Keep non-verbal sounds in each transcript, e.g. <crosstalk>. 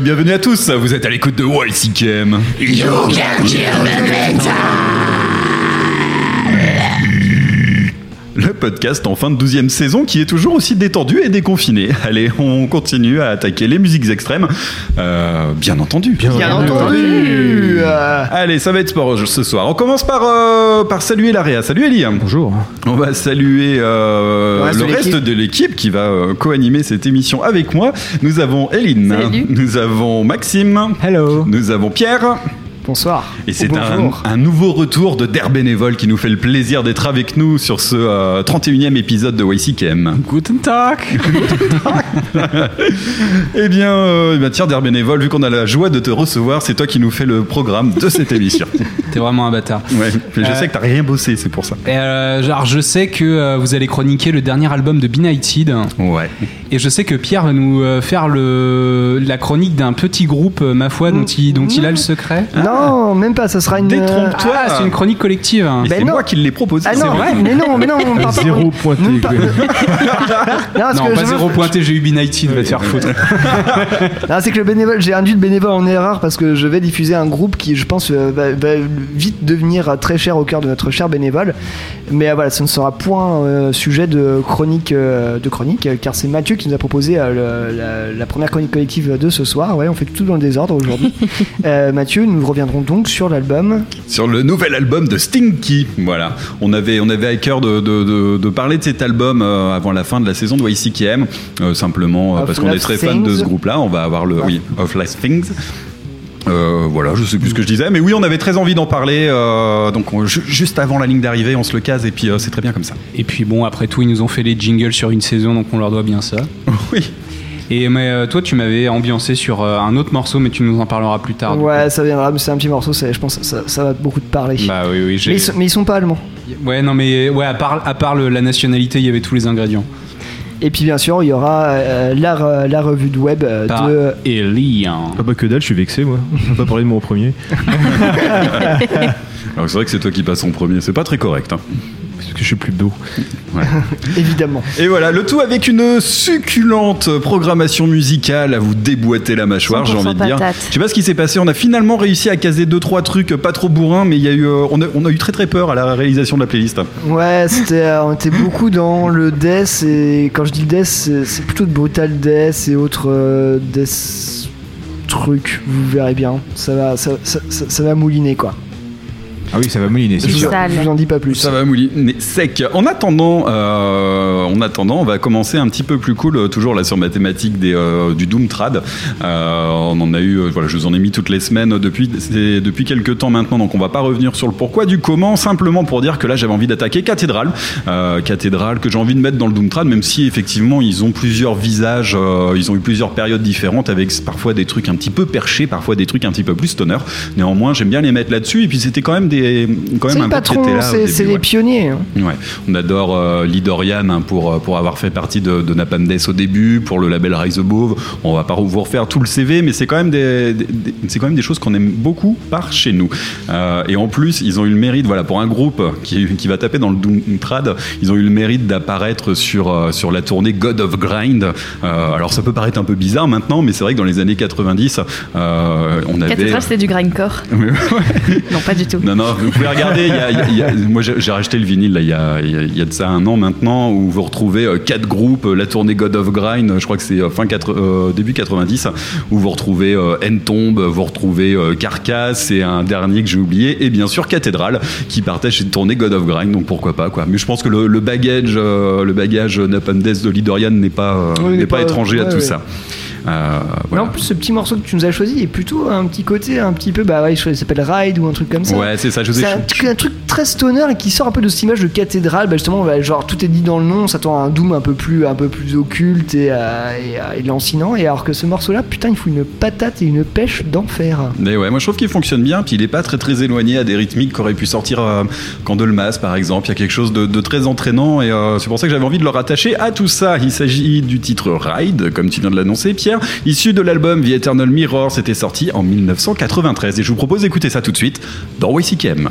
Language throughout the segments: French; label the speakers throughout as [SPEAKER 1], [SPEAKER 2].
[SPEAKER 1] Bienvenue à tous. Vous êtes à l'écoute de YCKM. Le podcast en fin de douzième saison qui est toujours aussi détendu et déconfiné. <laughs> Allez, on continue à attaquer les musiques extrêmes. Euh, bien entendu.
[SPEAKER 2] Bien entendu. Euh,
[SPEAKER 1] Allez, ça va être sport ce soir. On commence par, euh, par saluer l'AREA. Salut Eli.
[SPEAKER 3] Bonjour.
[SPEAKER 1] On va saluer euh,
[SPEAKER 2] Le reste
[SPEAKER 1] le
[SPEAKER 2] de
[SPEAKER 1] reste
[SPEAKER 2] l'équipe.
[SPEAKER 1] de l'équipe qui va euh, co-animer cette émission avec moi. Nous avons Eline,
[SPEAKER 4] Salut.
[SPEAKER 1] nous avons Maxime,
[SPEAKER 3] Hello.
[SPEAKER 1] nous avons Pierre.
[SPEAKER 2] Bonsoir.
[SPEAKER 1] Et c'est un, nouveau retour de Der Bénévole qui nous fait le plaisir d'être avec nous sur ce euh, 31e épisode de YCKM.
[SPEAKER 3] Guten Tag. <laughs>
[SPEAKER 1] Eh bien, euh, eh bien, tiens, Der Bénévole, vu qu'on a la joie de te recevoir, c'est toi qui nous fais le programme de cette <laughs> émission.
[SPEAKER 5] T'es vraiment un bâtard.
[SPEAKER 1] Ouais, mais je
[SPEAKER 5] Euh,
[SPEAKER 1] sais que t'as rien bossé, c'est pour ça.
[SPEAKER 5] Et euh, genre, je sais que euh, vous allez chroniquer le dernier album de Benighted.
[SPEAKER 1] Ouais.
[SPEAKER 5] Et je sais que Pierre va nous euh, faire le, la chronique d'un petit groupe, ma foi, dont il, dont il a le secret.
[SPEAKER 2] Non, même pas. Ça sera une.
[SPEAKER 1] Détrompe-toi.
[SPEAKER 5] Ah, c'est une chronique collective. hein.
[SPEAKER 2] Ben
[SPEAKER 1] c'est
[SPEAKER 2] non.
[SPEAKER 1] moi qui l'ai proposé.
[SPEAKER 2] Ah non,
[SPEAKER 1] vrai.
[SPEAKER 2] mais non, mais non, on <laughs> parle pas-
[SPEAKER 3] Zéro pointé. <laughs>
[SPEAKER 2] Non, parce
[SPEAKER 5] Non,
[SPEAKER 2] que
[SPEAKER 5] pas
[SPEAKER 2] veux-
[SPEAKER 5] zéro pointé, j'ai eu Benighted, va te faire foutre. <laughs>
[SPEAKER 2] Non, c'est que le bénévole, j'ai induit le bénévole en erreur parce que je vais diffuser un groupe qui, je pense, euh, va, va vite devenir très cher au cœur de notre cher bénévole. Mais euh, voilà, ce ne sera point euh, sujet de chronique, euh, de chronique, euh, car c'est Mathieu qui nous a proposé euh, le- la, la première chronique collective de ce soir. Ouais, on fait tout dans le désordre aujourd'hui. Euh, Mathieu, nous reviendrons donc sur l'album.
[SPEAKER 1] sur le nouvel album de Stinky. Voilà, on avait, on avait à cœur de, de, de- de parler de cet album euh, avant la fin de la saison de YCKM, euh, simplement euh, parce qu'on est très fan de ce groupe-là. On va avoir le, oui, Of Last Things. Euh, voilà, je sais plus ce que je disais, mais oui, on avait très envie d'en parler. euh, donc, on- ju- juste avant la ligne d'arrivée, on se le case et puis euh, c'est très bien comme ça.
[SPEAKER 5] Et puis bon, après tout, ils nous ont fait les jingles sur une saison, donc on leur doit bien ça. <laughs>
[SPEAKER 1] Oui.
[SPEAKER 5] Et mais euh, toi, tu m'avais ambiancé sur euh, un autre morceau, mais tu nous en parleras plus tard.
[SPEAKER 2] Ouais, ça viendra, mais c'est un petit morceau, je pense que ça, ça va beaucoup te parler.
[SPEAKER 5] Bah oui, oui, j'ai.
[SPEAKER 2] mais, ils sont, mais ils sont pas allemands.
[SPEAKER 5] Ouais, non, mais ouais, à part, à part le- la nationalité, il y avait tous les ingrédients.
[SPEAKER 2] Et puis bien sûr, il y aura euh, la, re- la revue de web euh,
[SPEAKER 5] Par
[SPEAKER 2] de.
[SPEAKER 5] Elian.
[SPEAKER 3] Ah bah que dalle, je suis vexé moi. On va pas parler de moi en premier.
[SPEAKER 1] Alors, <laughs> <laughs> c'est vrai que c'est toi qui passes en premier. C'est pas très correct. hein.
[SPEAKER 3] Parce que je suis plus d'eau. <laughs>
[SPEAKER 2] Évidemment.
[SPEAKER 1] Et voilà, le tout avec une succulente programmation musicale à vous déboîter la mâchoire, j'ai
[SPEAKER 4] 100%
[SPEAKER 1] envie de dire.
[SPEAKER 4] patate.
[SPEAKER 1] Je sais pas ce qui s'est passé, on a finalement réussi à caser deux trois trucs pas trop bourrins, mais il y a eu, euh, on, a, on a eu très très peur à la réalisation de la playlist.
[SPEAKER 2] Ouais, c'était, euh, on était beaucoup dans le death et quand je dis death, c'est, c'est plutôt de brutal death et autres euh, death trucs. Vous verrez bien, ça va, ça, ça- ça- ça va mouliner quoi.
[SPEAKER 3] Ah oui, ça va mouliner, c'est
[SPEAKER 2] Je vous,
[SPEAKER 3] sûr.
[SPEAKER 4] Sale.
[SPEAKER 2] je vous en dis pas plus.
[SPEAKER 1] Ça va mouliner sec. En attendant, euh, en attendant, on va commencer un petit peu plus cool, euh, toujours là sur ma thématique des, euh, du Doom Trad. Euh, on en a eu, euh, voilà, je vous en ai mis toutes les semaines depuis, depuis quelques temps maintenant, donc on va pas revenir sur le pourquoi du comment, simplement pour dire que là j'avais envie d'attaquer Cathédrale, euh, Cathédrale que j'ai envie de mettre dans le Doom Trad, même si effectivement ils ont plusieurs visages, euh, ils ont eu plusieurs périodes différentes avec parfois des trucs un petit peu perchés, parfois des trucs un petit peu plus stoner. Néanmoins, j'aime bien les mettre là-dessus, et puis c'était quand même des, quand
[SPEAKER 2] c'est
[SPEAKER 1] même
[SPEAKER 2] les
[SPEAKER 1] un groupe qui
[SPEAKER 2] patrons,
[SPEAKER 1] était là au
[SPEAKER 2] c'est, les
[SPEAKER 1] ouais.
[SPEAKER 2] pionniers. hein.
[SPEAKER 1] Ouais, on adore euh, Lidorian hein, pour, euh, pour avoir fait partie de, de Napalm Death au début, pour le label Rise Above. On va pas vous refaire tout le CV, mais c'est quand même des, des- des- c'est quand même des choses qu'on aime beaucoup par chez nous. Euh, et en plus, ils ont eu le mérite, voilà, pour un groupe qui, qui va taper dans le Doom Trad, ils ont eu le mérite d'apparaître sur, euh, sur la tournée God of Grind. Euh, alors ça peut paraître un peu bizarre maintenant, mais c'est vrai que dans les années 90, euh, on avait.
[SPEAKER 4] Cathédrale, c'était du grindcore. <laughs> Non, pas du tout.
[SPEAKER 1] Non, non, vous pouvez regarder. y a- y a- y a- moi, j'ai racheté le vinyle là, il, y a, il y a- il y a de ça un an maintenant, où vous retrouvez euh, quatre groupes. euh, La tournée God of Grind, je crois que c'est euh, fin quatre- euh, début 90, où vous retrouvez euh, N-Tomb, vous retrouvez euh, Carcass et un dernier que j'ai oublié, et bien sûr Cathédrale, qui partage cette tournée God of Grind. Donc pourquoi pas quoi. Mais je pense que le, le bagage, euh, le bagage Napalm Death de Lidorian n'est pas, euh,
[SPEAKER 2] Oui,
[SPEAKER 1] n'est pas,
[SPEAKER 2] pas-
[SPEAKER 1] étranger à tout
[SPEAKER 2] ouais.
[SPEAKER 1] ça. Euh,
[SPEAKER 2] Mais
[SPEAKER 1] voilà.
[SPEAKER 2] en plus, ce petit morceau que tu nous as choisi est plutôt un petit côté, un petit peu, bah ouais, qu'il s'appelle Ride ou un truc comme ça.
[SPEAKER 1] Ouais, c'est ça. Je vous ai
[SPEAKER 2] C'est un, truc- un truc très stoner et qui sort un peu de cette image de cathédrale. Bah justement, bah, genre tout est dit dans le nom, ça tend à un doom un peu plus, un peu plus occulte et, euh, et, euh, et lancinant. Et alors que ce morceau-là, putain, il faut une patate et une pêche d'enfer.
[SPEAKER 1] Mais ouais, moi je trouve qu'il fonctionne bien, puis il est pas très très éloigné à des rythmiques qu'aurait pu sortir euh, Candlemas par exemple. Il y a quelque chose de, de très entraînant et euh, c'est pour ça que j'avais envie de le rattacher à tout ça. Il s'agit du titre Ride, comme tu viens de l'annoncer, Pierre, issu de l'album The Eternal Mirror. C'était sorti en 1993 et je vous propose d'écouter ça tout de suite dans WCKM.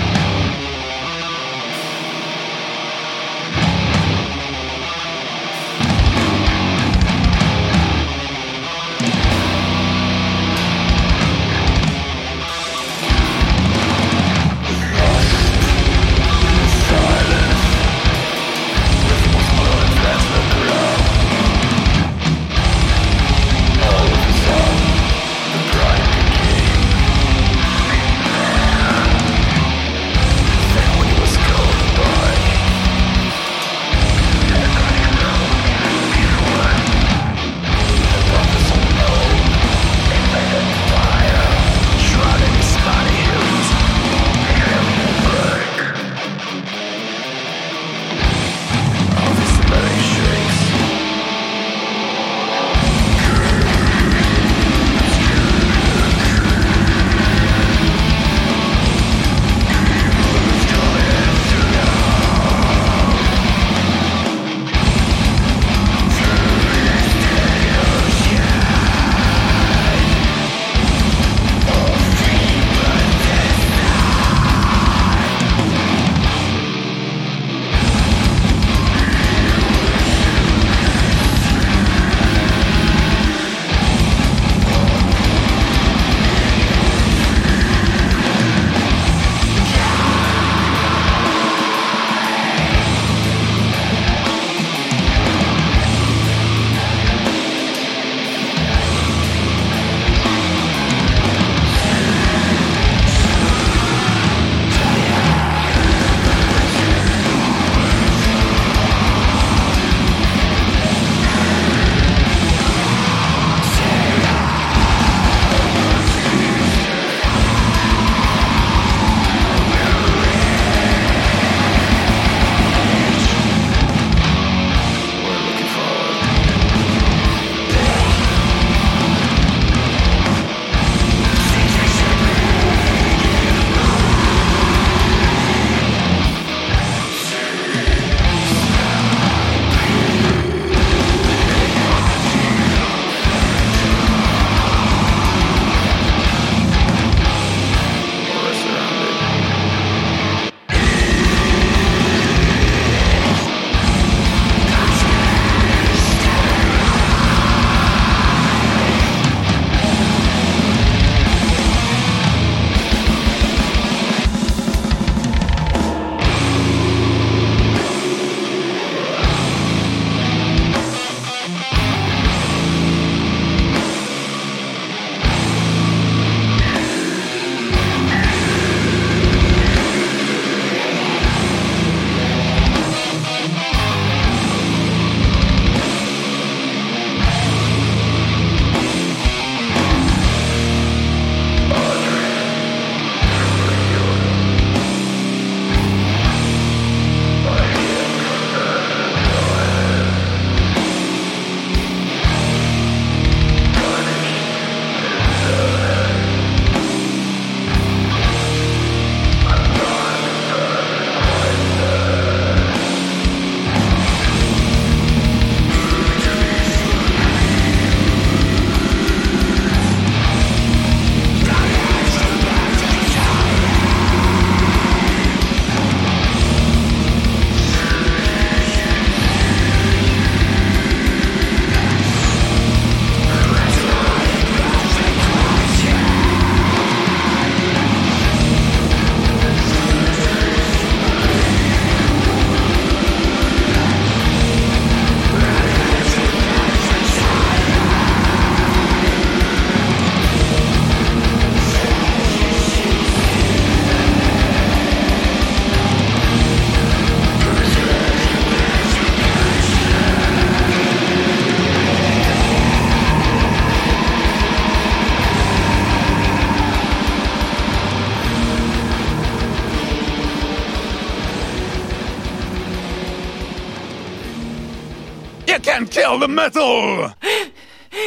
[SPEAKER 6] The metal!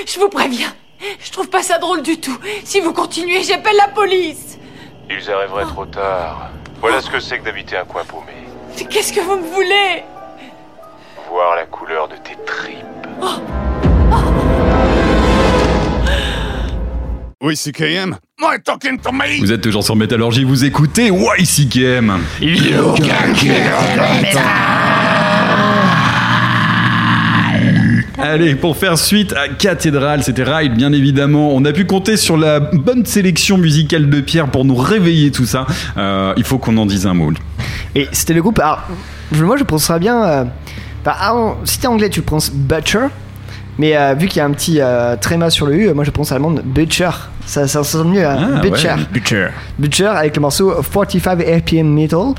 [SPEAKER 7] Je vous préviens, je trouve pas ça drôle du tout. Si vous continuez, j'appelle la police.
[SPEAKER 8] Ils arriveraient trop tard. Voilà ce que c'est que d'habiter un coin paumé.
[SPEAKER 7] Mais qu'est-ce que vous me voulez?
[SPEAKER 8] Voir la couleur de tes tripes.
[SPEAKER 6] Oui, CKM? Am I talking to me?
[SPEAKER 1] Vous êtes toujours sur Métallurgie, vous écoutez YCKM.
[SPEAKER 6] You can kill the
[SPEAKER 1] Allez, pour faire suite à Cathédrale, c'était Ride, bien évidemment. On a pu compter sur la bonne sélection musicale de Pierre pour nous réveiller tout ça. Euh, il faut qu'on en dise un mot.
[SPEAKER 2] Et c'était le groupe. Alors, je- moi je prononcerais bien. euh, bah, ah, si t'es anglais, tu le prononces Butcher. Mais euh, vu qu'il y a un petit euh, tréma sur le U, euh, moi je prononce allemand Butcher. Ça, ça sonne mieux, hein.
[SPEAKER 1] Ah,
[SPEAKER 2] Butcher.
[SPEAKER 1] ouais.
[SPEAKER 3] Butcher.
[SPEAKER 2] Butcher avec le morceau 45 RPM Metal,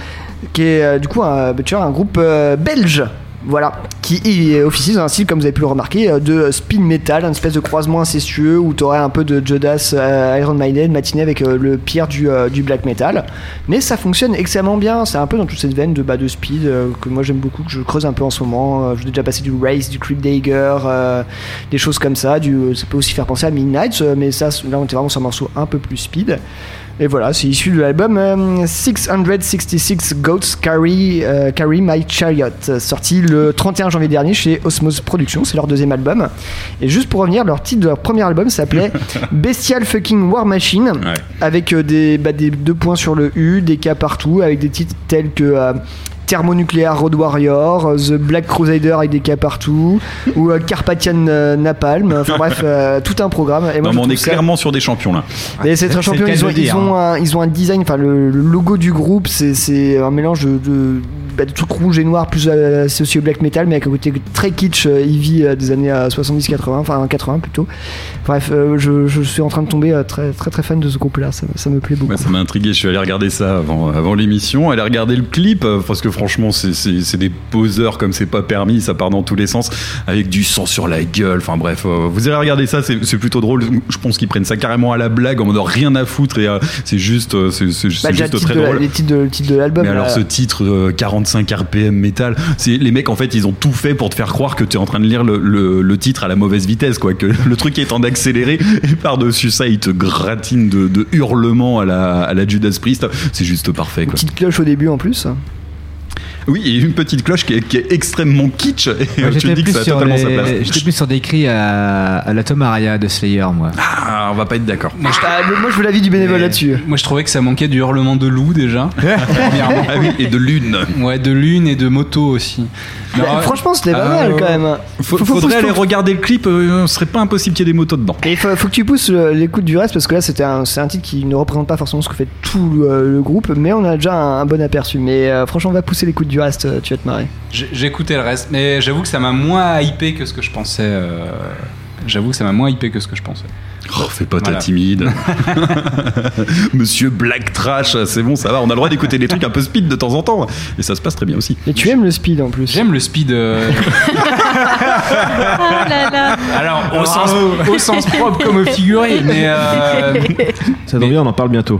[SPEAKER 2] qui est euh, du coup un Butcher, un groupe euh, belge. Voilà, qui officie dans un style, comme vous avez pu le remarquer, euh, de speed metal, une espèce de croisement incestueux où tu aurais un peu de Judas, euh, Iron Maiden, matiné avec euh, le pire du, du black metal. Mais ça fonctionne extrêmement bien, c'est un peu dans toute cette veine de bas de speed que moi j'aime beaucoup, que je creuse un peu en ce moment. Je l'ai déjà passé du Race, du Creep Dagger, des choses comme ça. Du, ça peut aussi faire penser à Midnight, mais ça, là on était vraiment sur un morceau un peu plus speed. Et voilà, c'est issu de l'album euh, 666 Goats Carry, euh, Carry My Chariot, euh, sorti le 31 janvier dernier chez Osmose Productions, c'est leur deuxième album. Et juste pour revenir, leur titre de leur premier album s'appelait <laughs> Bestial Fucking War Machine, avec euh, des, bah, des deux points sur le U, des cas partout, avec des titres tels que... Thermonucléaire Road Warrior, euh, The Black Crusader avec des cas partout, <laughs> ou euh, Carpathian euh, Napalm, enfin bref, euh, tout un programme. Et moi,
[SPEAKER 1] non,
[SPEAKER 2] je
[SPEAKER 1] mais on est
[SPEAKER 2] ça-
[SPEAKER 1] clairement sur des champions là.
[SPEAKER 2] et c'est très champion, ils ont, ils, ont un, ils ont un design, enfin le, le logo du groupe, c'est- c'est un mélange de, de, bah, de trucs rouge et noir plus associé au black metal, mais avec un côté très kitsch, heavy des années 70-80, enfin 80 plutôt. Bref, euh, je, je suis en train de tomber euh, très très très fan de ce groupe-là, ça, ça me plaît beaucoup.
[SPEAKER 1] Ouais, ça m'a intrigué, je suis allé regarder ça avant, avant l'émission, aller regarder le clip, euh, parce que franchement, c'est- des poseurs comme c'est pas permis, ça part dans tous les sens, avec du sang sur la gueule, enfin bref, euh, vous allez regarder ça, c'est c'est plutôt drôle, je pense qu'ils prennent ça carrément à la blague, en mode rien à foutre, et euh, c'est juste, euh, c'est
[SPEAKER 2] Bah,
[SPEAKER 1] juste très
[SPEAKER 2] la-
[SPEAKER 1] drôle.
[SPEAKER 2] les titres de, le titre de l'album.
[SPEAKER 1] Mais alors ce titre euh, 45 RPM métal, c'est les mecs en fait ils ont tout fait pour te faire croire que tu es en train de lire le, le- le titre à la mauvaise vitesse quoi, que le truc est en accéléré et par dessus ça il te gratine de, de hurlements à la, à la Judas Priest, c'est juste parfait quoi.
[SPEAKER 2] Petite cloche au début en plus.
[SPEAKER 1] Oui et une petite cloche qui est, qui est extrêmement kitsch et je te
[SPEAKER 3] J'étais
[SPEAKER 1] dis que
[SPEAKER 3] plus,
[SPEAKER 1] ça a
[SPEAKER 3] sur
[SPEAKER 1] totalement sa
[SPEAKER 3] les-
[SPEAKER 1] place.
[SPEAKER 3] j'étais plus sur des cris à, à la Tom Araya de Slayer, moi.
[SPEAKER 1] Ah, on va pas être d'accord.
[SPEAKER 5] Moi, je,
[SPEAKER 2] Ah, moi je veux l'avis du bénévole là-dessus.
[SPEAKER 5] moi, je trouvais que ça manquait du hurlement de loup déjà. <laughs>
[SPEAKER 1] Ah oui, et de lune.
[SPEAKER 5] Ouais, de lune et de moto aussi.
[SPEAKER 2] Bah, franchement, c'était pas
[SPEAKER 5] euh,
[SPEAKER 2] mal quand même.
[SPEAKER 1] Faut-
[SPEAKER 2] Faut-
[SPEAKER 1] faudrait
[SPEAKER 2] faut-
[SPEAKER 1] aller regarder le clip, euh, ce serait pas impossible qu'il y ait des motos dedans.
[SPEAKER 2] Et il faut, faut que tu pousses euh, l'écoute du reste parce que là c'était un, c'est un titre qui ne représente pas forcément ce que fait tout le, euh, le groupe, mais on a déjà un, un bon aperçu. Mais euh, franchement, on va pousser l'écoute du reste, euh, tu vas te marrer.
[SPEAKER 5] J'ai j'ai écouté le reste, mais j'avoue que ça m'a moins hypé que ce que je pensais. euh, J'avoue que ça m'a moins hypé que ce que je pensais.
[SPEAKER 1] Oh, fais pas ta
[SPEAKER 5] Voilà.
[SPEAKER 1] timide. <laughs> Monsieur Black Trash, c'est bon, ça va. On a le droit d'écouter des trucs un peu speed de temps en temps. Et ça se passe très bien aussi.
[SPEAKER 2] Et tu aimes le speed en plus.
[SPEAKER 5] J'aime le speed. euh,
[SPEAKER 4] Ah <laughs> là là.
[SPEAKER 5] Alors, au sens, au sens propre comme au figuré, mais. euh, <laughs>
[SPEAKER 3] Ça tombe bien, on en parle bientôt.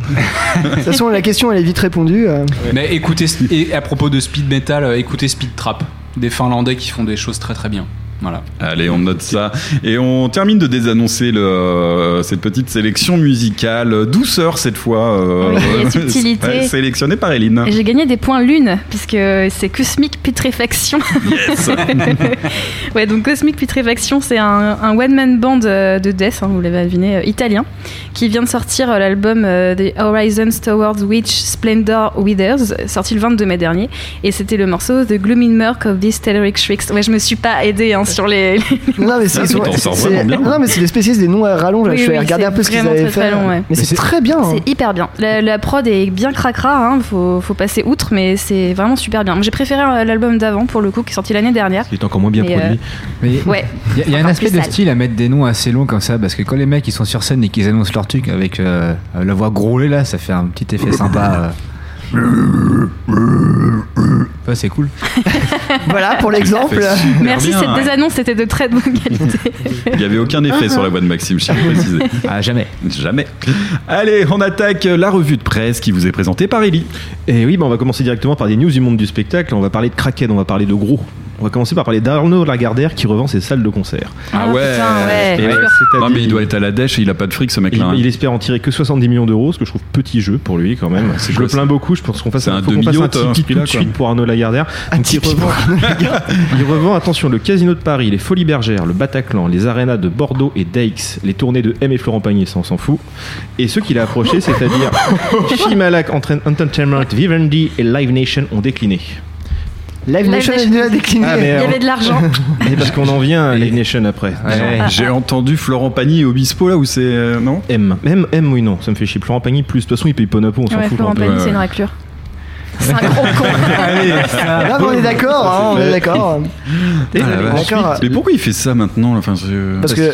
[SPEAKER 2] De toute façon, la question elle est vite répondue. euh.
[SPEAKER 5] Mais écoutez, et à propos de speed metal, euh, écoutez Speed Trap, des Finlandais qui font des choses très très bien. Voilà.
[SPEAKER 1] Allez, on note ça. Et on termine de désannoncer le, cette petite sélection musicale. Douceur cette fois. euh,
[SPEAKER 9] Oui, et <laughs> subtilité.
[SPEAKER 1] ouais, sélectionnée par Eline.
[SPEAKER 9] J'ai gagné des points lune, puisque c'est Cosmic Putréfaction.
[SPEAKER 1] Yes <laughs>
[SPEAKER 9] ouais, donc Cosmic Putréfaction, c'est un, un one-man band euh, de death, hein, vous l'avez deviné, euh, italien, qui vient de sortir euh, l'album euh, The Horizons Towards Which Splendor Withers, sorti le 22 mai dernier. Et c'était le morceau The Glooming Murk of These Telluric Shrieks. Ouais, je me suis pas aidée hein, <laughs> sur les.
[SPEAKER 2] Non mais c'est
[SPEAKER 1] Ah,
[SPEAKER 2] c'est-
[SPEAKER 1] vraiment bien.
[SPEAKER 2] non mais c'est des spécialistes des noms à rallonge. là.
[SPEAKER 9] Oui,
[SPEAKER 2] je suis allé
[SPEAKER 9] oui,
[SPEAKER 2] regarder un peu ce qu'ils avaient
[SPEAKER 9] très,
[SPEAKER 2] fait.
[SPEAKER 9] très long, ouais.
[SPEAKER 2] Mais, c'est très bien. hein.
[SPEAKER 9] C'est hyper bien. La, la prod est bien cracra, hein, faut, faut passer outre, mais c'est vraiment super bien. J'ai préféré euh, l'album d'avant, pour le coup, qui est sorti l'année dernière.
[SPEAKER 3] Il est encore moins bien
[SPEAKER 9] Mais,
[SPEAKER 3] produit.
[SPEAKER 9] euh,
[SPEAKER 3] Mais
[SPEAKER 9] Ouais.
[SPEAKER 3] il y a, il y a un aspect de
[SPEAKER 9] sale.
[SPEAKER 3] style à mettre des noms assez longs comme ça, parce que quand les mecs ils sont sur scène et qu'ils annoncent leur truc avec euh, la voix grôlée là, ça fait un petit effet <laughs> sympa. Ouais, c'est cool. <laughs>
[SPEAKER 2] Voilà pour l'exemple.
[SPEAKER 9] Merci,
[SPEAKER 1] bien,
[SPEAKER 9] cette
[SPEAKER 1] ouais.
[SPEAKER 9] désannonce c'était de très bonne qualité.
[SPEAKER 1] Il n'y avait aucun effet sur la voix de Maxime, je tiens à préciser.
[SPEAKER 3] Ah, jamais.
[SPEAKER 1] Jamais. Allez, on attaque la revue de presse qui vous est présentée par Ellie.
[SPEAKER 3] Et oui, bah, on va commencer directement par des news du monde du spectacle. On va parler de Kraken, on va parler de gros.
[SPEAKER 10] On va commencer par parler d'Arnaud Lagardère qui revend ses salles de concert.
[SPEAKER 1] Ah ouais.
[SPEAKER 9] putain, ouais.
[SPEAKER 10] Et ouais,
[SPEAKER 1] Non mais il doit être à la dèche et il a pas de fric ce mec
[SPEAKER 10] Il,
[SPEAKER 1] là.
[SPEAKER 10] il espère en tirer que 70 millions d'euros, ce que je trouve petit jeu pour lui quand même.
[SPEAKER 1] c'est
[SPEAKER 10] je le plains beaucoup, je pense qu'on fasse un, faut fasse un
[SPEAKER 1] hein, ce
[SPEAKER 10] tout de suite pour Arnaud Lagardère. Donc, il, revend, <laughs> il revend, attention, le Casino de Paris, les Folies Bergères, le Bataclan, les arénas de Bordeaux et d'Aix, les tournées de M et Florent Pagny, ça on s'en fout. Et ceux qu'il a approchés, c'est-à-dire <laughs> Fimalac, Entra- Entertainment, Vivendi et Live Nation ont décliné.
[SPEAKER 2] Live Nation est déjà décliné.
[SPEAKER 10] Ah, mais,
[SPEAKER 9] Il y
[SPEAKER 10] euh,
[SPEAKER 9] avait de l'argent. <laughs>
[SPEAKER 10] Et parce qu'on en vient à Live Nation après.
[SPEAKER 1] J'ai entendu Florent Pagny et Obispo là où c'est euh, non?
[SPEAKER 10] M. M, M, oui, non, ça me fait chier. Florent Pagny, plus. De toute façon, il paye pas d'impôt, on s'en
[SPEAKER 9] Ouais,
[SPEAKER 10] fout.
[SPEAKER 9] Florent Pagny. c'est une raclure. C'est un gros con. <laughs>
[SPEAKER 2] Là, mais on est d'accord, hein, on est d'accord.
[SPEAKER 10] Et
[SPEAKER 1] Ah, la vache.
[SPEAKER 2] D'accord.
[SPEAKER 1] Mais pourquoi il fait ça maintenant là enfin, c'est-
[SPEAKER 2] Parce que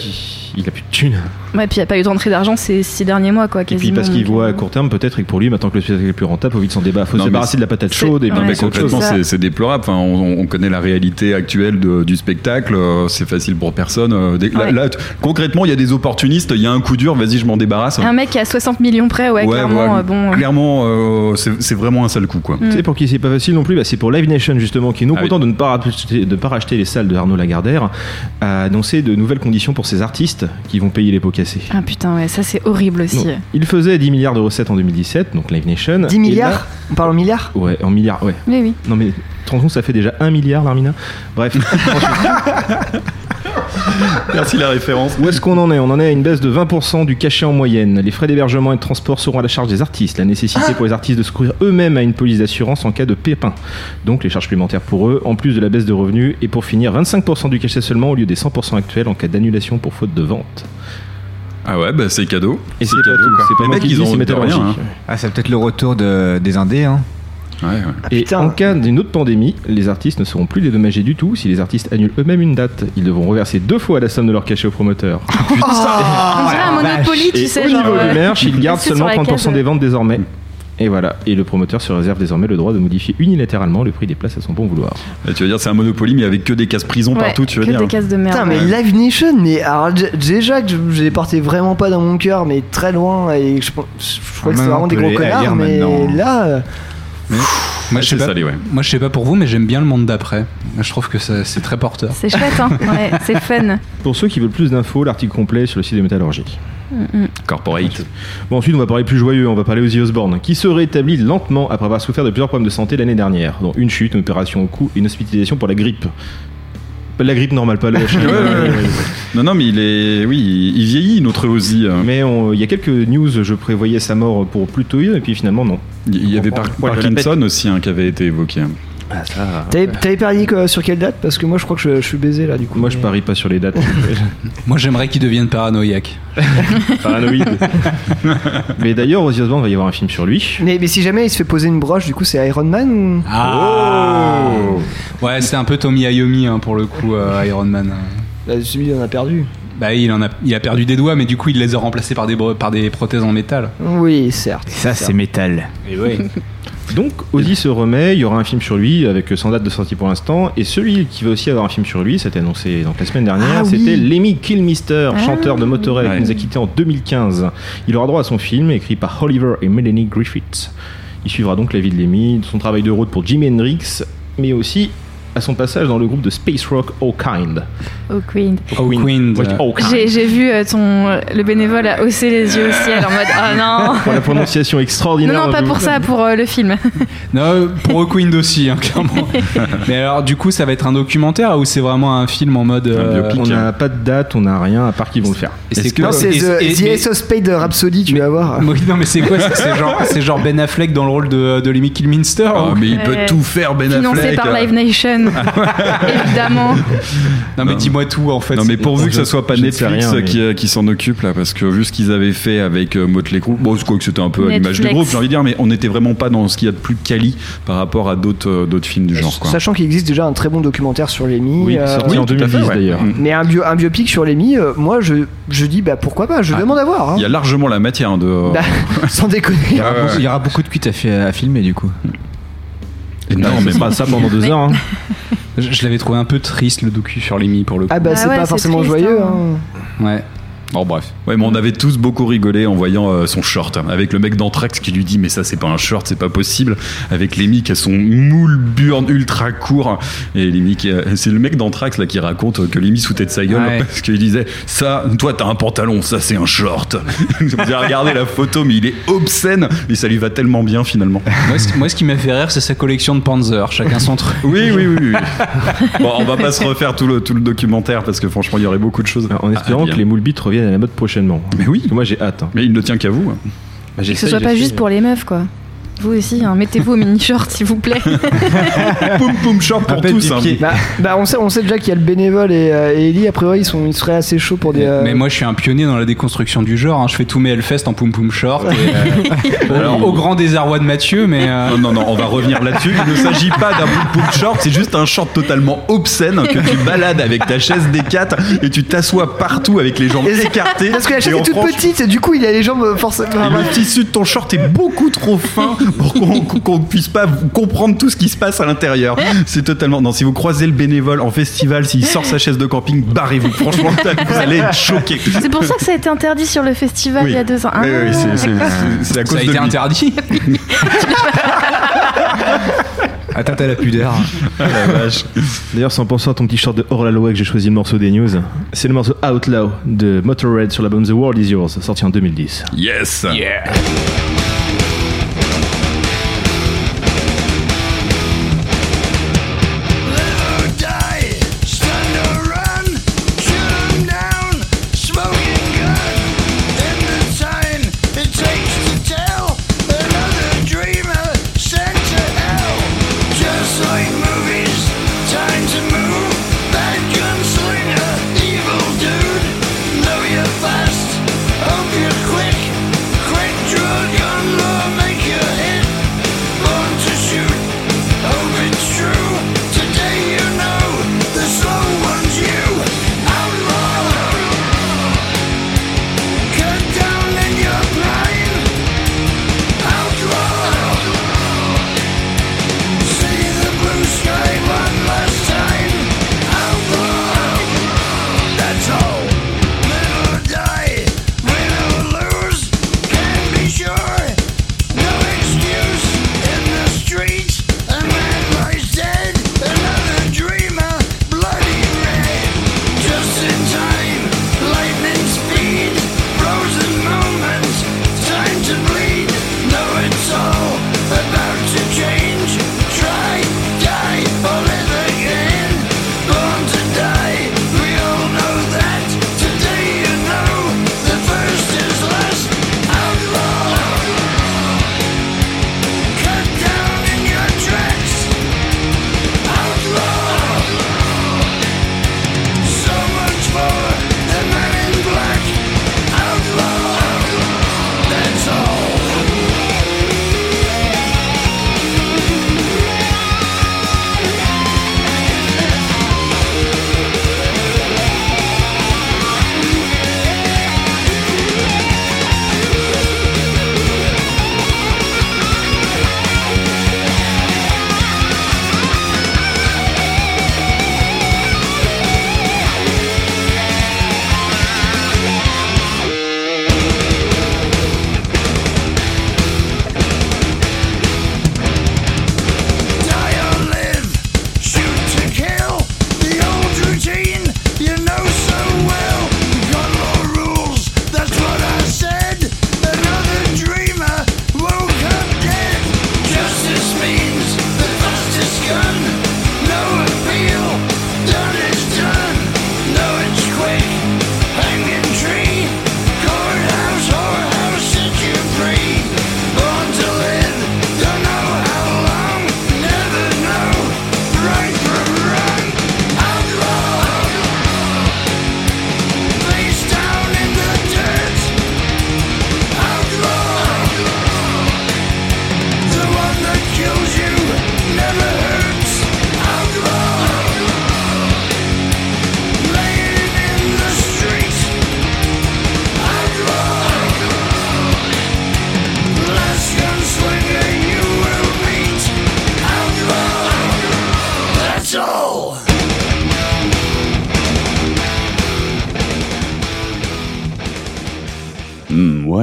[SPEAKER 10] Il a plus de thunes.
[SPEAKER 9] Ouais, puis il n'y a pas eu de rentrée d'argent ces six derniers mois, quoi,
[SPEAKER 10] Et
[SPEAKER 9] quasiment.
[SPEAKER 10] puis parce qu'il
[SPEAKER 9] donc,
[SPEAKER 10] voit
[SPEAKER 9] euh,
[SPEAKER 10] à court terme, peut-être, et que pour lui, maintenant que le spectacle est plus rentable, faut vite s'en débarrasser. Faut
[SPEAKER 1] Non,
[SPEAKER 10] se
[SPEAKER 1] mais
[SPEAKER 10] débarrasser de la patate
[SPEAKER 9] c'est-
[SPEAKER 10] chaude et
[SPEAKER 9] ouais,
[SPEAKER 10] puis
[SPEAKER 1] Non, mais
[SPEAKER 10] passer à autre chose.
[SPEAKER 1] concrètement,
[SPEAKER 9] ça.
[SPEAKER 1] c'est c'est déplorable. Enfin, on, on connaît la réalité actuelle de- du spectacle. euh, C'est facile pour personne. euh, dès- là-
[SPEAKER 9] Ouais.
[SPEAKER 1] là, t- concrètement, il y a des opportunistes. Il y a un coup dur. Vas-y, je m'en débarrasse.
[SPEAKER 9] Un mec qui a 60 millions près, ouais, clairement,
[SPEAKER 1] ouais,
[SPEAKER 9] euh, bon.
[SPEAKER 1] clairement, euh, c'est c'est vraiment un sale coup, quoi.
[SPEAKER 9] Mm.
[SPEAKER 10] Tu sais, pour qui c'est pas facile non plus, bah, c'est pour Live Nation justement, qui est non
[SPEAKER 1] Ah
[SPEAKER 10] content de ne pas racheter, de pas racheter les salles de Arnaud Lagardère, a annoncé de nouvelles conditions pour ses artistes qui vont payer les pots cassés.
[SPEAKER 9] Ah putain, ouais, ça c'est horrible aussi.
[SPEAKER 10] Il faisait 10 milliards de recettes en 2017, donc Live Nation.
[SPEAKER 2] 10
[SPEAKER 10] Et
[SPEAKER 2] milliards? On parle en milliards?
[SPEAKER 10] Ouais, en milliards, ouais.
[SPEAKER 9] Oui, oui.
[SPEAKER 10] Non mais, compte, ça fait déjà 1 milliard, Larmina Bref. <laughs> <laughs>
[SPEAKER 1] Merci la référence.
[SPEAKER 10] Où est-ce qu'on en est? On en est à une baisse de 20% du cachet en moyenne. Les frais d'hébergement et de transport seront à la charge des artistes. La nécessité pour les artistes de se couvrir eux-mêmes à une police d'assurance en cas de pépin. Donc les charges supplémentaires pour eux, en plus de la baisse de revenus. Et pour finir, 25% du cachet seulement au lieu des 100% actuels en cas d'annulation pour faute de vente.
[SPEAKER 1] Ah ouais, bah c'est cadeau.
[SPEAKER 10] Et c'est pas
[SPEAKER 1] cadeau,
[SPEAKER 10] tout, c'est pas
[SPEAKER 1] Les
[SPEAKER 10] moi
[SPEAKER 1] mecs,
[SPEAKER 10] qui
[SPEAKER 1] ils ont
[SPEAKER 10] Métallurgie.
[SPEAKER 1] rien, hein.
[SPEAKER 3] Ah, c'est peut-être le retour de, des Indés, hein.
[SPEAKER 1] Ouais, ouais.
[SPEAKER 10] Et
[SPEAKER 2] putain.
[SPEAKER 10] en cas d'une autre pandémie, les artistes ne seront plus dédommagés du tout si les artistes annulent eux-mêmes une date. Ils devront reverser deux fois la somme de leur cachet au promoteur.
[SPEAKER 9] On dirait un Monopoly, tu
[SPEAKER 10] Et
[SPEAKER 9] sais,
[SPEAKER 10] au
[SPEAKER 9] genre.
[SPEAKER 10] niveau
[SPEAKER 9] euh,
[SPEAKER 10] du merch, ils gardent <laughs>
[SPEAKER 9] c'est
[SPEAKER 10] seulement
[SPEAKER 9] la
[SPEAKER 10] 30%
[SPEAKER 9] case.
[SPEAKER 10] des ventes désormais. Et voilà, et le promoteur se réserve désormais le droit de modifier unilatéralement le prix des places à son bon vouloir.
[SPEAKER 1] Bah, tu veux dire, c'est un Monopoly, mais avec que des cases prison
[SPEAKER 9] Ouais,
[SPEAKER 1] partout, tu veux
[SPEAKER 9] que
[SPEAKER 1] dire
[SPEAKER 9] des cases de merde.
[SPEAKER 2] Putain, mais
[SPEAKER 9] ouais.
[SPEAKER 2] Live Nation, mais alors déjà que je, je les portais vraiment pas dans mon cœur, mais très loin, et je, pense- je crois que c'était
[SPEAKER 3] Maintenant,
[SPEAKER 2] vraiment des gros connards, mais
[SPEAKER 3] maintenant.
[SPEAKER 2] là. Euh,
[SPEAKER 5] Moi, je sais pas.
[SPEAKER 1] salé, ouais.
[SPEAKER 5] Moi, je sais pas pour vous, mais j'aime bien le monde d'après. Je trouve que c'est très porteur.
[SPEAKER 9] C'est chouette, hein. <laughs> Ouais, c'est fun.
[SPEAKER 10] Pour ceux qui veulent plus d'infos, l'article complet est sur le site de Métallurgie.
[SPEAKER 9] Mm, mm.
[SPEAKER 1] Corporate.
[SPEAKER 10] Bon, ensuite, on va parler plus joyeux, on va parler Ozzy Osbourne, qui se rétablit lentement après avoir souffert de plusieurs problèmes de santé l'année dernière, dont une chute, une opération au cou et une hospitalisation pour la grippe. Pas la grippe normale, pas la <laughs>
[SPEAKER 1] Ouais, ouais, ouais. Non, non, mais il est. Oui, il, il vieillit, notre Ozzy. hein.
[SPEAKER 10] Mais on- il y a quelques news, je prévoyais sa mort pour plus tôt, et puis finalement, non.
[SPEAKER 1] Il y avait Par-
[SPEAKER 10] Poil de la
[SPEAKER 1] Parkinson aussi hein, qui avait été évoqué.
[SPEAKER 10] Ah, ça.
[SPEAKER 2] T'avais parié quoi, sur quelle date? Parce que moi je crois que je, je suis baisé là du coup.
[SPEAKER 10] Moi, je parie pas sur les dates. <laughs>
[SPEAKER 5] Moi, j'aimerais qu'il devienne paranoïaque. <laughs>
[SPEAKER 10] Paranoïde. <laughs> Mais d'ailleurs, Ozzy Osbourne va y avoir un film sur lui.
[SPEAKER 2] Mais, mais si jamais il se fait poser une broche, du coup c'est Iron Man ou?
[SPEAKER 5] Ah Ouais, c'est un peu Tommy Iommi hein, pour le coup, euh, Iron Man.
[SPEAKER 2] Bah, Celui il en a perdu.
[SPEAKER 5] Bah, il, en a, il a perdu des doigts, mais du coup, il les a remplacés par des, par des prothèses en métal.
[SPEAKER 2] Oui, certes.
[SPEAKER 3] Ça, c'est métal.
[SPEAKER 5] Et ouais.
[SPEAKER 10] Donc, Ozzy se remet, il y aura un film sur lui, avec sans date de sortie pour l'instant. Et celui qui va aussi avoir un film sur lui, c'était annoncé donc la semaine dernière,
[SPEAKER 2] Ah oui.
[SPEAKER 10] c'était Lemmy Kilmister,
[SPEAKER 9] Ah.
[SPEAKER 10] chanteur de Motorhead,
[SPEAKER 1] Ouais.
[SPEAKER 10] qui nous a quitté en 2015. Il aura droit à son film, écrit par Oliver et Melanie Griffith. Il suivra donc la vie de Lemmy, son travail de route pour Jimi Hendrix, mais aussi à son passage dans le groupe de space rock All Kind.
[SPEAKER 9] Oh, Queen.
[SPEAKER 5] Oh,
[SPEAKER 10] Kind.
[SPEAKER 9] J'ai vu euh, ton, le bénévole a haussé les yeux au ciel en mode Ah non <laughs>
[SPEAKER 10] Pour la prononciation
[SPEAKER 9] Non,
[SPEAKER 10] extraordinaire.
[SPEAKER 9] non, pas
[SPEAKER 10] je-
[SPEAKER 9] pour ça, pour euh, le film. <laughs>
[SPEAKER 5] Non, pour Queen aussi, hein, clairement. <laughs> mais alors, du coup, ça va être un documentaire ou c'est vraiment un film en mode. euh,
[SPEAKER 10] On n'a pas de date, on n'a rien, à part qu'ils vont le faire.
[SPEAKER 5] c'est
[SPEAKER 1] Est-ce
[SPEAKER 5] que-
[SPEAKER 2] Non, c'est The, The
[SPEAKER 5] mais-
[SPEAKER 2] Ace of Spades de Rhapsody, tu vas voir.
[SPEAKER 5] Oui, non, mais c'est quoi C'est genre, c'est genre Ben Affleck dans le rôle de, de Lemmy Kilminster
[SPEAKER 1] Ah,
[SPEAKER 5] ou-
[SPEAKER 1] mais il peut tout faire, Ben
[SPEAKER 9] Financé
[SPEAKER 1] Affleck.
[SPEAKER 9] par Live Nation. <laughs> Évidemment.
[SPEAKER 5] Non, mais dis-moi tout en fait.
[SPEAKER 1] Non mais pourvu que ce soit pas
[SPEAKER 10] je
[SPEAKER 1] Netflix
[SPEAKER 10] rien, mais-
[SPEAKER 1] qui, euh, qui s'en occupe là parce que vu ce qu'ils avaient fait avec euh, Motley Crue bon c'est quoi que c'était un peu à l'image du groupe j'ai envie de dire mais on n'était vraiment pas dans ce qu'il y a de plus quali par rapport à d'autres euh, d'autres films du genre quoi.
[SPEAKER 2] Sachant qu'il existe déjà un très bon documentaire sur Lemmy.
[SPEAKER 10] Oui,
[SPEAKER 2] euh,
[SPEAKER 10] sorti en
[SPEAKER 1] tout à fait,
[SPEAKER 10] 2010
[SPEAKER 1] ouais.
[SPEAKER 10] d'ailleurs.
[SPEAKER 1] Mm.
[SPEAKER 2] Mais un, bio, un biopic sur Lemmy, euh, moi je, je dis bah pourquoi pas, je
[SPEAKER 1] Ah,
[SPEAKER 2] demande à voir. hein.
[SPEAKER 1] Il y a largement la matière de
[SPEAKER 2] Bah, <laughs> sans déconner.
[SPEAKER 3] Il y, aura
[SPEAKER 1] Ouais,
[SPEAKER 3] beaucoup,
[SPEAKER 1] ouais.
[SPEAKER 3] il y aura beaucoup de cuites à, à filmer du coup.
[SPEAKER 1] Énormément.
[SPEAKER 10] mais pas ça pendant deux
[SPEAKER 9] Mais-
[SPEAKER 10] heures. hein.
[SPEAKER 5] Je, je l'avais trouvé un peu triste le docu sur Lemmy pour le coup.
[SPEAKER 2] Ah bah
[SPEAKER 9] Ah
[SPEAKER 2] c'est
[SPEAKER 9] ouais,
[SPEAKER 2] pas
[SPEAKER 9] c'est
[SPEAKER 2] forcément
[SPEAKER 9] triste,
[SPEAKER 2] joyeux.
[SPEAKER 9] hein.
[SPEAKER 2] hein.
[SPEAKER 5] Ouais.
[SPEAKER 1] Oh bref. Ouais, mais on avait tous beaucoup rigolé en voyant euh, son short. Avec le mec d'Anthrax qui lui dit Mais ça, c'est pas un short, c'est pas possible. Avec Lemmy qui a son moule burn ultra court. Et Lemmy C'est le mec d'Anthrax là qui raconte que Lemmy se foutait de sa gueule
[SPEAKER 5] Ouais.
[SPEAKER 1] parce qu'il disait Ça, toi, t'as un pantalon, ça, c'est un short. <laughs> Vous avez regardé la photo, mais il est obscène. Et ça lui va tellement bien finalement.
[SPEAKER 5] Moi, ce, moi, ce qui m'a fait rire, c'est sa collection de Panzer. Chacun son truc.
[SPEAKER 1] Oui, oui, oui. oui. <laughs> Bon, on va pas se refaire tout le, tout le documentaire parce que franchement, il y aurait beaucoup de choses.
[SPEAKER 10] En espérant que les moules bites reviennent à la mode prochainement.
[SPEAKER 1] Mais oui.
[SPEAKER 10] Parce que moi j'ai hâte. hein.
[SPEAKER 1] Mais il ne tient qu'à vous.
[SPEAKER 10] Bah,
[SPEAKER 9] Que ce
[SPEAKER 10] j'essaye,
[SPEAKER 9] soit pas
[SPEAKER 10] j'essaye.
[SPEAKER 9] juste pour les meufs, quoi. Vous aussi, hein, mettez-vous au mini-short, s'il vous plaît. <laughs>
[SPEAKER 1] Poum poum short pour
[SPEAKER 10] Rappel
[SPEAKER 1] tous. hein.
[SPEAKER 2] Bah, bah, on, sait, on sait déjà qu'il y a le bénévole et, euh, et Ellie, a priori, ils, sont, ils seraient assez chauds pour des. euh,
[SPEAKER 5] Mais moi, je suis un pionnier dans la déconstruction du genre. hein. Je fais tous mes Hellfest en poum poum short. et, euh, <laughs>
[SPEAKER 1] Alors,
[SPEAKER 5] au grand désarroi de Mathieu, mais. euh,
[SPEAKER 1] Non, non, non, on va revenir là-dessus. Il ne s'agit pas d'un poum poum short, c'est juste un short totalement obscène que tu balades avec ta chaise D4 et tu t'assois partout avec les jambes écartées.
[SPEAKER 2] Parce que la chaise est toute petite, et du coup, il a les jambes euh, forcément.
[SPEAKER 1] Et le tissu de ton short est beaucoup trop fin pour qu'on <laughs> qu'on puisse pas comprendre tout ce qui se passe à l'intérieur. C'est totalement. Non, si vous croisez le bénévole en festival, s'il sort sa chaise de camping, barrez-vous. Franchement, <laughs> vous allez être choqués.
[SPEAKER 9] C'est pour ça que ça a été interdit sur le festival
[SPEAKER 1] Oui.
[SPEAKER 9] il y a deux ans.
[SPEAKER 1] Oui, oui,
[SPEAKER 9] Ah,
[SPEAKER 1] c'est- c'est-
[SPEAKER 9] d'accord.
[SPEAKER 1] c'est- c'est à
[SPEAKER 5] ça
[SPEAKER 1] cause
[SPEAKER 5] a
[SPEAKER 1] de
[SPEAKER 5] été interdit. <laughs>
[SPEAKER 3] Atteinte à la pudeur.
[SPEAKER 1] Ah, la vache.
[SPEAKER 10] D'ailleurs, c'est en pensant à ton petit short de Orlaloa que j'ai choisi le morceau des news. C'est le morceau Outlaw de Motorhead sur l'album The World Is Yours, sorti en 2010.
[SPEAKER 1] Yes.
[SPEAKER 11] die,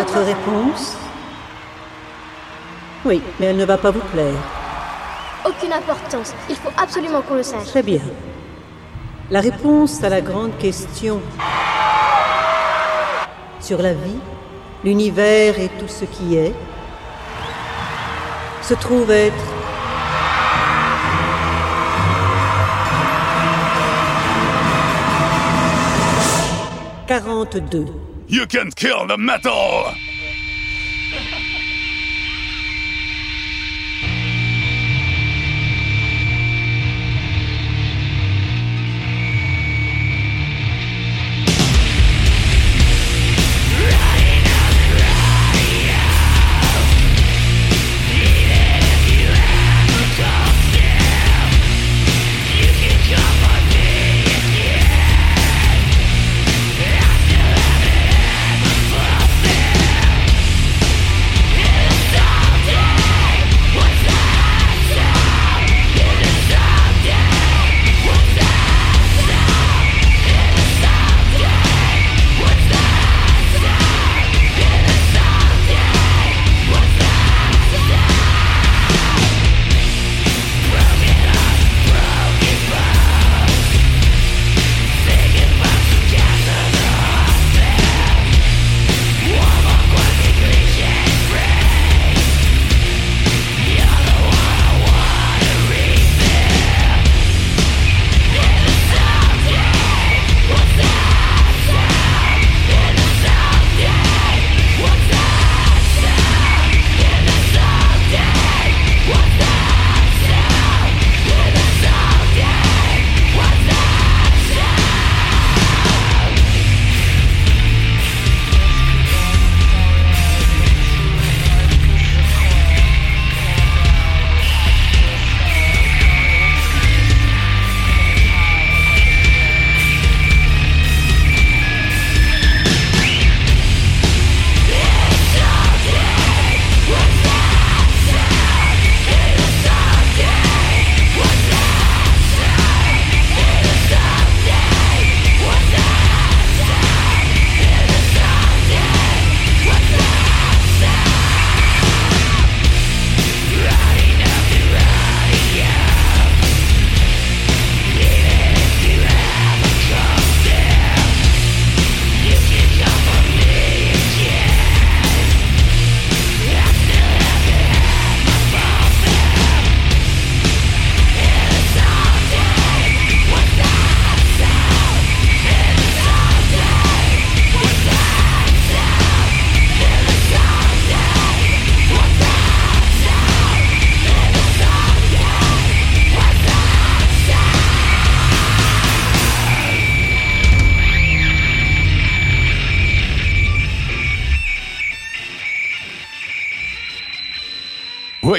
[SPEAKER 12] Votre réponse? Oui, mais elle ne va pas vous plaire.
[SPEAKER 13] Aucune importance. Il faut absolument qu'on le sache.
[SPEAKER 12] Très bien. La réponse à la grande question sur la vie, l'univers et tout ce qui est se trouve être quarante-deux.
[SPEAKER 14] You can kill the metal!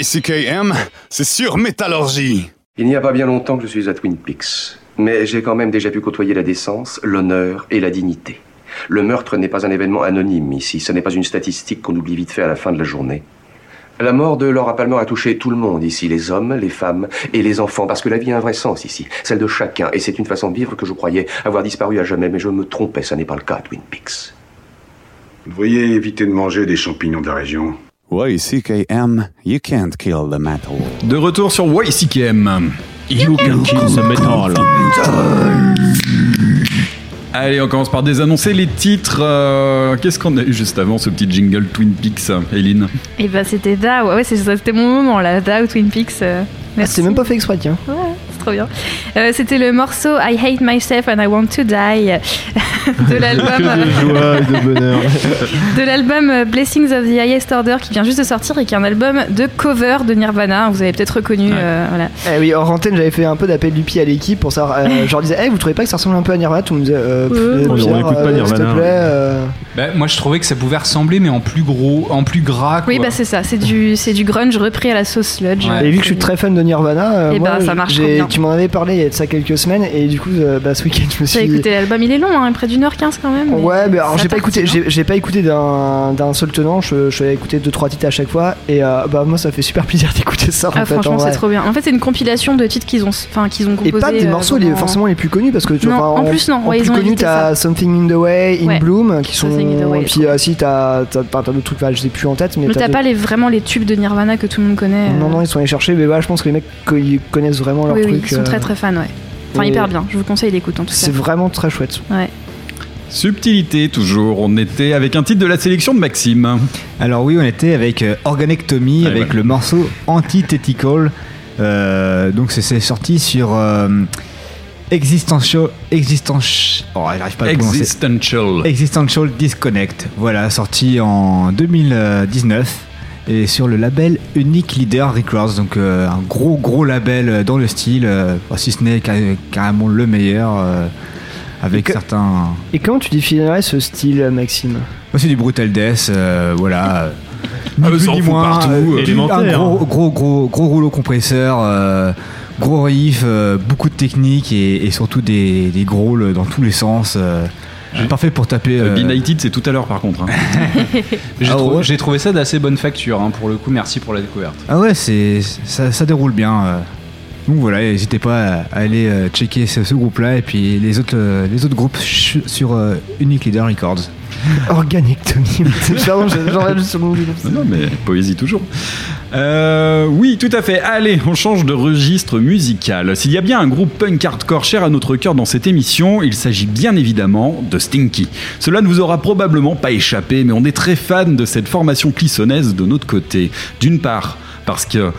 [SPEAKER 6] CKM, c'est sur métallurgie.
[SPEAKER 15] Il n'y a pas bien longtemps que je suis à Twin Peaks. Mais j'ai quand même déjà pu côtoyer la décence, l'honneur et la dignité. Le meurtre n'est pas un événement anonyme ici, ce n'est pas une statistique qu'on oublie vite fait à la fin de la journée. La mort de Laura Palmer a touché tout le monde ici, les hommes, les femmes et les enfants, parce que la vie a un vrai sens ici, celle de chacun, et c'est une façon de vivre que je croyais avoir disparu à jamais, mais je me trompais, ça n'est pas le cas à Twin Peaks.
[SPEAKER 16] Vous devriez éviter de manger des champignons de la région.
[SPEAKER 17] Ouais, CKM, you can't kill the metal.
[SPEAKER 1] De retour sur YCKM.
[SPEAKER 10] You can kill the metal.
[SPEAKER 1] Allez, on commence par désannoncer les titres. Euh, Qu'est-ce qu'on a eu juste avant ce petit jingle Twin Peaks, Eileen
[SPEAKER 9] Et bah c'était Da, ouais, ouais, c'est ça, c'était mon moment là, Da ou Twin Peaks. euh, merci.
[SPEAKER 2] C'est même pas fait exprès, tiens.
[SPEAKER 9] Ouais, trop bien. Euh, c'était le morceau I Hate Myself and I Want to Die <laughs> de l'album.
[SPEAKER 10] Que de joie et de bonheur. <laughs>
[SPEAKER 9] de l'album euh, Blessings of the Highest Order qui vient juste de sortir et qui est un album de cover de Nirvana. Vous avez peut-être reconnu. euh, voilà.
[SPEAKER 2] Eh oui, en antenne, j'avais fait un peu d'appel du pied à l'équipe pour savoir. euh, <laughs> je leur disais, hey, vous trouvez pas que ça ressemble un peu à Nirvana? Tout le monde me disait, euh, pff,
[SPEAKER 9] Ouais.
[SPEAKER 2] euh,
[SPEAKER 10] On
[SPEAKER 2] Pierre,
[SPEAKER 10] écoute pas
[SPEAKER 2] euh,
[SPEAKER 10] Nirvana,
[SPEAKER 2] S'il te
[SPEAKER 10] ouais.
[SPEAKER 2] plaît. euh,
[SPEAKER 5] Bah, moi, je trouvais que ça pouvait ressembler, mais en plus gros, en plus gras.
[SPEAKER 9] Oui, bah c'est ça. C'est du, c'est du grunge repris à la sauce sludge.
[SPEAKER 2] Et vu que je suis très fan de Nirvana, euh,
[SPEAKER 9] Eh
[SPEAKER 2] moi,
[SPEAKER 9] ben, ça marche bien.
[SPEAKER 2] Tu m'en avais parlé il y a de ça quelques semaines, et du coup, euh, bah, ce week-end, je me suis
[SPEAKER 9] J'ai écouté l'album, il est long, hein, près d'une heure quinze quand même.
[SPEAKER 2] Ouais, mais alors j'ai pas écouté, j'ai pas écouté d'un d'un seul tenant. Je, je vais écouter deux trois titres à chaque fois, et euh, bah moi ça fait super plaisir <laughs> d'écouter ça. en
[SPEAKER 9] Ah,
[SPEAKER 2] fait,
[SPEAKER 9] franchement,
[SPEAKER 2] en
[SPEAKER 9] c'est trop bien. En fait, c'est une compilation de titres qu'ils ont, enfin, qu'ils ont
[SPEAKER 2] Et
[SPEAKER 9] composés.
[SPEAKER 2] pas des
[SPEAKER 9] euh,
[SPEAKER 2] morceaux les, forcément les plus connus parce que tu
[SPEAKER 9] Non,
[SPEAKER 2] vois,
[SPEAKER 9] en plus, non, ouais,
[SPEAKER 2] plus
[SPEAKER 9] ils ont
[SPEAKER 2] connus
[SPEAKER 9] évité
[SPEAKER 2] t'as. Something in the Way, In
[SPEAKER 9] Ouais.
[SPEAKER 2] Bloom qui sont et puis si t'as t'as t'as d'autres trucs je sais plus en tête mais
[SPEAKER 9] Mais t'as pas les, vraiment les tubes de Nirvana que tout le monde connaît.
[SPEAKER 2] non non ils sont allés chercher mais je pense que les mecs connaissent vraiment leur truc
[SPEAKER 9] ils sont
[SPEAKER 2] euh,
[SPEAKER 9] très très fans, ouais. Enfin, hyper bien. Je vous conseille d'écouter en tout cas.
[SPEAKER 2] c'est vraiment très chouette
[SPEAKER 9] Ouais.
[SPEAKER 1] Subtilité, toujours. On était avec un titre de la sélection de Maxime.
[SPEAKER 3] Alors oui, on était avec euh, Organectomy,
[SPEAKER 1] Ouais,
[SPEAKER 3] avec
[SPEAKER 1] voilà.
[SPEAKER 3] le morceau Antithetical. Euh, donc c'est sorti sur euh, Existential... Existential... Oh, j'arrive pas à le prononcer.
[SPEAKER 1] Existential.
[SPEAKER 3] Existential Disconnect. Voilà, sorti en 2019 et sur le label Unique Leader Records. Donc euh, un gros gros label euh, dans le style, euh, si ce n'est car- carrément le meilleur. euh, avec
[SPEAKER 2] que-
[SPEAKER 3] certains...
[SPEAKER 2] et comment tu définirais ce style Maxime?
[SPEAKER 3] Moi, c'est du brutal death, euh, voilà. Ni
[SPEAKER 1] Ah,
[SPEAKER 3] plus ni moins,
[SPEAKER 1] partout,
[SPEAKER 3] un gros, gros, gros, gros rouleau compresseur, euh, gros riff, euh, beaucoup de technique et, et surtout des, des growls dans tous les sens. Parfait pour taper.
[SPEAKER 1] Euh, Be Nighted, c'est tout à l'heure par contre. hein. <laughs>
[SPEAKER 5] J'ai
[SPEAKER 3] Ah ouais.
[SPEAKER 5] j'ai trouvé ça d'assez bonne facture, hein, pour le coup. Merci pour la découverte.
[SPEAKER 3] Ah ouais, c'est ça, ça déroule bien. euh. Donc voilà, n'hésitez pas à aller euh, checker ce, ce groupe-là et puis les autres, euh, les autres groupes sur Unique Leader Records. <laughs>
[SPEAKER 2] Organictomy pardon je- j'enlève groupe.
[SPEAKER 1] Non, non, mais poésie toujours. Euh, oui, tout à fait. Allez, on change de registre musical. S'il y a bien un groupe punk hardcore cher à notre cœur dans cette émission, il s'agit bien évidemment de Stinky. Cela ne vous aura probablement pas échappé, mais on est très fan de cette formation clissonnaise de notre côté. D'une part, parce que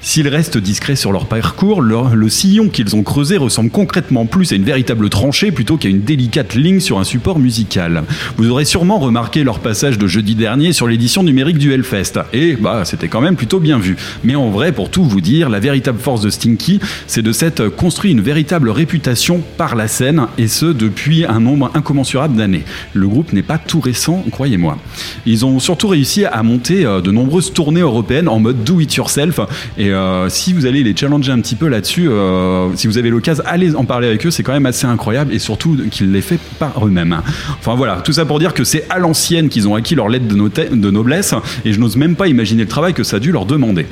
[SPEAKER 1] S'ils restent discrets sur leur parcours, le sillon qu'ils ont creusé ressemble concrètement plus à une véritable tranchée plutôt qu'à une délicate ligne sur un support musical. Vous aurez sûrement remarqué leur passage de jeudi dernier sur l'édition numérique du Hellfest. Et bah, c'était quand même plutôt bien vu. Mais en vrai, pour tout vous dire, la véritable force de Stinky, c'est de s'être construit une véritable réputation par la scène, et ce depuis un nombre incommensurable d'années. Le groupe n'est pas tout récent, croyez-moi. Ils ont surtout réussi à monter euh, de nombreuses tournées européennes en mode do it yourself. Et euh, si vous allez les challenger un petit peu là-dessus, euh, si vous avez l'occasion, allez en parler avec eux, c'est quand même assez incroyable et surtout qu'ils l'aient fait par eux-mêmes. Enfin voilà, tout ça pour dire que c'est à l'ancienne qu'ils ont acquis leur lettre de noblesse et je n'ose même pas imaginer le travail que ça a dû leur demander.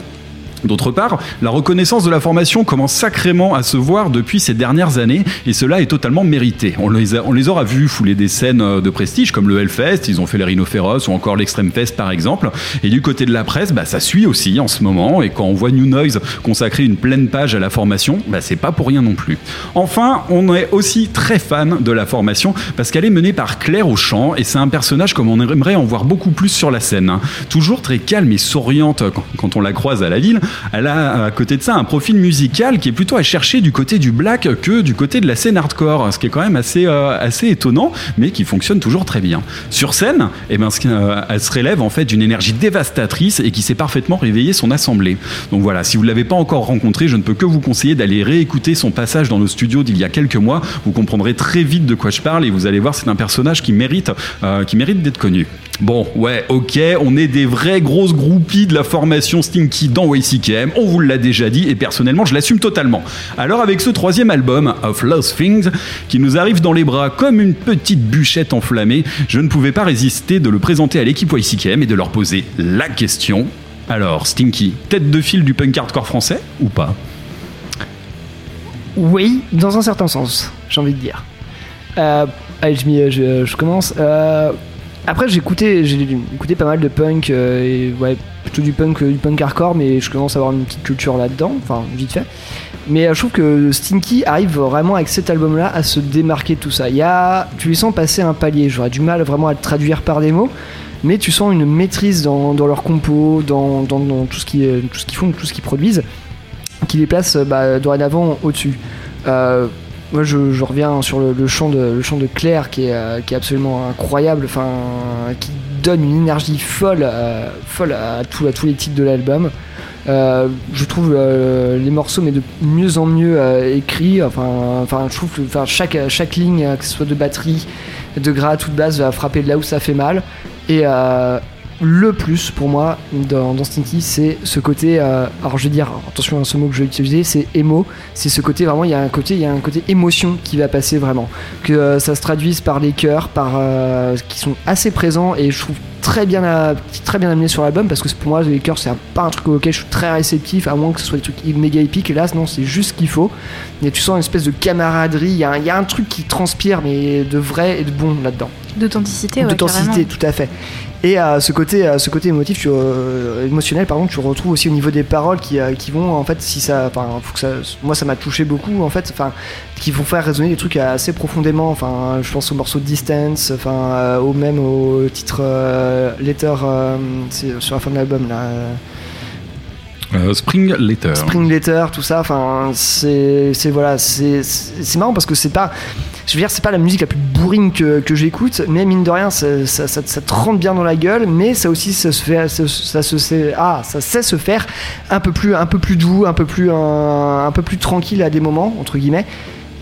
[SPEAKER 1] D'autre part, la reconnaissance de la formation commence sacrément à se voir depuis ces dernières années et cela est totalement mérité. On les, aura vus fouler des scènes euh, de prestige comme le Hellfest, ils ont fait les Rhino Féroces ou encore l'Extreme Fest par exemple. Et du côté de la presse, bah, ça suit aussi en ce moment et quand on voit New Noise consacrer une pleine page à la formation, bah, c'est pas pour rien non plus. Enfin, on est aussi très fan de la formation parce qu'elle est menée par Claire au chant et c'est un personnage comme on aimerait en voir beaucoup plus sur la scène. hein. Toujours très calme et souriante quand on la croise à la ville. Elle a à côté de ça un profil musical qui est plutôt à chercher du côté du black que du côté de la scène hardcore, ce qui est quand même assez, euh, assez étonnant, mais qui fonctionne toujours très bien. Sur scène, eh ben, euh, elle se relève en fait d'une énergie dévastatrice et qui sait parfaitement réveiller son assemblée. Donc voilà, si vous ne l'avez pas encore rencontré, je ne peux que vous conseiller d'aller réécouter son passage dans nos studios d'il y a quelques mois. Vous comprendrez très vite de quoi je parle et vous allez voir, c'est un personnage qui mérite, euh, qui mérite d'être connu. Bon, ouais, ok, on est des vrais grosses groupies de la formation Stinky dans YCKM, on vous l'a déjà dit, et personnellement, je l'assume totalement. Alors avec ce troisième album, Of Lost Things, qui nous arrive dans les bras comme une petite bûchette enflammée, je ne pouvais pas résister de le présenter à l'équipe YCKM et de leur poser la question. Alors, Stinky, tête de file du punk hardcore français ou pas?
[SPEAKER 2] Oui, dans un certain sens, j'ai envie de dire. Euh, allez, je, commence. Euh, après, j'ai écouté, écouté pas mal de punk, euh, ouais, plutôt du punk, euh, du punk hardcore, mais je commence à avoir une petite culture là-dedans, enfin, vite fait. Mais euh, je trouve que Stinky arrive vraiment avec cet album-là à se démarquer de tout ça. Il y a, tu les sens passer un palier. J'aurais du mal vraiment à le traduire par des mots, mais tu sens une maîtrise dans, dans leur compo, dans, dans- tout ce qu'ils font, tout ce qu'ils produisent, qui les place bah, dorénavant au-dessus. Moi, je, reviens sur le, chant de, le de Claire qui est, euh, qui est absolument incroyable, enfin, qui donne une énergie folle, euh, à, tous les titres de l'album. Euh, je trouve les morceaux mais de mieux en mieux écrits. Enfin, je trouve que chaque, chaque ligne, que ce soit de batterie, de gratte ou de basse, va frapper de là où ça fait mal. Et le plus pour moi dans, dans Stinky, c'est ce côté. euh, alors je vais dire, attention à ce mot que je vais utiliser, c'est émo. C'est ce côté vraiment. Il y a un côté, il y a un côté émotion qui va passer vraiment. Que euh, ça se traduise par les chœurs, par euh, qui sont assez présents et je trouve très bien, à- très bien amené sur l'album parce que pour moi les chœurs c'est pas un truc auquel je suis très réceptif à moins que ce soit des trucs méga épiques et là non c'est juste ce qu'il faut et tu sens une espèce de camaraderie il y, a il y a un truc qui transpire mais de vrai et de bon là-dedans
[SPEAKER 9] D'authenticité, ouais,
[SPEAKER 2] d'authenticité tout à fait et euh, ce côté euh, ce côté émotif euh, émotionnel pardon tu retrouves aussi au niveau des paroles qui, euh, qui vont en fait si ça faut que ça moi ça m'a touché beaucoup en fait enfin qui vont faire résonner des trucs assez profondément. Enfin je pense au morceau Distance enfin euh, au même au titre Letter sur la fin de l'album là euh,
[SPEAKER 1] Spring Letter.
[SPEAKER 2] Spring Letter, tout ça, enfin, c'est, voilà, c'est, marrant parce que c'est pas, je veux dire, c'est pas la musique la plus bourrine que, que j'écoute, mais mine de rien, ça, ça, ça- ça te rentre bien dans la gueule, mais ça aussi, ça se fait, ça, se sait, ah, ça sait se faire un peu plus, un peu plus doux, un peu plus, un, un peu plus tranquille à des moments, entre guillemets.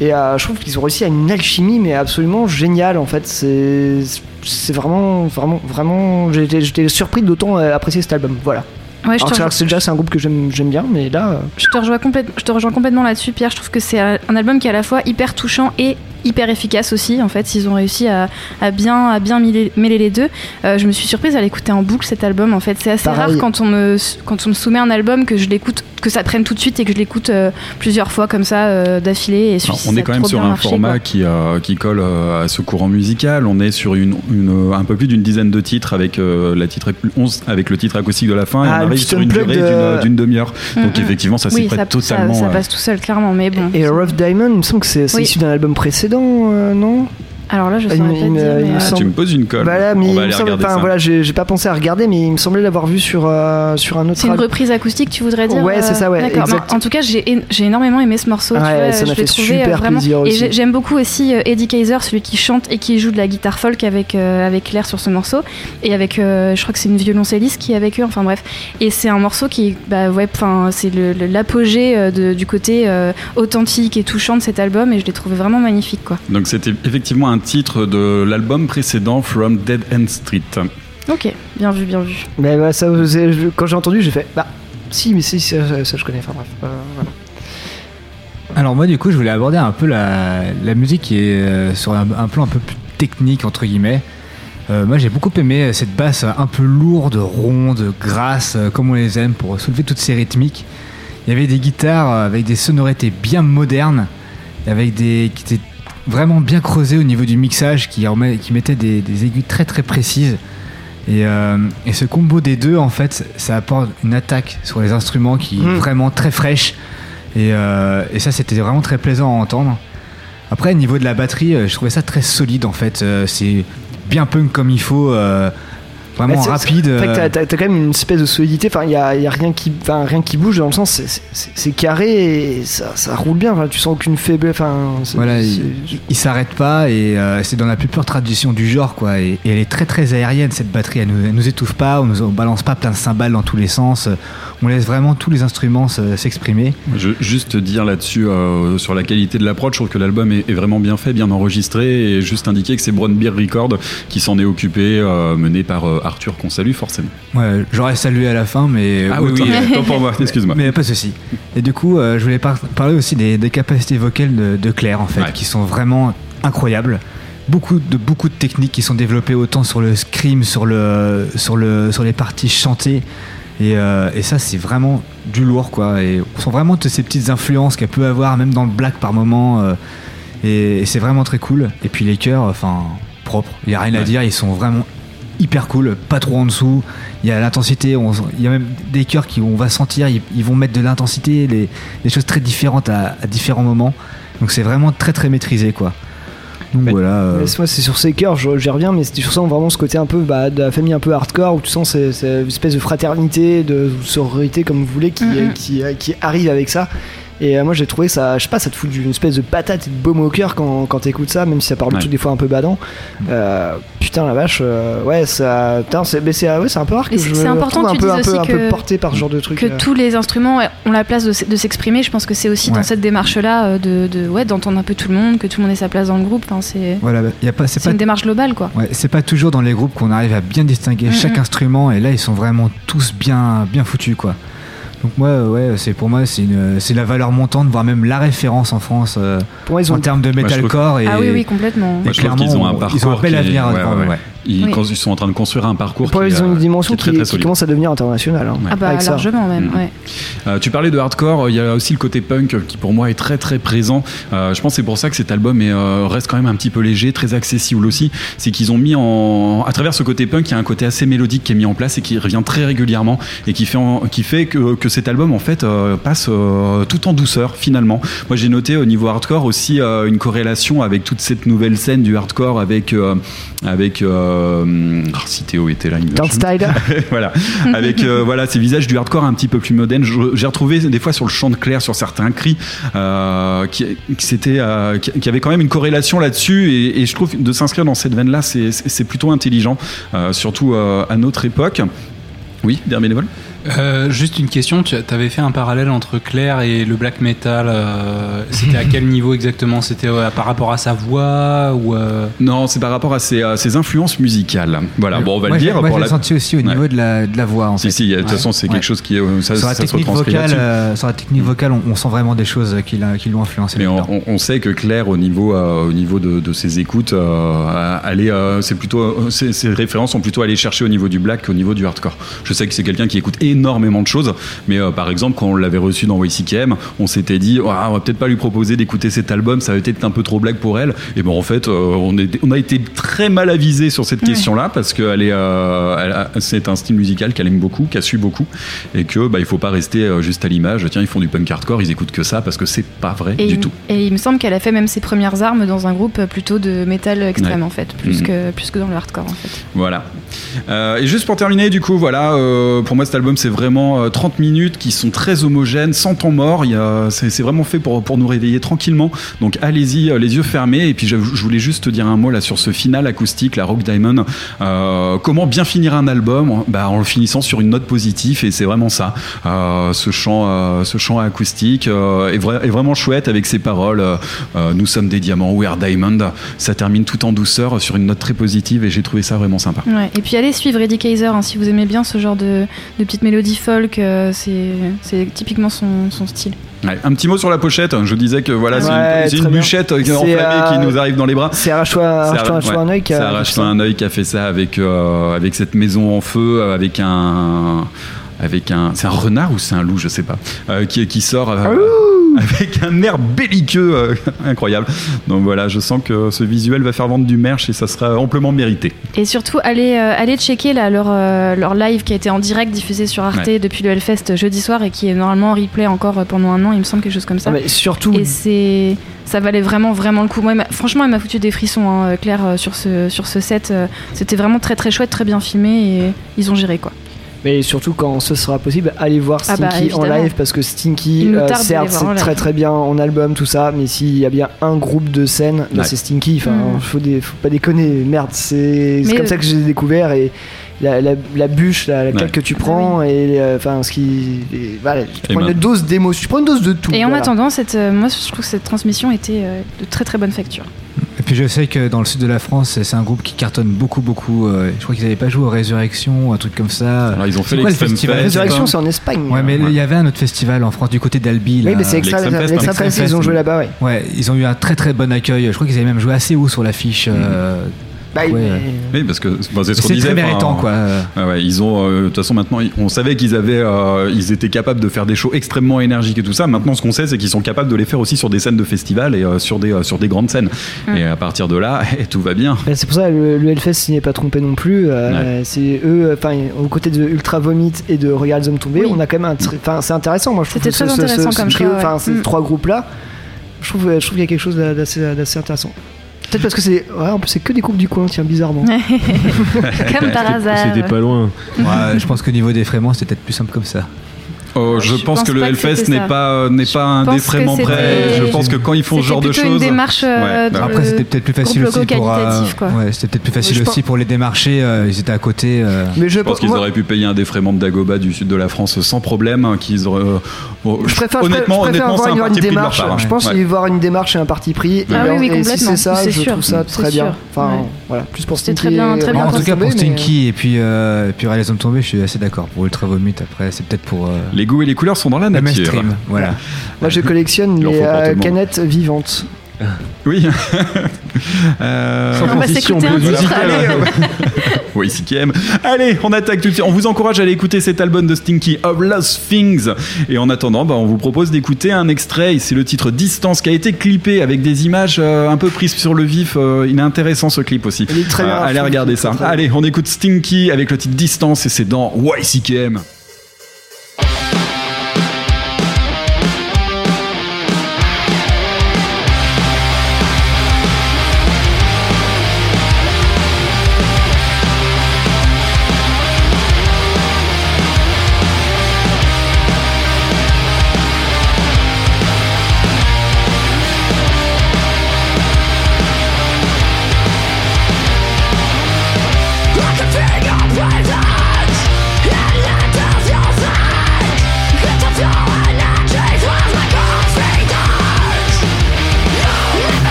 [SPEAKER 2] Et euh, je trouve qu'ils ont réussi à une alchimie, mais absolument géniale en fait. C'est, vraiment, vraiment, vraiment. J'étais, j'étais surpris d'autant euh, apprécier cet album. Voilà.
[SPEAKER 9] Ouais, je
[SPEAKER 2] Alors, c'est- déjà c'est un groupe que j'aime, j'aime bien, mais là. euh,
[SPEAKER 9] Je te rejoins, complète- je te rejoins complètement là-dessus, Pierre. Je trouve que c'est un album qui est à la fois hyper touchant et hyper efficace aussi. En fait, ils ont réussi à, à bien, à bien mêler, mêler les deux. Euh, je me suis surprise à l'écouter en boucle cet album. En fait, c'est assez
[SPEAKER 2] Pareil.
[SPEAKER 9] rare quand on me quand on me soumet un album que je l'écoute, que ça prenne tout de suite et que je l'écoute euh, plusieurs fois comme ça euh, d'affilée. Et
[SPEAKER 1] Alors, on est
[SPEAKER 9] a
[SPEAKER 1] quand même sur un
[SPEAKER 9] marché,
[SPEAKER 1] format
[SPEAKER 9] quoi.
[SPEAKER 1] qui, euh, qui colle euh, à ce courant musical. On est sur une, une- un peu plus d'une dizaine de titres avec, euh, la titre, 11 avec le titre acoustique de la fin et
[SPEAKER 2] Ah,
[SPEAKER 1] on sur une durée
[SPEAKER 2] de-
[SPEAKER 1] d'une, demi-heure. Donc
[SPEAKER 9] Mhm.
[SPEAKER 1] effectivement, ça s'y
[SPEAKER 9] oui,
[SPEAKER 1] prête
[SPEAKER 9] ça,
[SPEAKER 1] totalement.
[SPEAKER 9] Ça,
[SPEAKER 1] euh,
[SPEAKER 9] passe tout seul, clairement. Mais bon.
[SPEAKER 2] Et Rough Diamond, il me semble que c'est, c'est
[SPEAKER 9] Oui.
[SPEAKER 2] issu d'un album précédent, euh, non?
[SPEAKER 9] Alors là, je
[SPEAKER 2] Il
[SPEAKER 9] saurais
[SPEAKER 2] me-
[SPEAKER 9] pas
[SPEAKER 2] me-
[SPEAKER 9] te dire. mais, euh,
[SPEAKER 1] Ah,
[SPEAKER 2] semble-
[SPEAKER 1] tu me poses une colle.
[SPEAKER 2] Voilà, mais
[SPEAKER 1] on
[SPEAKER 2] il
[SPEAKER 1] va
[SPEAKER 2] me
[SPEAKER 1] aller
[SPEAKER 2] semble,
[SPEAKER 1] regarder
[SPEAKER 2] enfin
[SPEAKER 1] ça.
[SPEAKER 2] voilà, j'ai, pas pensé à regarder, mais il me semblait l'avoir vu sur, euh, sur un autre
[SPEAKER 9] C'est une reprise acoustique, tu voudrais dire
[SPEAKER 2] Ouais, c'est
[SPEAKER 9] euh,
[SPEAKER 2] ça, ouais,
[SPEAKER 9] D'accord. Mais En tout cas, j'ai j'ai énormément aimé ce morceau. tu
[SPEAKER 2] Ouais,
[SPEAKER 9] vois,
[SPEAKER 2] ça m'a
[SPEAKER 9] je l'ai
[SPEAKER 2] fait
[SPEAKER 9] trouvé
[SPEAKER 2] super
[SPEAKER 9] vraiment.
[SPEAKER 2] plaisir
[SPEAKER 9] Et
[SPEAKER 2] aussi.
[SPEAKER 9] j'ai- j'aime beaucoup aussi Eddie Kaiser, celui qui chante et qui joue de la guitare folk avec euh, avec Claire sur ce morceau et avec, euh, je crois que c'est une violoncelliste qui est avec eux. Enfin bref. Et c'est un morceau qui, bah ouais, enfin c'est l'apogée du côté euh, authentique et touchant de cet album et je l'ai trouvé vraiment magnifique quoi.
[SPEAKER 1] Donc c'était effectivement un titre de l'album précédent From Dead End Street.
[SPEAKER 9] Ok, bien vu, bien vu.
[SPEAKER 2] Mais ouais, ça, quand j'ai entendu, j'ai fait, bah, si, mais si, ça, ça, ça, je connais. Enfin bref, euh, voilà.
[SPEAKER 3] Alors moi du coup je voulais aborder un peu la, la musique qui est euh, sur un, un plan un peu plus technique entre guillemets. Euh, moi j'ai beaucoup aimé cette basse un peu lourde, ronde, grasse, comme on les aime pour soulever toutes ces rythmiques. Il y avait des guitares avec des sonorités bien modernes, avec des qui étaient vraiment bien creusées au niveau du mixage, qui, qui mettaient des, des aigus très très précises. Et, euh, et ce combo des deux, en fait, ça apporte une attaque sur les instruments qui est
[SPEAKER 2] Mm.
[SPEAKER 3] vraiment très fraîche. Et, euh, et ça, c'était vraiment très plaisant à entendre. Après, au niveau de la batterie, euh, je trouvais ça très solide en fait. C'est bien punk comme il faut, vraiment
[SPEAKER 2] Bah,
[SPEAKER 3] rapide. euh,
[SPEAKER 2] t'as, quand même une espèce de solidité. Enfin, il y a, y a rien qui, enfin, rien qui bouge dans le sens, c'est, carré et ça, ça roule bien. Enfin, tu sens aucune faiblesse. Enfin,
[SPEAKER 3] Voilà, il, il s'arrête pas et euh, c'est dans la plus pure tradition du genre quoi. Et, et elle est très très aérienne cette batterie. Elle nous, elle nous étouffe pas, on nous on balance pas plein de cymbales dans tous les sens. On laisse vraiment tous les instruments se- s'exprimer.
[SPEAKER 1] Je, juste dire là-dessus, euh, sur la qualité de l'approche, je trouve que l'album est, est vraiment bien fait, bien enregistré, et juste indiquer que c'est Brown Beer Record qui s'en est occupé, euh, mené par euh, Arthur, qu'on salue forcément.
[SPEAKER 3] Ouais, j'aurais salué à la fin, mais.
[SPEAKER 1] Ah oui, <laughs> pour moi, excuse-moi.
[SPEAKER 3] Mais pas souci. Et du coup, je voulais par- parler aussi des, des capacités vocales de, de Claire, en fait, qui sont vraiment incroyables. Beaucoup de, beaucoup de techniques qui sont développées autant sur le scream, sur, le, sur, le, sur les parties chantées. Et, euh, et ça, c'est vraiment du lourd, quoi. Et on sent vraiment toutes ces petites influences qu'elle peut avoir, même dans le black par moment. euh, et, et c'est vraiment très cool. Et puis les chœurs, enfin, propres. Il n'y a rien à dire, ils sont vraiment hyper cool, pas trop en dessous. Il y a l'intensité, il y a même des chœurs qui on va sentir, ils, ils vont mettre de l'intensité, les- des choses très différentes à, à différents moments. Donc c'est vraiment très très maîtrisé quoi. Donc voilà. euh,
[SPEAKER 2] Mais moi, c'est sur ces cœurs, je- j'y reviens, mais c'est- tu sens vraiment ce côté un peu bah, de la famille un peu hardcore où tu sens cette espèce de fraternité, de sororité, comme vous voulez, qui, qui, qui arrive avec ça. Et euh, moi, j'ai trouvé ça, je sais pas, ça te fout une espèce de patate et de baume au cœur quand, quand t'écoutes ça, même si ça parle de
[SPEAKER 1] Ouais.
[SPEAKER 2] trucs des fois un peu badant. Euh, putain, la vache, euh, ouais, ça, putain, c'est mais c'est ouais, c'est un peu rare que je
[SPEAKER 9] c'est
[SPEAKER 2] me
[SPEAKER 9] important
[SPEAKER 2] un
[SPEAKER 9] tu
[SPEAKER 2] peu,
[SPEAKER 9] dises
[SPEAKER 2] un peu,
[SPEAKER 9] aussi
[SPEAKER 2] un peu porté par ce genre de truc.
[SPEAKER 9] que
[SPEAKER 2] euh.
[SPEAKER 9] tous les instruments ont la place de, s'exprimer. Je pense que c'est aussi
[SPEAKER 3] Ouais.
[SPEAKER 9] dans cette démarche-là de, de- ouais, d'entendre un peu tout le monde, que tout le monde ait sa place dans le groupe. Enfin, c'est
[SPEAKER 3] voilà, y a pas, c'est
[SPEAKER 9] c'est
[SPEAKER 3] pas
[SPEAKER 9] une démarche globale, quoi.
[SPEAKER 3] Ouais, c'est pas toujours dans les groupes qu'on arrive à bien distinguer
[SPEAKER 9] Mhm.
[SPEAKER 3] chaque instrument et là ils sont vraiment tous bien bien foutus quoi. Donc moi euh, ouais c'est pour moi c'est une c'est la valeur montante voire même la référence en France euh,
[SPEAKER 2] Pour ils
[SPEAKER 3] en termes de
[SPEAKER 1] trouve-
[SPEAKER 3] metalcore et
[SPEAKER 9] Ah oui, oui, complètement.
[SPEAKER 3] et
[SPEAKER 1] je trouve qu'ils ont un
[SPEAKER 3] clairement,
[SPEAKER 1] parcours.
[SPEAKER 3] ils ont un bel avenir
[SPEAKER 1] Ils,
[SPEAKER 9] Oui.
[SPEAKER 1] quand ils sont en train de construire un parcours.
[SPEAKER 2] Pour
[SPEAKER 1] qui,
[SPEAKER 2] ils ont
[SPEAKER 1] euh,
[SPEAKER 2] une dimension
[SPEAKER 1] qui est très,
[SPEAKER 2] qui,
[SPEAKER 1] très
[SPEAKER 2] qui
[SPEAKER 1] solide.
[SPEAKER 2] commence à devenir internationale. hein,
[SPEAKER 9] Ah bah
[SPEAKER 2] avec ça.
[SPEAKER 9] largement même,
[SPEAKER 1] Mhm.
[SPEAKER 9] ouais.
[SPEAKER 1] Euh, tu parlais de hardcore, il y a aussi le côté punk qui pour moi est très très présent. Euh, je pense que c'est pour ça que cet album est, euh, reste quand même un petit peu léger, très accessible aussi. C'est qu'ils ont mis en, à travers ce côté punk, il y a un côté assez mélodique qui est mis en place et qui revient très régulièrement et qui fait, en- qui fait que, que cet album en fait euh, passe euh, tout en douceur finalement. Moi j'ai noté au niveau hardcore aussi euh, une corrélation avec toute cette nouvelle scène du hardcore avec euh, avec euh, si Théo était là, il
[SPEAKER 2] Style. <laughs>
[SPEAKER 1] voilà, avec euh, voilà ces visages du hardcore un petit peu plus modernes. Je- J'ai retrouvé des fois sur le chant de Claire, sur certains cris, euh, qui, euh, qui, qui avait quand même une corrélation là-dessus. Et, et je trouve de s'inscrire dans cette veine-là, c'est, plutôt intelligent, euh, surtout euh, à notre époque. Oui, dernier bénévole.
[SPEAKER 5] Euh, juste une question, tu avais fait un parallèle entre Claire et le black metal. euh, C'était à quel niveau exactement C'était euh, par rapport à sa voix ou euh,
[SPEAKER 1] Non, c'est par rapport à ses, à ses influences musicales. Voilà, bon, on va
[SPEAKER 3] Moi,
[SPEAKER 1] le dire.
[SPEAKER 3] Moi,
[SPEAKER 1] pour
[SPEAKER 3] je l'ai
[SPEAKER 1] la...
[SPEAKER 3] senti aussi au
[SPEAKER 1] Ouais.
[SPEAKER 3] niveau de la, de la voix en
[SPEAKER 1] Si,
[SPEAKER 3] fait.
[SPEAKER 1] si, de toute façon, c'est
[SPEAKER 3] Ouais.
[SPEAKER 1] quelque chose qui euh, Ça,
[SPEAKER 3] sur, la
[SPEAKER 1] ça se
[SPEAKER 3] vocale, euh, sur la technique vocale, on, on sent vraiment des choses qui, l'a- qui l'ont influencé.
[SPEAKER 1] Mais on, sait que Claire, au niveau, euh, au niveau de, de ses écoutes, euh, elle est, euh, c'est plutôt, euh, ses, ses références sont plutôt allées chercher au niveau du black qu'au niveau du hardcore. Je sais que c'est quelqu'un qui écoute énormément de choses, mais euh, par exemple, quand on l'avait reçu dans YCKM, on s'était dit, Ah, on va peut-être pas lui proposer d'écouter cet album, ça va peut-être un peu trop black pour elle. Et bon, en fait, euh, on, est- on a été très mal avisé sur cette question-là parce que est, euh, c'est un style musical qu'elle aime beaucoup, qu'elle suit beaucoup, et que bah, il faut pas rester juste à l'image. Tiens, ils font du punk hardcore, ils écoutent que ça parce que c'est pas vrai
[SPEAKER 9] Et,
[SPEAKER 1] du
[SPEAKER 9] il-
[SPEAKER 1] tout.
[SPEAKER 9] et il me semble qu'elle a fait même ses premières armes dans un groupe plutôt de métal extrême
[SPEAKER 1] Ouais.
[SPEAKER 9] en fait, plus,
[SPEAKER 1] Mhm.
[SPEAKER 9] que, plus que dans le hardcore en fait.
[SPEAKER 1] Voilà. Et juste pour terminer, du coup, voilà, pour moi cet album c'est vraiment euh, 30 minutes qui sont très homogènes, sans temps mort. C'est vraiment fait pour, pour nous réveiller tranquillement. Donc allez-y, euh, les yeux fermés. Et puis je, voulais juste te dire un mot là sur ce final acoustique, la Rock Diamond. Euh, comment bien finir un album? Bah, En le finissant sur une note positive. Et c'est vraiment ça. Euh, ce, chant, euh, ce chant acoustique euh, est, vra- est vraiment chouette avec ses paroles. euh, euh, nous sommes des diamants, we are diamond. Ça termine tout en douceur sur une note très positive. Et j'ai trouvé ça vraiment sympa.
[SPEAKER 9] Ouais. Et puis allez suivre Eddie Kaiser hein, si vous aimez bien ce genre de, de petites mélodies folk, euh, c'est c'est typiquement son, son style.
[SPEAKER 1] Ouais, un petit mot sur la pochette. Je disais que voilà, c'est
[SPEAKER 2] Ouais,
[SPEAKER 1] une, c'est une bûchette euh, enflammée
[SPEAKER 2] euh,
[SPEAKER 1] qui nous arrive dans les bras.
[SPEAKER 2] C'est Arrache-toi
[SPEAKER 1] ouais,
[SPEAKER 2] un œil qui a- qui fait ça.
[SPEAKER 1] qui avec, euh, avec cette maison en feu, avec un. Avec un. C'est un renard ou c'est un loup, je sais pas. euh, qui, qui sort. <laughs> avec un air belliqueux euh, incroyable. Donc voilà, je sens que ce visuel va faire vendre du merch et ça sera amplement mérité.
[SPEAKER 9] Et surtout, allez, euh, allez checker là, leur, euh, leur live qui a été en direct diffusé sur Arte
[SPEAKER 1] Ouais.
[SPEAKER 9] depuis le Hellfest jeudi soir et qui est normalement en replay encore pendant un an, il me semble, quelque chose comme ça.
[SPEAKER 2] Ah, mais surtout-
[SPEAKER 9] Et c'est. Ça valait vraiment, vraiment le coup. Moi, il m'a- franchement, elle m'a foutu des frissons, hein, Claire, sur ce, sur ce set. C'était vraiment très, très chouette, très bien filmé et ils ont géré quoi.
[SPEAKER 2] Mais surtout quand ce sera possible, allez voir
[SPEAKER 9] Ah bah,
[SPEAKER 2] Stinky en live parce que Stinky, euh, certes, c'est très très bien en album, tout ça, mais s'il y a bien un groupe de scène, bah,
[SPEAKER 1] Ouais.
[SPEAKER 2] c'est Stinky. Enfin,
[SPEAKER 9] Mm.
[SPEAKER 2] faut, des, faut pas déconner, merde, c'est comme
[SPEAKER 9] euh,
[SPEAKER 2] ça que j'ai découvert et, la, la- la bûche, la, la claque
[SPEAKER 1] Ouais.
[SPEAKER 2] que tu prends et euh, enfin ce qui, et voilà, tu
[SPEAKER 1] Et
[SPEAKER 2] prends une
[SPEAKER 1] ben-
[SPEAKER 2] dose d'émotion, tu prends une dose de tout.
[SPEAKER 9] Et en
[SPEAKER 2] voilà.
[SPEAKER 9] attendant, cette, euh, moi je trouve que cette transmission était euh, de très très bonne facture.
[SPEAKER 3] Et puis je sais que dans le sud de la France, c'est un groupe qui cartonne beaucoup, beaucoup. euh, je crois qu'ils n'avaient pas joué au Résurrection, un truc comme ça.
[SPEAKER 1] Alors, ils ont fait
[SPEAKER 3] quoi le festival
[SPEAKER 1] Fest.
[SPEAKER 2] Résurrection, c'est en Espagne.
[SPEAKER 3] Ouais, mais il y avait un autre festival en France du côté d'Albi.
[SPEAKER 2] Oui, mais c'est Extra-
[SPEAKER 1] L'Extreme Fest,
[SPEAKER 2] l'Extra
[SPEAKER 3] Extreme
[SPEAKER 2] Fest, ils ont joué là-bas, ouais.
[SPEAKER 3] Ouais, ils ont eu un très très bon accueil. Je crois qu'ils avaient même joué assez haut sur l'affiche. euh,
[SPEAKER 2] Bah,
[SPEAKER 3] ouais,
[SPEAKER 2] mais-
[SPEAKER 3] ouais.
[SPEAKER 1] Oui, parce que enfin, c'est ce qu'on
[SPEAKER 3] C'est
[SPEAKER 1] disait.
[SPEAKER 3] très méritant, quoi.
[SPEAKER 1] Ouais, ils ont, euh, de toute façon, maintenant, on savait qu'ils avaient, euh, ils étaient capables de faire des shows extrêmement énergiques et tout ça. Maintenant, ce qu'on sait, c'est qu'ils sont capables de les faire aussi sur des scènes de festival et euh, sur des, euh, sur des grandes scènes.
[SPEAKER 2] Mm.
[SPEAKER 1] Et à partir de là, <laughs> tout va bien.
[SPEAKER 2] Bah, C'est pour ça le, le Hellfest s'y n'est pas trompé non plus. euh, C'est eux, enfin aux côtés de Ultra Vomit et de Regarde les hommes tombés, on a quand même un, enfin c'est intéressant. Moi je trouve
[SPEAKER 9] C'était
[SPEAKER 2] que
[SPEAKER 9] très
[SPEAKER 2] ce-
[SPEAKER 9] intéressant
[SPEAKER 2] ce
[SPEAKER 9] comme
[SPEAKER 2] trio, enfin ces
[SPEAKER 9] Mm.
[SPEAKER 2] trois groupes là, je trouve, je trouve qu'il y a quelque chose d'assez intéressant. Peut-être parce que c'est, ouais, en plus c'est que des groupes du coin, tiens bizarrement. <laughs>
[SPEAKER 9] Comme par hasard.
[SPEAKER 10] C'était pas loin.
[SPEAKER 3] Ouais, je pense qu'au niveau des Fréments, c'était peut-être plus simple comme ça.
[SPEAKER 1] Oh, je,
[SPEAKER 9] je
[SPEAKER 1] pense,
[SPEAKER 9] pense
[SPEAKER 1] que le Hellfest n'est pas, euh, n'est pas un défraiement
[SPEAKER 9] c'était-
[SPEAKER 1] Je pense que quand ils font ce genre de
[SPEAKER 9] plutôt
[SPEAKER 1] choses.
[SPEAKER 9] une démarche euh,
[SPEAKER 1] Ouais,
[SPEAKER 9] de-
[SPEAKER 1] bah,
[SPEAKER 3] Après, c'était peut-être plus facile aussi pour. euh, ouais, c'était peut-être plus facile
[SPEAKER 2] Je
[SPEAKER 3] aussi
[SPEAKER 2] pense-
[SPEAKER 3] pour les démarcher. euh, ils étaient à côté. euh.
[SPEAKER 2] Mais je,
[SPEAKER 1] Je pense qu'ils
[SPEAKER 2] moi-
[SPEAKER 1] auraient pu payer un défraiement de Dagoba du sud de la France sans problème. hein, Qu'ils auraient. bon,
[SPEAKER 2] Je préfère, je
[SPEAKER 1] honnêtement,
[SPEAKER 2] préfère
[SPEAKER 1] honnêtement,
[SPEAKER 2] une, démarche.
[SPEAKER 1] part. hein.
[SPEAKER 2] Je pense
[SPEAKER 1] Ouais.
[SPEAKER 2] y voir une démarche et un parti pris. Et,
[SPEAKER 9] Ah
[SPEAKER 2] alors-
[SPEAKER 9] oui, oui,
[SPEAKER 2] et si
[SPEAKER 9] complètement,
[SPEAKER 2] c'est ça,
[SPEAKER 9] c'est
[SPEAKER 2] je
[SPEAKER 9] sûr,
[SPEAKER 2] trouve ça
[SPEAKER 9] c'est
[SPEAKER 2] très bien. Enfin, voilà, plus pour
[SPEAKER 9] C'était
[SPEAKER 2] Stinky
[SPEAKER 9] très bien, très
[SPEAKER 3] En
[SPEAKER 9] bien
[SPEAKER 3] tout cas, pour Stinky et puis, et puis les hommes tombés, je suis assez d'accord. Pour Ultra Vomit, après, c'est peut-être pour.
[SPEAKER 1] Les goûts et les couleurs sont dans la
[SPEAKER 3] le
[SPEAKER 1] nature.
[SPEAKER 3] mainstream. <laughs> Voilà.
[SPEAKER 2] Moi je collectionne les euh, canettes vivantes.
[SPEAKER 1] Oui. <laughs> euh...
[SPEAKER 10] Sans
[SPEAKER 9] On va s'écouter un titre. <laughs>
[SPEAKER 1] Oui, si qui aime. Allez, on attaque tout de suite. On vous encourage à aller écouter cet album de Stinky, Of Lost Things. Et en attendant, bah, on vous propose d'écouter un extrait. C'est le titre Distance qui a été clippé avec des images euh, un peu prises sur le vif. Euh, il est intéressant ce clip aussi.
[SPEAKER 2] Il est très bien,
[SPEAKER 1] allez regarder ça. Allez, on écoute Stinky avec le titre Distance et c'est dans YCKM.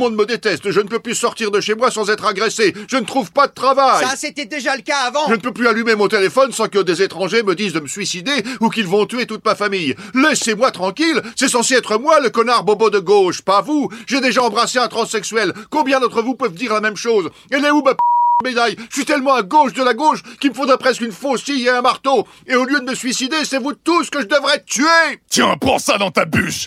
[SPEAKER 18] Monde me déteste. Je ne peux plus sortir de chez moi sans être agressé. Je ne trouve pas de travail.
[SPEAKER 19] Ça, c'était déjà le cas avant.
[SPEAKER 18] Je ne peux plus allumer mon téléphone sans que des étrangers me disent de me suicider ou qu'ils vont tuer toute ma famille. Laissez-moi tranquille. C'est censé être moi le connard bobo de gauche, pas vous. J'ai déjà embrassé un transsexuel. Combien d'entre vous peuvent dire la même chose Elle est où ma p- médaille? Je suis tellement à gauche de la gauche qu'il me faudrait presque une faucille et un marteau. Et au lieu de me suicider, c'est vous tous que je devrais tuer.
[SPEAKER 6] Tiens, prends ça dans ta bûche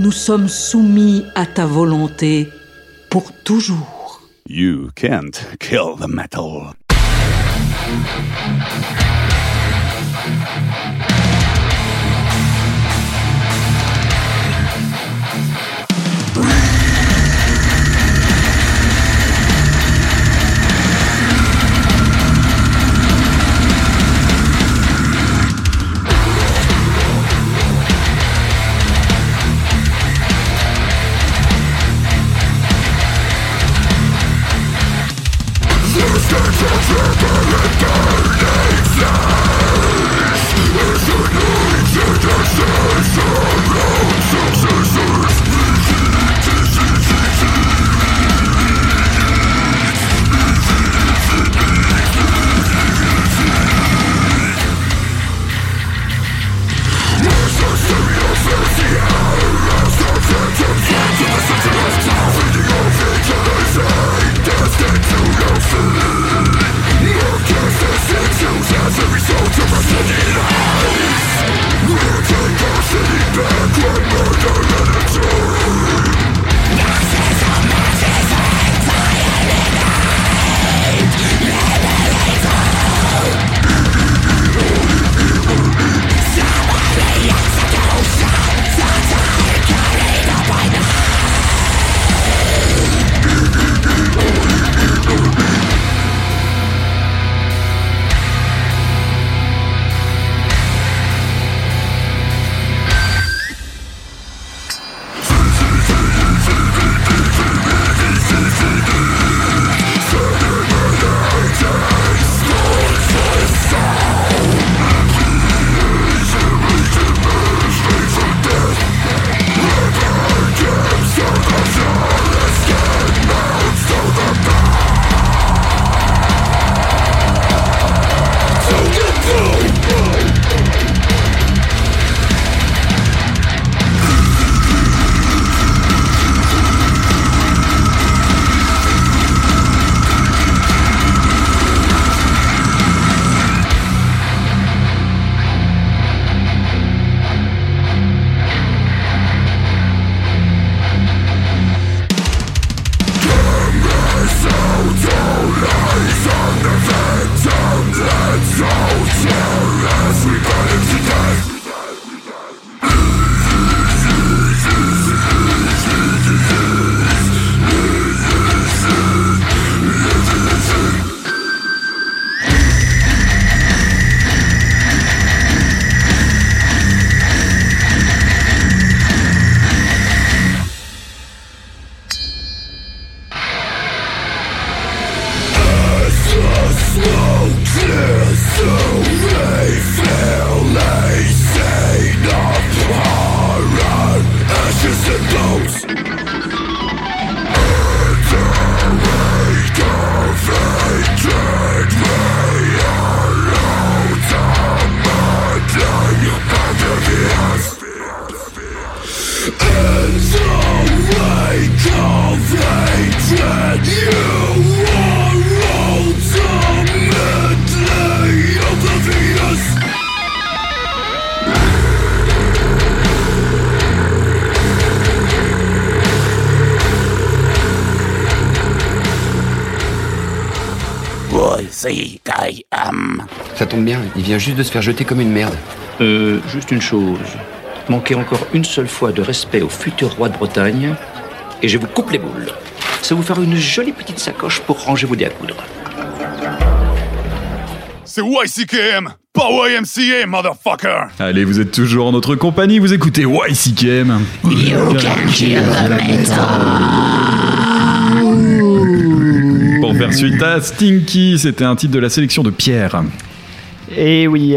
[SPEAKER 19] nous sommes soumis à ta volonté pour toujours.
[SPEAKER 20] You can't kill the metal.
[SPEAKER 21] Il vient juste de se faire jeter comme une merde.
[SPEAKER 22] Euh, juste une chose. Manquez encore une seule fois de respect au futur roi de Bretagne, et je vous coupe les boules. Ça vous fera une jolie petite sacoche pour ranger vos dés à coudre.
[SPEAKER 20] C'est YCKM, pas YMCA, motherfucker!
[SPEAKER 1] Allez, vous êtes toujours en notre compagnie, vous écoutez YCKM. Pour faire suite à Stinky, c'était un titre de la sélection de Pierre.
[SPEAKER 2] Et oui,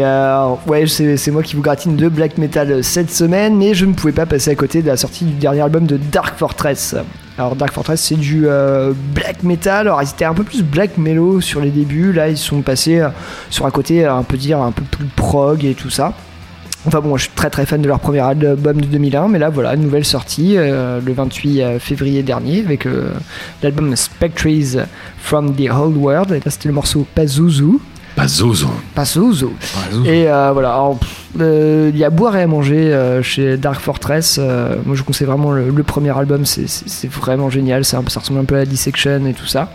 [SPEAKER 2] ouais, c'est moi qui vous gratine de black metal cette semaine, mais je ne pouvais pas passer à côté de la sortie du dernier album de Dark Fortress. Alors Dark Fortress, c'est du euh, black metal. Alors ils étaient un peu plus black mellow sur les débuts. Là, ils sont passés euh, sur un côté euh, un peu dire un peu plus prog et tout ça. Enfin bon, je suis très très fan de leur premier album de 2001, mais là voilà, nouvelle sortie le 28 février dernier avec l'album Spectres from the Old World. Et là c'était le morceau Pazuzu.
[SPEAKER 1] Pazuzu.
[SPEAKER 2] Pazuzu. Et euh, voilà, euh, il y a à boire et à manger euh, chez Dark Fortress. Euh, moi je conseille vraiment le, le premier album, c'est- vraiment génial, ça, ça ressemble un peu à Dissection et tout ça.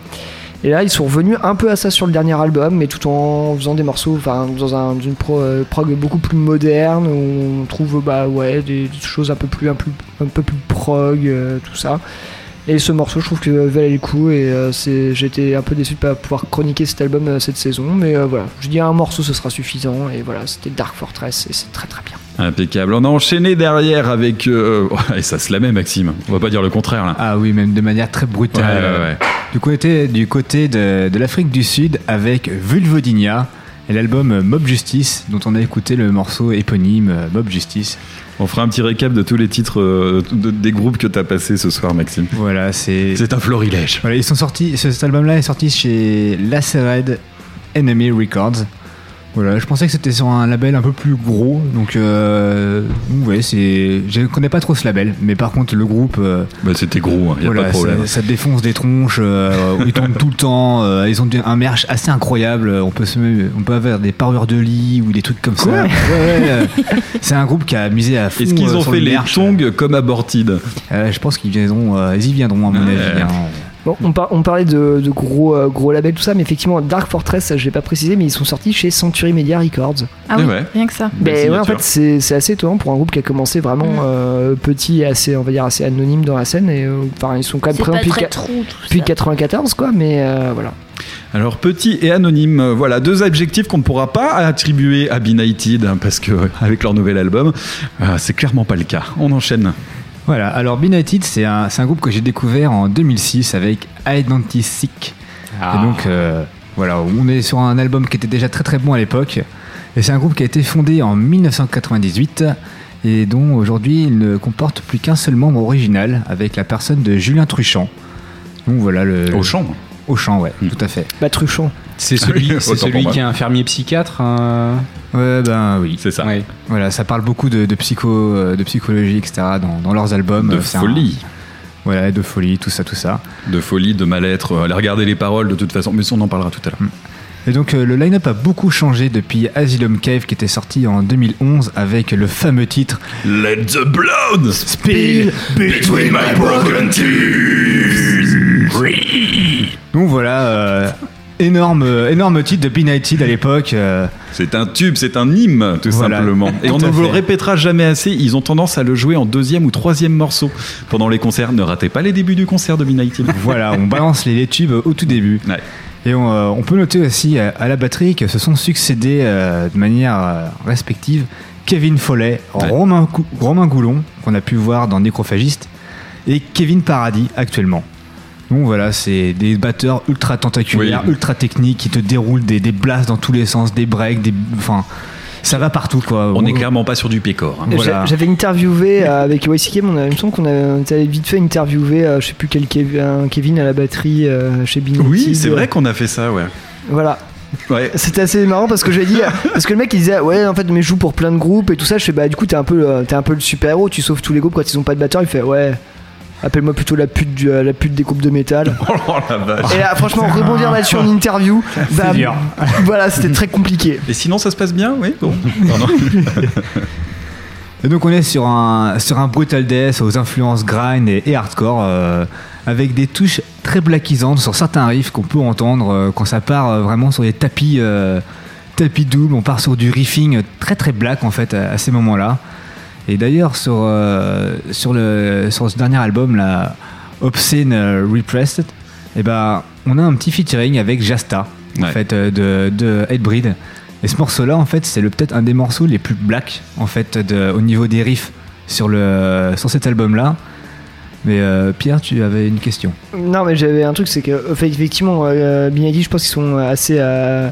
[SPEAKER 2] Et là, ils sont revenus un peu à ça sur le dernier album, mais tout en faisant des morceaux, enfin, dans un, dans une pro- prog beaucoup plus moderne, où on trouve bah, ouais, des, des choses un peu plus, un peu, un peu plus prog, tout ça. Et ce morceau, je trouve que valait le coup, et euh, j'étais un peu déçu de pas pouvoir chroniquer cet album euh, cette saison, mais euh, voilà, je dis un morceau, ce sera suffisant, et voilà, c'était Dark Fortress, et c'est très très bien.
[SPEAKER 1] Impeccable. On a enchaîné derrière avec. euh, <laughs> et ça se la met, Maxime. On va pas dire le contraire là.
[SPEAKER 3] Ah oui, même de manière très brutale.
[SPEAKER 1] Ouais, ouais, ouais.
[SPEAKER 3] Du côté, du côté de, de l'Afrique du Sud avec Vulvodinia et l'album Mob Justice dont on a écouté le morceau éponyme euh, Mob Justice.
[SPEAKER 1] On fera un petit récap de tous les titres euh, de- des groupes que tu as passés ce soir, Maxime.
[SPEAKER 3] Voilà, c'est.
[SPEAKER 1] C'est un florilège.
[SPEAKER 3] Voilà, ils sont sortis. ce- Cet album-là est sorti chez Lacered Enemy Records. Voilà, je pensais que c'était sur un label un peu plus gros, donc euh, ouais, c'est, je connais pas trop ce label, mais par contre le groupe, euh,
[SPEAKER 1] Bah, C'était gros, il y a
[SPEAKER 3] voilà,
[SPEAKER 1] pas de problème.
[SPEAKER 3] ça, ça défonce des tronches, euh, ils tournent tout le temps, euh, ils ont un merch assez incroyable, on peut se, on peut avoir des parures de lit ou des trucs comme
[SPEAKER 1] Quoi
[SPEAKER 3] ça. Ouais, ouais, euh, c'est un groupe qui a misé à fond.
[SPEAKER 1] Est-ce qu'ils ont
[SPEAKER 3] sur
[SPEAKER 1] fait
[SPEAKER 3] le
[SPEAKER 1] les
[SPEAKER 3] merch.
[SPEAKER 1] tongs comme Abortid
[SPEAKER 3] Euh, Je pense qu'ils viendront, euh, ils y viendront à mon
[SPEAKER 1] Ouais.
[SPEAKER 3] avis. hein.
[SPEAKER 2] Bon, on, par- on parlait de, de gros, euh, gros labels, tout ça, mais effectivement, Dark Fortress, ça, je l'ai pas précisé, mais ils sont sortis chez Century Media Records.
[SPEAKER 9] Ah oui, rien que ça.
[SPEAKER 2] Ben ouais, en fait, c'est assez étonnant pour un groupe qui a commencé vraiment euh, petit et assez, on va dire, assez anonyme dans la scène. Et euh, enfin, ils sont quand même présents depuis,
[SPEAKER 4] trou,
[SPEAKER 2] depuis
[SPEAKER 4] ça.
[SPEAKER 2] 94, quoi, mais euh, voilà.
[SPEAKER 1] Alors petit et anonyme, voilà deux adjectifs qu'on ne pourra pas attribuer à Benighted hein, parce que avec leur nouvel album, euh, c'est clairement pas le cas. On enchaîne.
[SPEAKER 3] Voilà, alors Benighted, c'est un, c'est un groupe que j'ai découvert en 2006 avec Identity Sick.
[SPEAKER 1] Ah.
[SPEAKER 3] Et donc, euh, voilà, on est sur un album qui était déjà très très bon à l'époque. Et c'est un groupe qui a été fondé en 1998 et dont aujourd'hui il ne comporte plus qu'un seul membre original avec la personne de Julien Truchant. Donc voilà le.
[SPEAKER 1] Au chant.
[SPEAKER 3] Au chant, ouais, tout à fait.
[SPEAKER 2] Bah, Truchant.
[SPEAKER 5] C'est <laughs> celui, c'est celui qui est infirmier psychiatre. euh,
[SPEAKER 3] Ouais, ben oui.
[SPEAKER 1] C'est ça.
[SPEAKER 3] Voilà, ça parle beaucoup de, de psycho, euh, de psychologie, etc. dans, dans leurs albums.
[SPEAKER 1] De
[SPEAKER 3] Euh, c'est un-
[SPEAKER 1] folie.
[SPEAKER 3] Voilà, de folie, tout ça, tout ça.
[SPEAKER 1] De folie, de mal-être. Allez regarder les paroles de toute façon, mais on en parlera tout à l'heure.
[SPEAKER 3] Et donc euh, le line-up a beaucoup changé depuis Asylum Cave qui était sorti en 2011 avec le fameux titre
[SPEAKER 1] Let the blood
[SPEAKER 3] spill
[SPEAKER 1] between my broken teeth.
[SPEAKER 3] Donc voilà, euh, énorme, énorme titre de Benighted à l'époque. euh,
[SPEAKER 1] C'est un tube, c'est un hymne, tout
[SPEAKER 3] Voilà.
[SPEAKER 1] simplement. Et on ne vous le répétera jamais assez, ils ont tendance à le jouer en deuxième ou troisième morceau pendant les concerts. Ne ratez pas les débuts du concert de Benighted. <laughs>
[SPEAKER 3] voilà, on balance les, les tubes au tout début. Et on, euh, on peut noter aussi euh, à la batterie que se sont succédés euh, de manière respective Kevin Follet, Romain, Romain Goulon, qu'on a pu voir dans Nécrophagiste, et Kevin Paradis actuellement. Donc voilà, c'est des batteurs ultra tentaculaires,
[SPEAKER 1] Oui.
[SPEAKER 3] ultra techniques qui te déroulent des, des blasts dans tous les sens, des breaks, des. Enfin, ça va partout quoi.
[SPEAKER 1] On n'est clairement pas sur du pécor. hein.
[SPEAKER 3] Voilà.
[SPEAKER 2] J'avais interviewé euh, avec YCK, on a, il me semble qu'on avait vite fait interviewer, euh, je sais plus quel Kevin à la batterie euh, chez Binitti.
[SPEAKER 1] Oui, c'est vrai qu'on a fait ça, ouais.
[SPEAKER 2] Voilà.
[SPEAKER 1] Ouais.
[SPEAKER 2] C'était assez marrant parce que j'ai dit <laughs> parce que le mec il disait ouais en fait mais je joue pour plein de groupes et tout ça je fais bah du coup t'es un peu t'es un peu le super héros tu sauves tous les groupes quand ils ont pas de batteur il fait ouais appelle-moi plutôt la pute du- euh, la pute des groupes de métal <laughs>
[SPEAKER 1] Oh la vache.
[SPEAKER 2] et là franchement rebondir là-dessus en interview bah,
[SPEAKER 1] dur. <laughs>
[SPEAKER 2] voilà c'était très compliqué
[SPEAKER 1] Et sinon, ça se passe bien Oui Bon. Pardon. <laughs>
[SPEAKER 3] Et donc on est sur un, sur un brutal death aux influences grind et, et hardcore euh, avec des touches très blackisantes sur certains riffs qu'on peut entendre euh, quand ça part euh, vraiment sur les tapis euh, tapis doubles, on part sur du riffing très très black en fait à, à ces moments-là. Et d'ailleurs sur, euh, sur, le, sur ce dernier album là, Obscene euh, Repressed, et ben on a un petit featuring avec Jasta en
[SPEAKER 1] Ouais.
[SPEAKER 3] fait euh, de, de Hatebreed. Et ce morceau-là, en fait, c'est le- peut-être un des morceaux les plus black, en fait, de- au niveau des riffs sur, le, sur cet album-là. Mais euh, Pierre, tu avais une question?
[SPEAKER 2] non mais j'avais un truc c'est que effectivement euh, Binadi je pense qu'ils sont assez euh,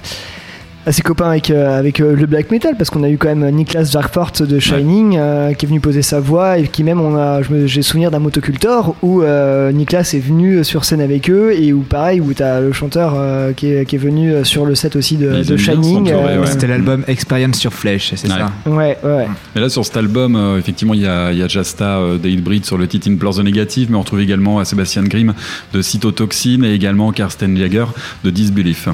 [SPEAKER 2] assez copain avec, euh, avec euh, le black metal parce qu'on a eu quand même Niklas Jarfort de Shining euh, qui est venu poser sa voix et qui même on a j'ai souvenir d'un motocultor où euh, Niklas est venu sur scène avec eux et où pareil où t'as le chanteur euh, qui, est, qui est venu sur le set aussi de, Shining euh,
[SPEAKER 1] ouais.
[SPEAKER 3] C'était l'album Experience sur Flèche, c'est ça
[SPEAKER 2] ouais ouais
[SPEAKER 1] Mais là, sur cet album, euh, effectivement, il y a, il y a Jasta euh, Breed sur le titre Implore the Negative, mais on retrouve également euh, Sébastien Grimm de Cytotoxin et également Karsten Jaeger de Disbelief.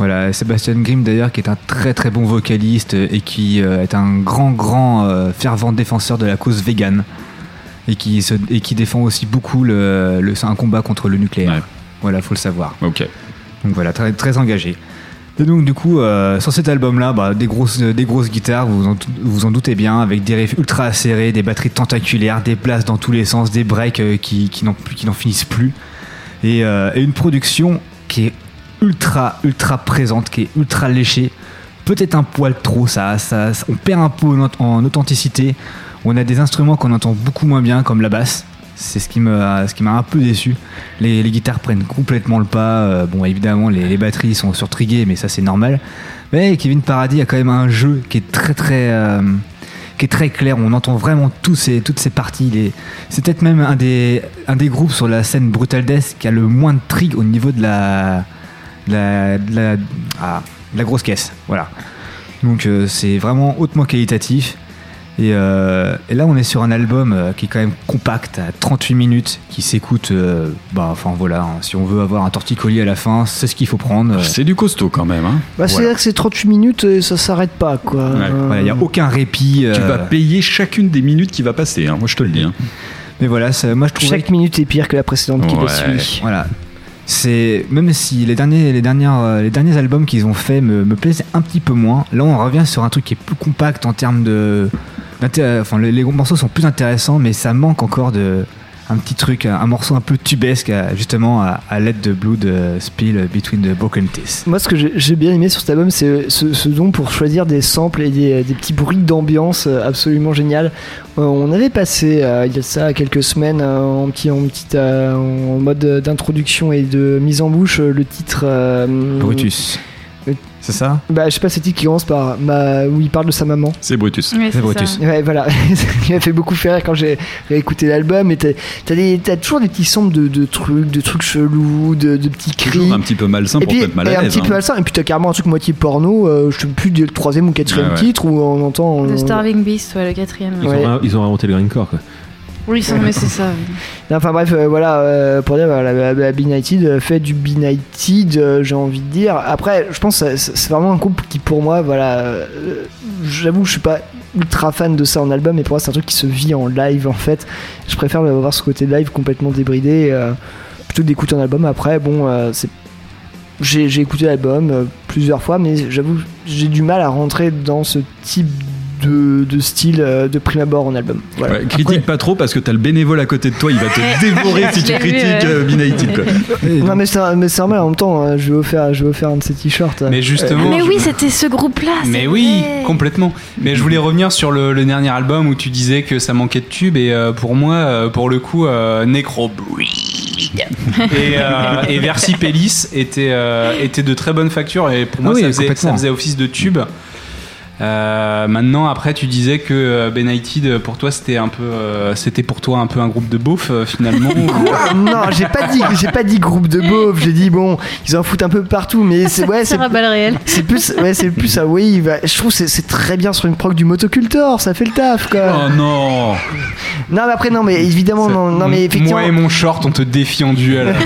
[SPEAKER 3] Voilà, Sébastien Grimm d'ailleurs qui est un très très bon vocaliste et qui euh, est un grand grand euh, fervent défenseur de la cause vegan et qui, se- et qui défend aussi beaucoup le, un combat contre le nucléaire. Voilà, faut le savoir.
[SPEAKER 1] Ok.
[SPEAKER 3] Donc voilà, très, très engagé. Et donc du coup, euh, sur cet album-là, bah, des, grosses, des grosses guitares, vous en, vous en doutez bien, avec des riffs ultra acérés, des batteries tentaculaires, des places dans tous les sens, des breaks euh, qui, qui n'en plus- qui n'en finissent plus, et, euh, et une production qui est ultra ultra présente, qui est ultra léchée. Peut-être un poil trop, ça, on perd un peu en, aut- en authenticité. On a des instruments qu'on entend beaucoup moins bien, comme la basse. C'est ce qui m'a un peu déçu. Les, guitares prennent complètement le pas. Euh, bon, évidemment, les, batteries sont surtriguées, mais ça c'est normal. Mais Kevin Paradis a quand même un jeu qui est très très, euh, qui est très clair. On entend vraiment tous ces, toutes ces parties. C'est peut-être même un des, un des groupes sur la scène Brutal Death qui a le moins de trig au niveau de la, de la, de la, ah, de la grosse caisse. Voilà. Donc euh, c'est vraiment hautement qualitatif. Et, euh, et là, on est sur un album euh, qui est quand même compact, à 38 minutes, qui s'écoute. euh, bah, enfin voilà, hein, si on veut avoir un torticolis à la fin, c'est ce qu'il faut prendre. euh.
[SPEAKER 1] C'est du costaud quand même. Hein.
[SPEAKER 2] bah, c'est
[SPEAKER 3] Voilà.
[SPEAKER 2] que c'est 38 minutes et ça s'arrête pas quoi Euh,
[SPEAKER 3] il n'y a aucun répit.
[SPEAKER 1] Tu vas payer chacune des minutes qui va passer, hein, moi je te le dis. hein.
[SPEAKER 3] Mais voilà, ça- moi je trouve
[SPEAKER 2] chaque minute est pire que la précédente qui
[SPEAKER 1] Ouais.
[SPEAKER 2] le suit
[SPEAKER 3] Voilà. C'est même si les derniers, les dernières, euh, les derniers albums qu'ils ont fait me, me plaisaient un petit peu moins. Là, on revient sur un truc qui est plus compact en termes de, enfin, les, les morceaux sont plus intéressants, mais ça manque encore de un petit truc, un, un morceau un peu tubesque, à- justement à, à l'aide de Blood euh, Spill Between the Broken Teeth.
[SPEAKER 2] Moi, ce que j'ai bien aimé sur cet album, c'est ce, ce don pour choisir des samples et des, des petits bruits d'ambiance euh, absolument génial. Euh, on avait passé, euh, il y a ça quelques semaines, euh, en, petit, en, petite, euh, en mode d'introduction et de mise en bouche, euh, le titre. euh,
[SPEAKER 3] Brutus. C'est ça
[SPEAKER 2] Bah, je sais pas, c'est le titre qui commence par ma... où il parle de sa maman.
[SPEAKER 1] C'est Brutus.
[SPEAKER 9] Ouais,
[SPEAKER 3] C'est Brutus.
[SPEAKER 9] ça.
[SPEAKER 2] Ouais, voilà. <laughs> Il m'a fait beaucoup faire rire quand j'ai réécouté l'album. Et t'as t'as des- t'as toujours des petits samples de, de trucs, de trucs chelous, de, de petits cris.
[SPEAKER 1] Toujours un petit peu malsain
[SPEAKER 2] et
[SPEAKER 1] pour
[SPEAKER 2] puis,
[SPEAKER 1] te mettre mal
[SPEAKER 2] un petit peu
[SPEAKER 1] hein.
[SPEAKER 2] malsain. Et puis t'as carrément un truc moitié porno. euh, je sais plus le troisième ou quatrième
[SPEAKER 1] Ouais, ouais.
[SPEAKER 2] titre où on entend.
[SPEAKER 9] The
[SPEAKER 2] euh,
[SPEAKER 9] Starving Beast, ouais, le quatrième.
[SPEAKER 10] Ils,
[SPEAKER 2] Ouais.
[SPEAKER 10] ont, ils ont inventé le grindcore quoi.
[SPEAKER 9] Oui, c'est ça.
[SPEAKER 2] Enfin bref, euh, voilà, euh, pour dire, voilà, la, la B-Nighted euh, fait du B-Nighted, euh, j'ai envie de dire. Après, je pense que c'est vraiment un couple qui, pour moi, voilà, j'avoue, je suis pas ultra fan de ça en album, mais pour moi, c'est un truc qui se vit en live, en fait. Je préfère avoir ce côté live complètement débridé, plutôt que d'écouter un album. Après, bon, j'ai écouté l'album plusieurs fois, mais j'avoue, j'ai du mal à rentrer dans ce type de, de style euh, de prime abord en album. Voilà.
[SPEAKER 1] Ouais, critique pas trop parce que t'as le bénévole à côté de toi, il va te dévorer <laughs> si tu critiques euh, Benighted, quoi.
[SPEAKER 2] Non mais c'est mais c'est normal en même temps, euh, je vais offrir, je vais offrir un de ces t-shirts.
[SPEAKER 5] Mais justement.
[SPEAKER 9] Mais
[SPEAKER 5] je-
[SPEAKER 9] oui, c'était ce groupe-là.
[SPEAKER 5] Mais oui, complètement. Mais je voulais revenir sur le, le dernier album où tu disais que ça manquait de tubes et euh, pour moi, euh, pour le coup, euh, Necrobreed <laughs> et, euh, et Versipellis étaient, euh, étaient de très bonne facture et pour moi
[SPEAKER 3] Ah oui,
[SPEAKER 5] ça, faisait, ça faisait office de tube. Euh, maintenant, après, tu disais que euh, Benighted, pour toi, c'était un peu, euh, c'était pour toi un peu un groupe de beauf euh, finalement. <laughs> ou-
[SPEAKER 2] non, j'ai pas dit, j'ai pas dit groupe de beaufs. J'ai dit bon, ils en foutent un peu partout, mais c'est ouais, c'est c'est plus, ouais, c'est plus à wave. Je trouve que c'est- c'est très bien sur une proc du motocultor, ça fait le taf quoi.
[SPEAKER 1] Oh non
[SPEAKER 2] Non mais après non mais évidemment non, non mais effectivement.
[SPEAKER 5] Moi et mon short, on te défie en duel. <laughs>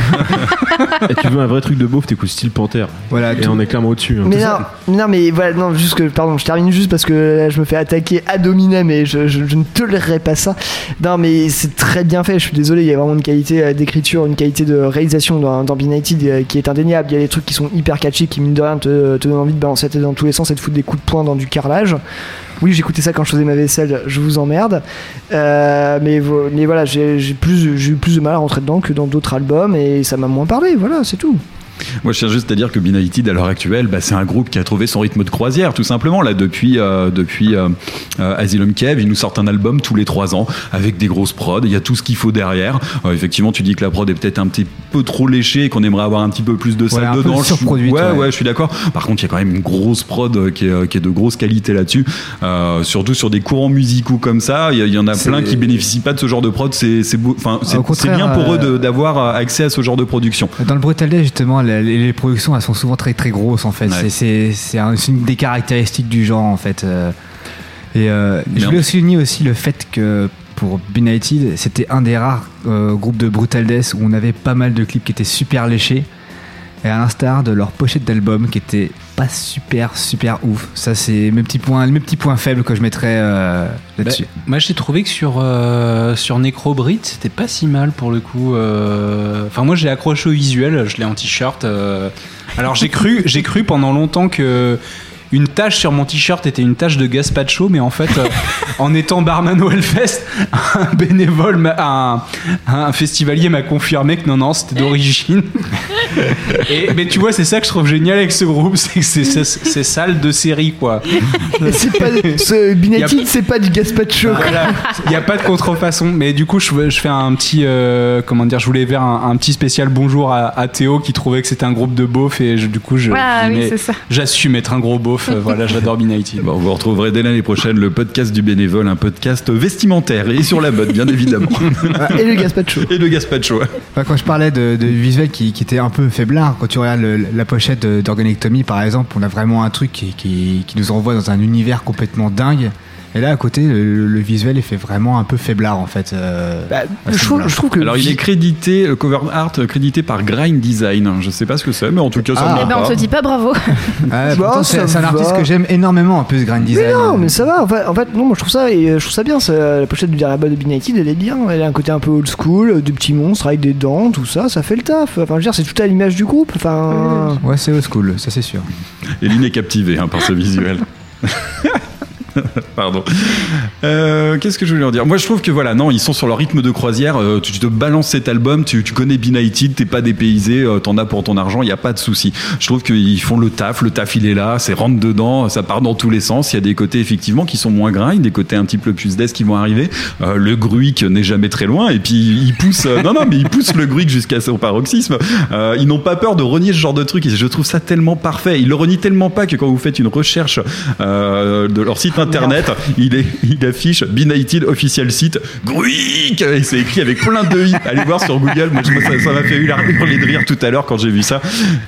[SPEAKER 10] Et tu veux un vrai truc de beauf, t'écoutes style Panther.
[SPEAKER 3] Voilà,
[SPEAKER 10] Et
[SPEAKER 3] tout-
[SPEAKER 10] on est clairement au-dessus. hein.
[SPEAKER 2] Mais non, mais non, mais voilà, non, juste que, pardon, je termine juste parce que là, je me fais attaquer à dominem et je, je- je ne tolérerai pas ça. Non, mais c'est très bien fait, je suis désolé, il y a vraiment une qualité euh, d'écriture, une qualité de réalisation dans, dans euh, qui est indéniable. Il y a des trucs qui sont hyper catchy, qui mine de rien te, donnent envie de balancer dans tous les sens et de foutre des coups de poing dans du carrelage. Oui, j'écoutais ça quand je faisais ma vaisselle, je vous emmerde. Euh, mais, mais voilà, j'ai eu plus de mal à rentrer dedans que dans d'autres albums et ça m'a moins parlé, voilà, c'est tout.
[SPEAKER 1] Moi, je tiens juste à dire que Benighted, à l'heure actuelle, bah, c'est un groupe qui a trouvé son rythme de croisière, tout simplement. Là, depuis, euh, depuis euh, euh, Asylum Cave, ils nous sortent un album tous les trois ans avec des grosses prods. Il y a tout ce qu'il faut derrière. Euh, effectivement, tu dis que la prod est peut-être un petit peu trop léchée et qu'on aimerait avoir un petit peu plus de
[SPEAKER 3] un peu
[SPEAKER 1] dedans. Je ouais,
[SPEAKER 3] ouais.
[SPEAKER 1] ouais, je suis d'accord. Par contre, il y a quand même une grosse prod qui est, qui est de grosse qualité là-dessus. Surtout sur des courants musicaux comme ça. Il y, en a plein qui bénéficient pas de ce genre de prod. C'est bien pour eux d'avoir accès à ce genre de production.
[SPEAKER 3] Dans le Brutal Day, justement, les, productions, elles sont souvent très très grosses en fait.
[SPEAKER 1] Ouais.
[SPEAKER 3] C'est- C'est c'est un- c'est une des caractéristiques du genre en fait. euh. Et euh, je voulais souligner aussi le fait que pour Benighted, c'était un des rares euh, groupes de Brutal Death où on avait pas mal de clips qui étaient super léchés. Et à l'instar de leur pochette d'album qui était pas super super ouf. Ça c'est mes petits points, mes petits points faibles que je mettrais euh, là-dessus.
[SPEAKER 5] Bah, moi j'ai trouvé que sur, euh, sur Necrobrit c'était pas si mal pour le coup. euh. Enfin moi j'ai accroché au visuel, je l'ai en t-shirt. euh. Alors j'ai cru, j'ai cru pendant longtemps que une tache sur mon t-shirt était une tache de gazpacho, mais en fait, euh, en étant barman au Hellfest, un bénévole, un, un festivalier m'a confirmé que non, non, c'était d'origine. Et, mais tu vois, c'est ça que je trouve génial avec ce groupe, c'est que c'est- sale de série, quoi.
[SPEAKER 2] C'est pas, ce Benighted, c'est pas du gazpacho. quoi.
[SPEAKER 5] Voilà. Il n'y a pas de contrefaçon. Mais du coup, je, je fais un petit. euh, comment dire Je voulais faire un, un petit spécial bonjour à, à Théo qui trouvait que c'était un groupe de beaufs. Et je- du coup.
[SPEAKER 9] Ah oui.
[SPEAKER 5] J'assume être un gros beauf. Euh, voilà, j'adore.
[SPEAKER 1] Bon, vous retrouverez dès l'année prochaine le podcast du bénévole, un podcast vestimentaire et sur la botte, bien évidemment.
[SPEAKER 2] Ah, Et le gazpacho.
[SPEAKER 1] Et le.
[SPEAKER 3] Enfin, quand je parlais de, de visuel qui, qui était un peu faiblard, quand tu regardes le- la pochette d'Organectomy par exemple, on a vraiment un truc qui, qui- qui nous renvoie dans un univers complètement dingue. Et là, à côté, le, le visuel est fait vraiment un peu faiblard en fait. euh, ce
[SPEAKER 2] je, trouve,
[SPEAKER 3] niveau-là.
[SPEAKER 2] je trouve que.
[SPEAKER 1] Alors, il est crédité, le cover art crédité par Grind Design. Je sais pas ce que c'est, mais en tout cas, ça
[SPEAKER 3] Ah.
[SPEAKER 1] me
[SPEAKER 9] Eh ben, on te dit pas bravo. <laughs>
[SPEAKER 3] Ouais,
[SPEAKER 2] Bah,
[SPEAKER 3] c'est un
[SPEAKER 2] va.
[SPEAKER 3] artiste que j'aime énormément en plus, Grand Design.
[SPEAKER 2] Mais non, mais ça va. En fait, en fait, non, moi je trouve ça, et euh, je trouve ça bien. ça, la pochette du dernier album de Benighted, elle est bien. Elle a un côté un peu old school, euh, des petits monstres avec des dents, tout ça, ça fait le taf. Enfin, je veux dire, c'est tout à l'image du groupe. Enfin,
[SPEAKER 3] Ouais, c'est old school, ça c'est sûr.
[SPEAKER 1] Eline est captivée hein, par ce visuel. <laughs> <laughs> Pardon. Euh, Qu'est-ce que je voulais en dire? Moi, je trouve que voilà, non, ils sont sur leur rythme de croisière. Euh, tu, te balances cet album, tu, tu connais Benighted, t'es pas dépaysé, euh, t'en as pour ton argent, il y a pas de souci. Je trouve qu'ils font le taf, le taf il est là, c'est rentre dedans, ça part dans tous les sens. Il y a des côtés effectivement qui sont moins grind, des côtés un petit peu plus death qui vont arriver. Euh, le Gruic n'est jamais très loin, et puis ils poussent, non, non, mais ils poussent le Gruic jusqu'à son paroxysme. Ils n'ont pas peur de renier ce genre de truc, et je trouve ça tellement parfait. Ils le renient tellement pas que quand vous faites une recherche de leur site internet, il, est, il affiche Benighted official site Gruic et c'est écrit avec plein de i. Allez voir sur Google. Moi, ça m'a fait hurler de rire tout à l'heure quand j'ai vu ça.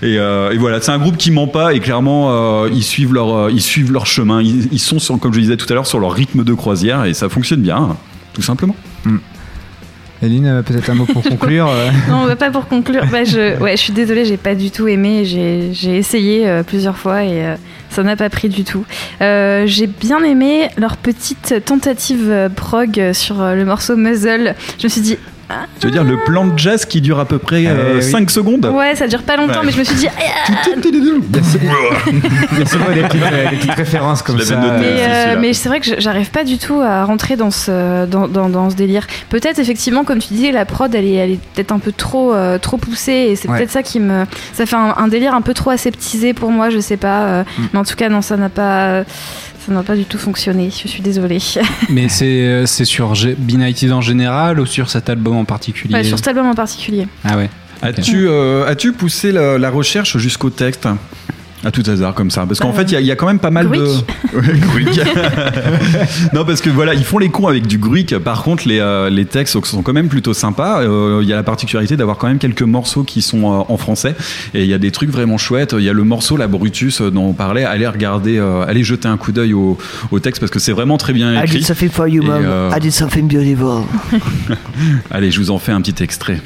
[SPEAKER 1] Et, euh, voilà, c'est un groupe qui ment pas et clairement euh, ils suivent leur euh, ils suivent leur chemin. Ils, sont comme je disais tout à l'heure sur leur rythme de croisière et ça fonctionne bien, tout simplement.
[SPEAKER 3] Eline, peut-être un mot pour conclure euh. <laughs>
[SPEAKER 9] Non, bah, pas pour conclure. Bah, je, ouais, je suis désolée, j'ai pas du tout aimé. J'ai essayé euh, plusieurs fois et euh, ça n'a pas pris du tout. Euh, j'ai bien aimé leur petite tentative prog sur le morceau Muzzle. Je me suis dit, ah,
[SPEAKER 1] Tu veux dire le plan de jazz qui dure à peu près
[SPEAKER 3] Eh oui.
[SPEAKER 1] 5 secondes
[SPEAKER 9] ouais, ça dure pas longtemps,
[SPEAKER 1] Ouais.
[SPEAKER 9] mais je me suis dit,
[SPEAKER 3] Il y a souvent des petites, euh, des petites références comme ça.
[SPEAKER 9] Mais, euh, mais c'est vrai que j'arrive pas du tout à rentrer dans ce, dans, dans, dans ce délire. Peut-être effectivement, comme tu disais, la prod elle est, elle est peut-être un peu trop, euh, trop poussée et c'est
[SPEAKER 3] Ouais.
[SPEAKER 9] peut-être ça qui me. Ça fait un, un délire un peu trop aseptisé pour moi, je sais pas. euh,
[SPEAKER 3] Mm.
[SPEAKER 9] Mais en tout cas, non, ça n'a pas. Ça n'a pas du tout fonctionné, je suis désolée. <laughs>
[SPEAKER 5] Mais c'est euh, c'est sur G- Benighted en général ou sur cet album en particulier
[SPEAKER 9] Ouais, sur cet album en particulier.
[SPEAKER 5] Ah ouais.
[SPEAKER 1] As-tu euh, as-tu poussé la, la recherche jusqu'au texte? À tout hasard comme ça parce qu'en
[SPEAKER 9] Bah,
[SPEAKER 1] fait il y a- il y, a quand même pas mal
[SPEAKER 9] Gruic.
[SPEAKER 1] de Gruic. <laughs> <laughs> non parce que voilà ils font les cons avec du Gruic par contre les, euh, les textes sont quand même plutôt sympas Euh, il y a la particularité d'avoir quand même quelques morceaux qui sont euh, en français et il y a des trucs vraiment chouettes il y a le morceau la Brutus euh, dont on parlait allez regarder euh, allez jeter un coup d'œil au, au texte parce que c'est vraiment très bien
[SPEAKER 2] I
[SPEAKER 1] écrit
[SPEAKER 2] did something for you, mom.
[SPEAKER 1] euh,
[SPEAKER 2] I did something beautiful. <laughs>
[SPEAKER 1] Allez, je vous en fais un petit extrait.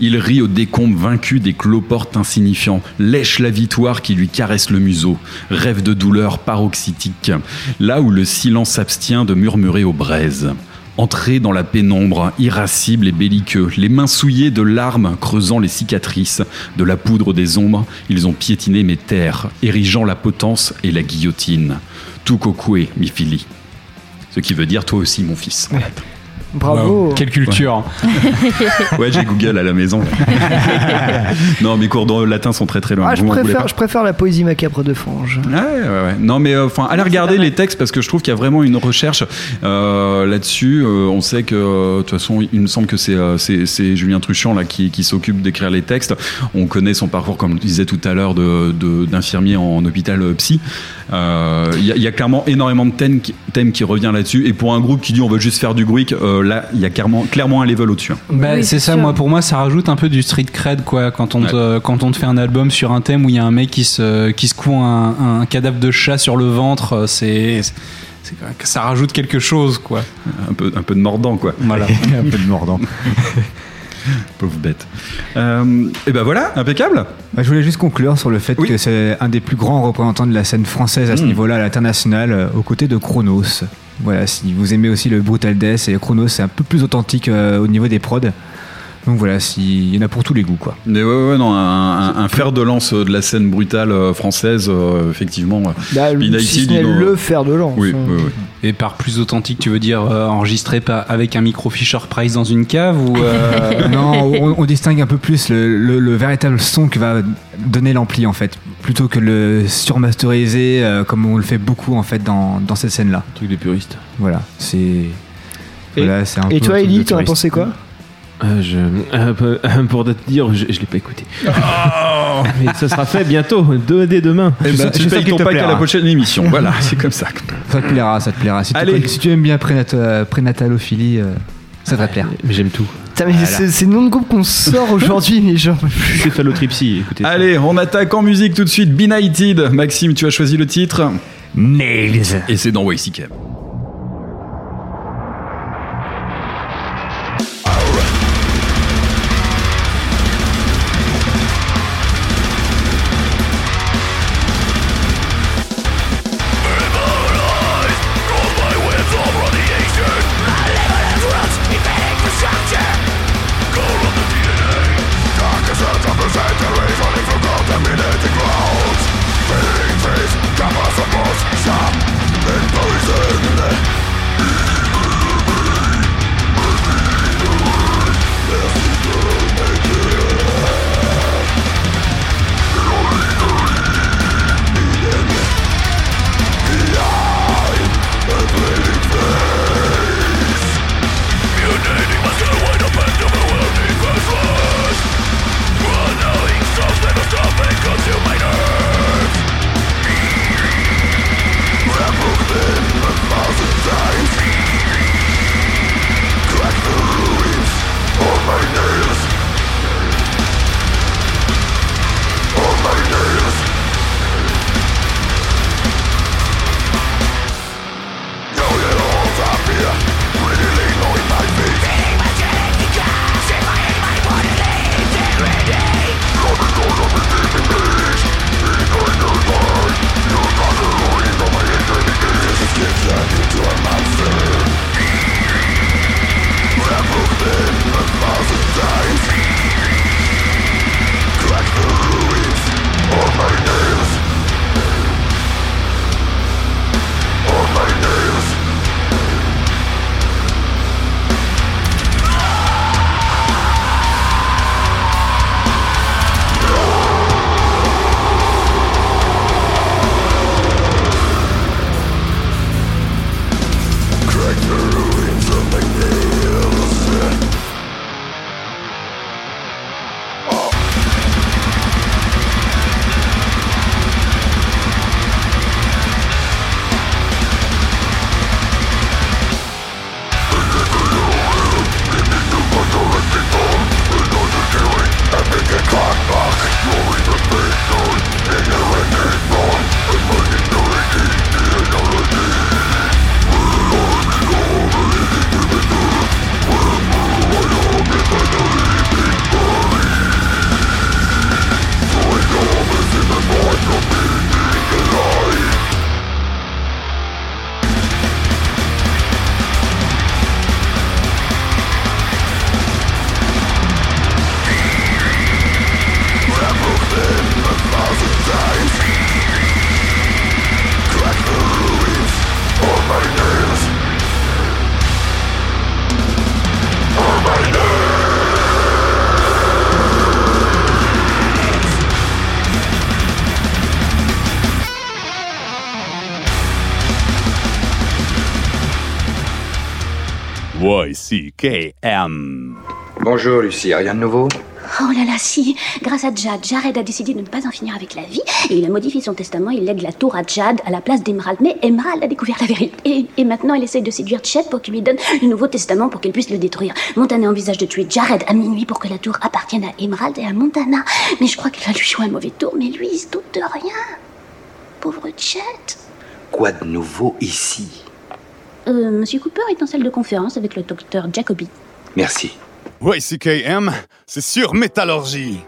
[SPEAKER 1] Il rit au décombre vaincu des cloportes insignifiants, lèche la victoire qui lui caresse le museau, rêve de douleur paroxytique, là où le silence s'abstient de murmurer aux braises. Entrés dans la pénombre, irascibles et belliqueux, les mains souillées de larmes creusant les cicatrices, de la poudre des ombres, ils ont piétiné mes terres, érigeant la potence et la guillotine. Tout cocoué, mi fili. Ce qui veut dire toi aussi, mon fils.
[SPEAKER 2] Bravo.
[SPEAKER 5] Wow, Quelle culture.
[SPEAKER 1] Ouais, j'ai Google à la maison. <laughs> non, mes cours de latin sont très très longs.
[SPEAKER 2] Ah, je préfère,
[SPEAKER 1] pas
[SPEAKER 2] je préfère la poésie macabre de Fange.
[SPEAKER 1] Ouais, ouais, ouais. Non, mais euh, enfin, allez regarder les textes parce que je trouve qu'il y a vraiment une recherche euh, là-dessus. Euh, on sait que, de toute façon, il me semble que c'est euh, Julien Truchant là qui, qui s'occupe d'écrire les textes. On connaît son parcours, comme je disais tout à l'heure, de de- d'infirmier en hôpital euh, psy. Euh, Il y, a- il y a clairement énormément de thèmes qui, thèmes qui revient là-dessus. Et pour un groupe qui dit on veut juste faire du bruit, euh, là, il y a clairement, clairement un level au-dessus. hein.
[SPEAKER 5] Bah, c'est ça, moi pour moi ça rajoute un peu du street cred quoi quand on te, quand on te fait un album sur un thème où il y a un mec qui se qui secoue un, un cadavre de chat sur le ventre, euh, c'est c'est- ça rajoute quelque chose quoi.
[SPEAKER 1] Un peu un peu de mordant quoi.
[SPEAKER 5] Voilà. <laughs>
[SPEAKER 3] un peu de mordant. <laughs> <laughs>
[SPEAKER 1] Pauvre bête. Euh, et ben voilà, impeccable.
[SPEAKER 3] Bah, je voulais juste conclure sur le fait que c'est un des plus grands représentants de la scène française à ce
[SPEAKER 1] Mm.
[SPEAKER 3] niveau-là, à l'international, euh, aux côtés de Chronos. Voilà, si vous aimez aussi le Brutal Death et Chronos, c'est un peu plus authentique euh, au niveau des prods. Donc voilà, si- il y en a pour tous les goûts, quoi.
[SPEAKER 1] Mais ouais, ouais, non, un, un- un fer de lance de la scène brutale euh, française, euh, effectivement.
[SPEAKER 2] Bah, si ce n'est
[SPEAKER 1] Dino-
[SPEAKER 2] le fer de lance.
[SPEAKER 1] Oui,
[SPEAKER 2] hein.
[SPEAKER 1] oui, oui.
[SPEAKER 5] Et par plus authentique, tu veux dire euh, enregistré pas avec un micro Fisher Price dans une cave ou euh, <laughs>
[SPEAKER 3] non, on, on distingue un peu plus le, le- le véritable son que va donner l'ampli en fait, plutôt que le surmasteriser euh, comme on le fait beaucoup en fait dans, dans cette scène-là.
[SPEAKER 10] Truc de puriste.
[SPEAKER 3] Voilà, c'est. Voilà, c'est un
[SPEAKER 2] Et
[SPEAKER 3] peu
[SPEAKER 2] toi, Ellie, t'en as pensé quoi?
[SPEAKER 10] Euh, je, euh, euh, pour te dire, je, je l'ai pas écouté. <laughs> Mais ça sera fait bientôt, de, dès demain.
[SPEAKER 1] Eh ben, tu payes ton pack à la prochaine émission. <laughs> Voilà, c'est comme ça.
[SPEAKER 3] Ça te plaira, ça te plaira. Si,
[SPEAKER 1] Allez.
[SPEAKER 3] Tu, si tu aimes bien prénata- prénatalophilie, euh, ça va te plaire.
[SPEAKER 10] Mais j'aime tout.
[SPEAKER 3] Voilà.
[SPEAKER 2] c'est le nom de groupe qu'on sort aujourd'hui, mais genre. <laughs>
[SPEAKER 10] Céphalotripsie, écoutez. ça.
[SPEAKER 1] Allez, on attaque en musique tout de suite. Benighted. Maxime, tu as choisi le titre
[SPEAKER 3] Nails.
[SPEAKER 1] Et c'est dans YCK.
[SPEAKER 14] YCKM.
[SPEAKER 22] Bonjour Lucie, rien de nouveau?
[SPEAKER 23] Oh là là, si. Grâce à Jad, Jared a décidé de ne pas en finir avec la vie et il a modifié son testament. Il lègue la tour à Jad à la place d'Emerald. Mais Emerald a découvert la vérité. Et, et maintenant, elle essaye de séduire Chet pour qu'il lui donne le nouveau testament pour qu'il puisse le détruire. Montana envisage de tuer Jared à minuit pour que la tour appartienne à Emerald et à Montana. Mais je crois qu'il va lui jouer un mauvais tour. Mais lui, il se doute de rien. Pauvre Chet.
[SPEAKER 22] Quoi de nouveau ici?
[SPEAKER 23] Euh, Monsieur Cooper est en salle de conférence avec le docteur Jacoby.
[SPEAKER 22] Merci.
[SPEAKER 14] YCKM, c'est sur Métallurgie.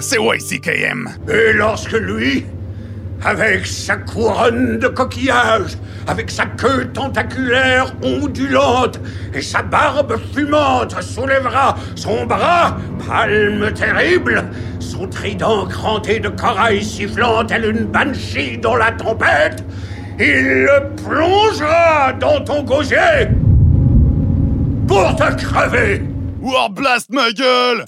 [SPEAKER 6] C'est YCKM.
[SPEAKER 14] Et lorsque lui, avec sa couronne de coquillages, avec sa queue tentaculaire ondulante et sa barbe fumante soulèvera son bras, palme terrible, son trident cranté de corail sifflant tel une banshee dans la tempête, il le plongera dans ton gosier pour te crever.
[SPEAKER 6] Warblast ma gueule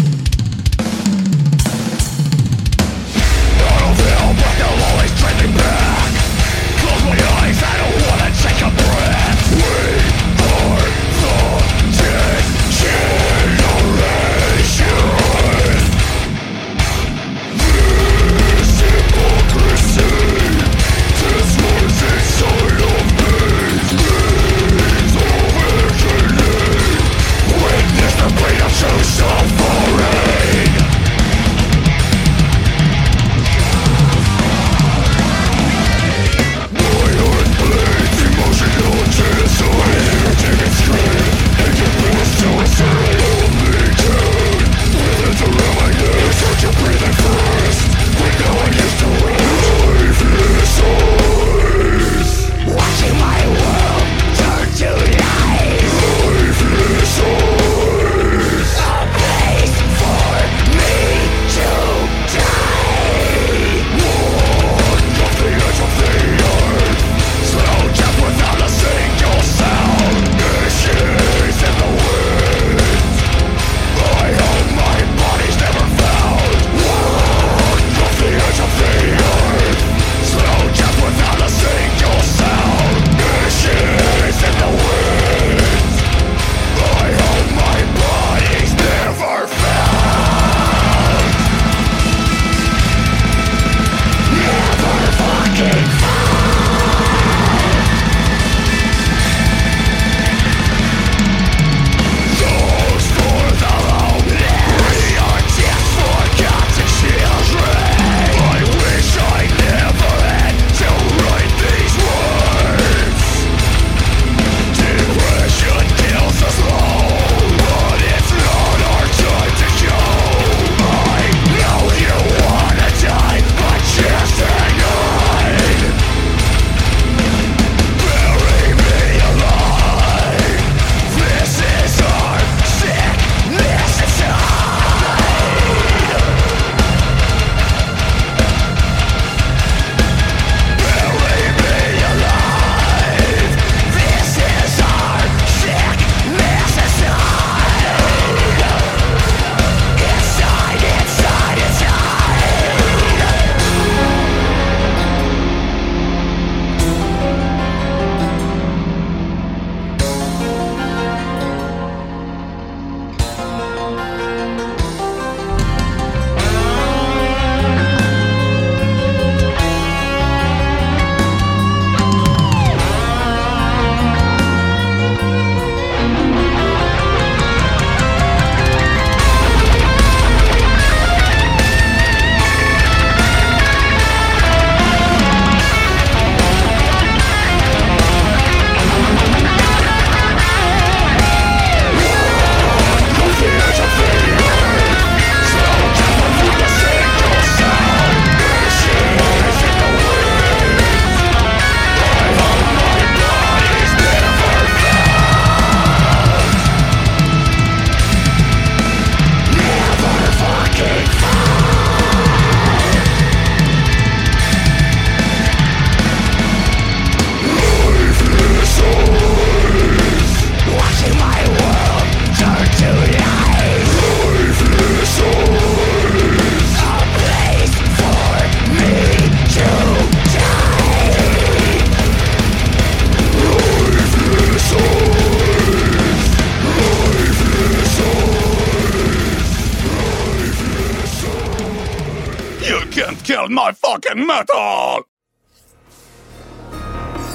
[SPEAKER 6] my fucking metal!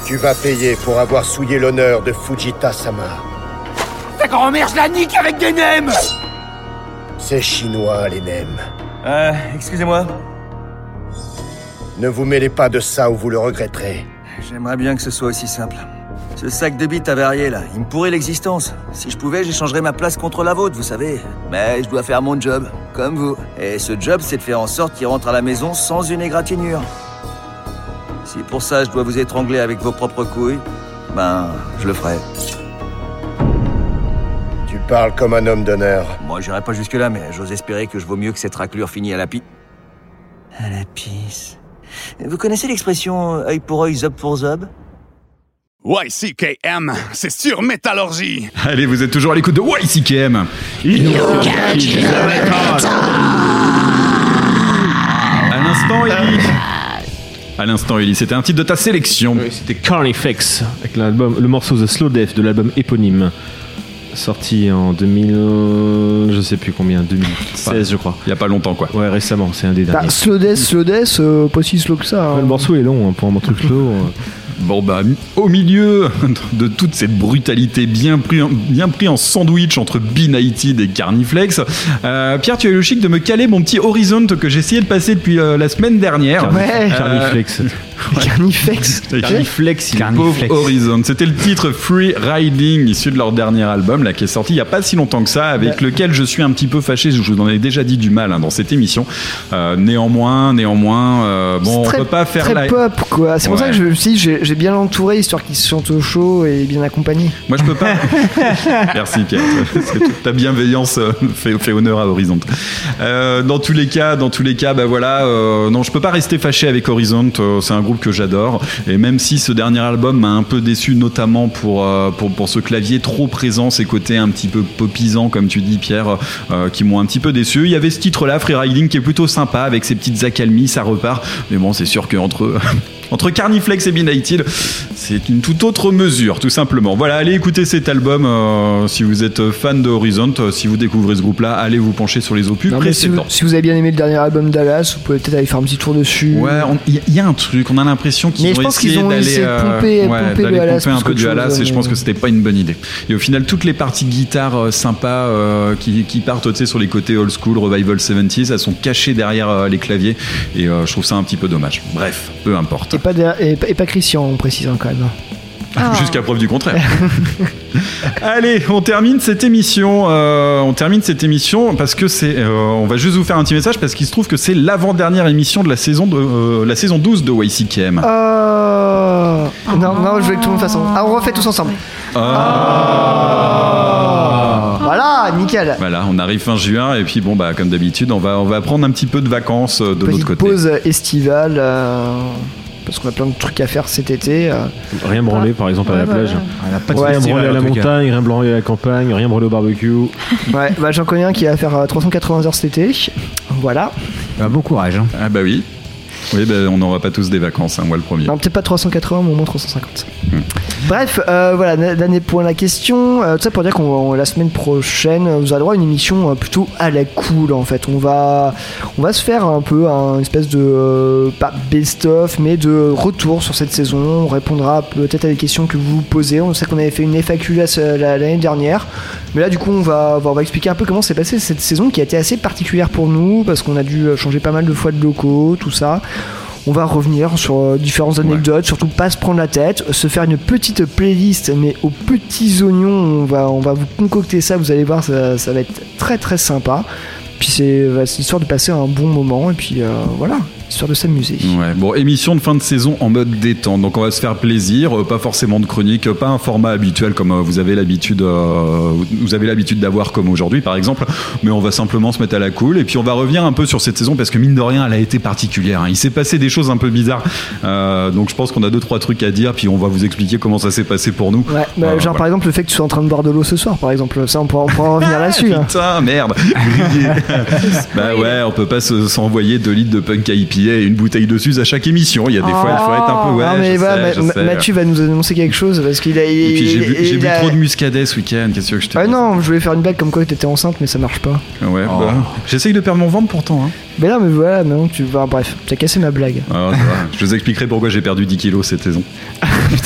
[SPEAKER 24] Tu vas payer pour avoir souillé l'honneur de Fujita-sama.
[SPEAKER 11] Ta grand-mère, je la nique avec des nems
[SPEAKER 24] C'est chinois, les nems.
[SPEAKER 25] Euh, excusez-moi.
[SPEAKER 24] Ne vous mêlez pas de ça ou vous le regretterez.
[SPEAKER 25] J'aimerais bien que ce soit aussi simple. Ce sac de bites avarié là, il me pourrait l'existence. Si je pouvais, j'échangerais ma place contre la vôtre, vous savez. Mais je dois faire mon job, comme vous. Et ce job, c'est de faire en sorte qu'il rentre à la maison sans une égratignure. Si pour ça je dois vous étrangler avec vos propres couilles, ben, je le ferai.
[SPEAKER 24] Tu parles comme un homme d'honneur.
[SPEAKER 25] Moi, j'irai pas jusque-là, mais j'ose espérer que je vaux mieux que cette raclure finie à la pi... À la pisse. Vous connaissez l'expression œil pour œil, zob pour zob?
[SPEAKER 6] YCKM, c'est sur Métallurgie.
[SPEAKER 1] Allez, vous êtes toujours à l'écoute de YCKM. À l'instant, Ellie. À l'instant, Ellie, c'était un titre de ta sélection.
[SPEAKER 10] C'était Carnifex avec l'album, le morceau The Slow Death de l'album éponyme. Sorti en 2000, je sais plus combien, 2016 je crois.
[SPEAKER 1] Il y a pas longtemps quoi.
[SPEAKER 10] Ouais, récemment, c'est un des
[SPEAKER 2] Bah,
[SPEAKER 10] derniers.
[SPEAKER 2] slow death, slow death, euh, pas si slow que ça. hein.
[SPEAKER 10] Ouais, le morceau est long hein, pour un truc slow. euh. <laughs>
[SPEAKER 1] Bon bah au milieu de toute cette brutalité bien pris en, bien pris en sandwich entre B-Nighted et Carniflex, euh, Pierre tu as eu le chic de me caler mon petit Horizon que j'ai essayé de passer depuis euh, la semaine dernière.
[SPEAKER 2] Ouais.
[SPEAKER 10] Carniflex.
[SPEAKER 2] Carniflex.
[SPEAKER 1] Carniflex, il pauvre Horizon. C'était le titre Free Riding issu de leur dernier album là qui est sorti il y a pas si longtemps que ça avec
[SPEAKER 2] Ouais.
[SPEAKER 1] lequel je suis un petit peu fâché. Je vous en ai déjà dit du mal hein, dans cette émission. Euh, néanmoins, néanmoins, euh, bon on
[SPEAKER 2] très,
[SPEAKER 1] peut pas faire
[SPEAKER 2] très
[SPEAKER 1] la
[SPEAKER 2] pop quoi. C'est pour ça
[SPEAKER 1] Ouais.
[SPEAKER 2] que je me suis dit, j'ai bien l'entouré histoire qu'il se sente au chaud et bien accompagné.
[SPEAKER 1] Moi, je peux pas. <laughs> Merci Pierre. Ta bienveillance euh, fait, fait honneur à Horizon. Euh, dans tous les cas, dans tous les cas, bah voilà. euh, non, je peux pas rester fâché avec Horizon. c'est un groupe que j'adore. Et même si ce dernier album m'a un peu déçu, notamment pour euh, pour, pour ce clavier trop présent, ces côtés un petit peu popisants, comme tu dis, Pierre, euh, qui m'ont un petit peu déçu. Il y avait ce titre-là, Free Riding, qui est plutôt sympa avec ses petites accalmies, ça repart. Mais bon, c'est sûr qu'entre <laughs> entre Carniflex et Benighted, c'est une toute autre mesure, tout simplement. Voilà, allez écouter cet album euh, si vous êtes fan de Horizon, euh, si vous découvrez ce groupe-là, allez vous pencher sur les opus
[SPEAKER 2] Non, si, vous,
[SPEAKER 1] précédents.
[SPEAKER 2] si vous avez bien aimé le dernier album Dallas, vous pouvez peut-être aller faire un petit tour dessus.
[SPEAKER 1] Ouais, il y, a- il y a un truc, on a l'impression qu'ils ont essayé
[SPEAKER 2] ont
[SPEAKER 1] d'aller euh,
[SPEAKER 2] pomper-
[SPEAKER 1] ouais,
[SPEAKER 2] pomper Alas
[SPEAKER 1] pomper un peu du Alas et je pense que c'était pas une bonne idée. Et au final, toutes les parties guitare euh, sympas euh, qui, qui partent sur les côtés old school, revival 70s, elles sont cachées derrière les claviers et je trouve ça un petit peu dommage. Bref, peu importe.
[SPEAKER 2] Et pas, et, pas- et pas Christian, on précise hein, quand même. <laughs>
[SPEAKER 1] Jusqu'à preuve du contraire. <laughs> Allez, on termine cette émission. euh, on termine cette émission parce que c'est. euh, on va juste vous faire un petit message parce qu'il se trouve que c'est l'avant-dernière émission de la saison de euh, la saison 12 de YCKM.
[SPEAKER 2] Oh. Non, non, je veux que tout le monde fasse. Ah, on refait tous ensemble.
[SPEAKER 1] Ah.
[SPEAKER 2] Voilà, nickel.
[SPEAKER 1] Voilà, on arrive fin juin et puis bon bah comme d'habitude, on va on va prendre un petit peu de vacances euh, de notre
[SPEAKER 2] Petite
[SPEAKER 1] côté.
[SPEAKER 2] pause estivale. Euh, parce qu'on a plein de trucs à faire cet été. euh.
[SPEAKER 10] Rien branlé par exemple à la
[SPEAKER 2] Ouais,
[SPEAKER 10] plage.
[SPEAKER 2] Ouais,
[SPEAKER 10] rien branlé à la montagne, rien branlé à la campagne, rien branlé au barbecue. <laughs>
[SPEAKER 2] Ouais, bah j'en connais un qui va faire euh, 380 heures cet été. Voilà.
[SPEAKER 3] bon courage. hein.
[SPEAKER 1] Ah bah oui. Oui, bah, on n'aura pas tous des vacances, hein, moi le premier.
[SPEAKER 2] Non, peut-être pas 380, mais au moins 350. Bref, euh, voilà, dernier point de la question. Euh, tout ça pour dire qu'on la semaine prochaine, euh, vous avez droit à une émission plutôt à la cool en fait. On va, on va se faire un peu un espèce de euh, pas best-of, mais de retour sur cette saison. On répondra peut-être à des questions que vous vous posez. On sait qu'on avait fait une FAQ la- la- l'année dernière, mais là du coup on va, on va expliquer un peu comment s'est passée cette saison qui a été assez particulière pour nous parce qu'on a dû euh, changer pas mal de fois de locaux, tout ça. On va revenir sur euh, différentes anecdotes, surtout pas se prendre la tête, se faire une petite playlist, mais aux petits oignons, on va, on va vous concocter ça, vous allez voir, ça, ça va être très très sympa. Puis c'est voilà, c'est histoire de passer un bon moment, et puis euh, voilà, histoire de s'amuser.
[SPEAKER 1] Ouais, bon, émission de fin de saison en mode détente. Donc on va se faire plaisir, euh, pas forcément de chronique, euh, pas un format habituel comme euh, vous avez l'habitude euh, vous avez l'habitude d'avoir comme aujourd'hui par exemple, mais on va simplement se mettre à la cool et puis on va revenir un peu sur cette saison parce que mine de rien, elle a été particulière. hein. Il s'est passé des choses un peu bizarres. Euh, donc je pense qu'on a deux trois trucs à dire puis on va vous expliquer comment ça s'est passé pour nous.
[SPEAKER 2] Ouais, bah,
[SPEAKER 1] Euh,
[SPEAKER 2] genre par exemple le fait que tu sois en train de boire de l'eau ce soir, par exemple, ça on pourra, on pourra en revenir là-dessus. hein.
[SPEAKER 1] Putain, merde. <laughs> bah ouais, on peut pas se- s'envoyer 2 litres de punk IPA et une bouteille de Suze à chaque émission. Il y a des fois, il faut être un peu ouais.
[SPEAKER 2] non, mais
[SPEAKER 1] je
[SPEAKER 2] voilà,
[SPEAKER 1] sais,
[SPEAKER 2] Ma-
[SPEAKER 1] je
[SPEAKER 2] Ma-
[SPEAKER 1] sais.
[SPEAKER 2] Mathieu va nous annoncer quelque chose parce qu'il a.
[SPEAKER 1] Et puis j'ai bu, j'ai bu
[SPEAKER 2] il a-
[SPEAKER 1] trop de muscadet ce week-end. Qu'est-ce que je te
[SPEAKER 2] Ah
[SPEAKER 1] dis
[SPEAKER 2] non, je voulais faire une blague comme quoi t'étais enceinte, mais ça marche pas.
[SPEAKER 1] Ouais,
[SPEAKER 2] Oh.
[SPEAKER 1] bah, j'essaye de perdre mon ventre pourtant. Hein.
[SPEAKER 2] Mais là, mais voilà, maintenant tu vas. Bref, t'as cassé ma blague.
[SPEAKER 1] Ah, je vous expliquerai pourquoi j'ai perdu 10 kilos cette saison. <laughs> <laughs>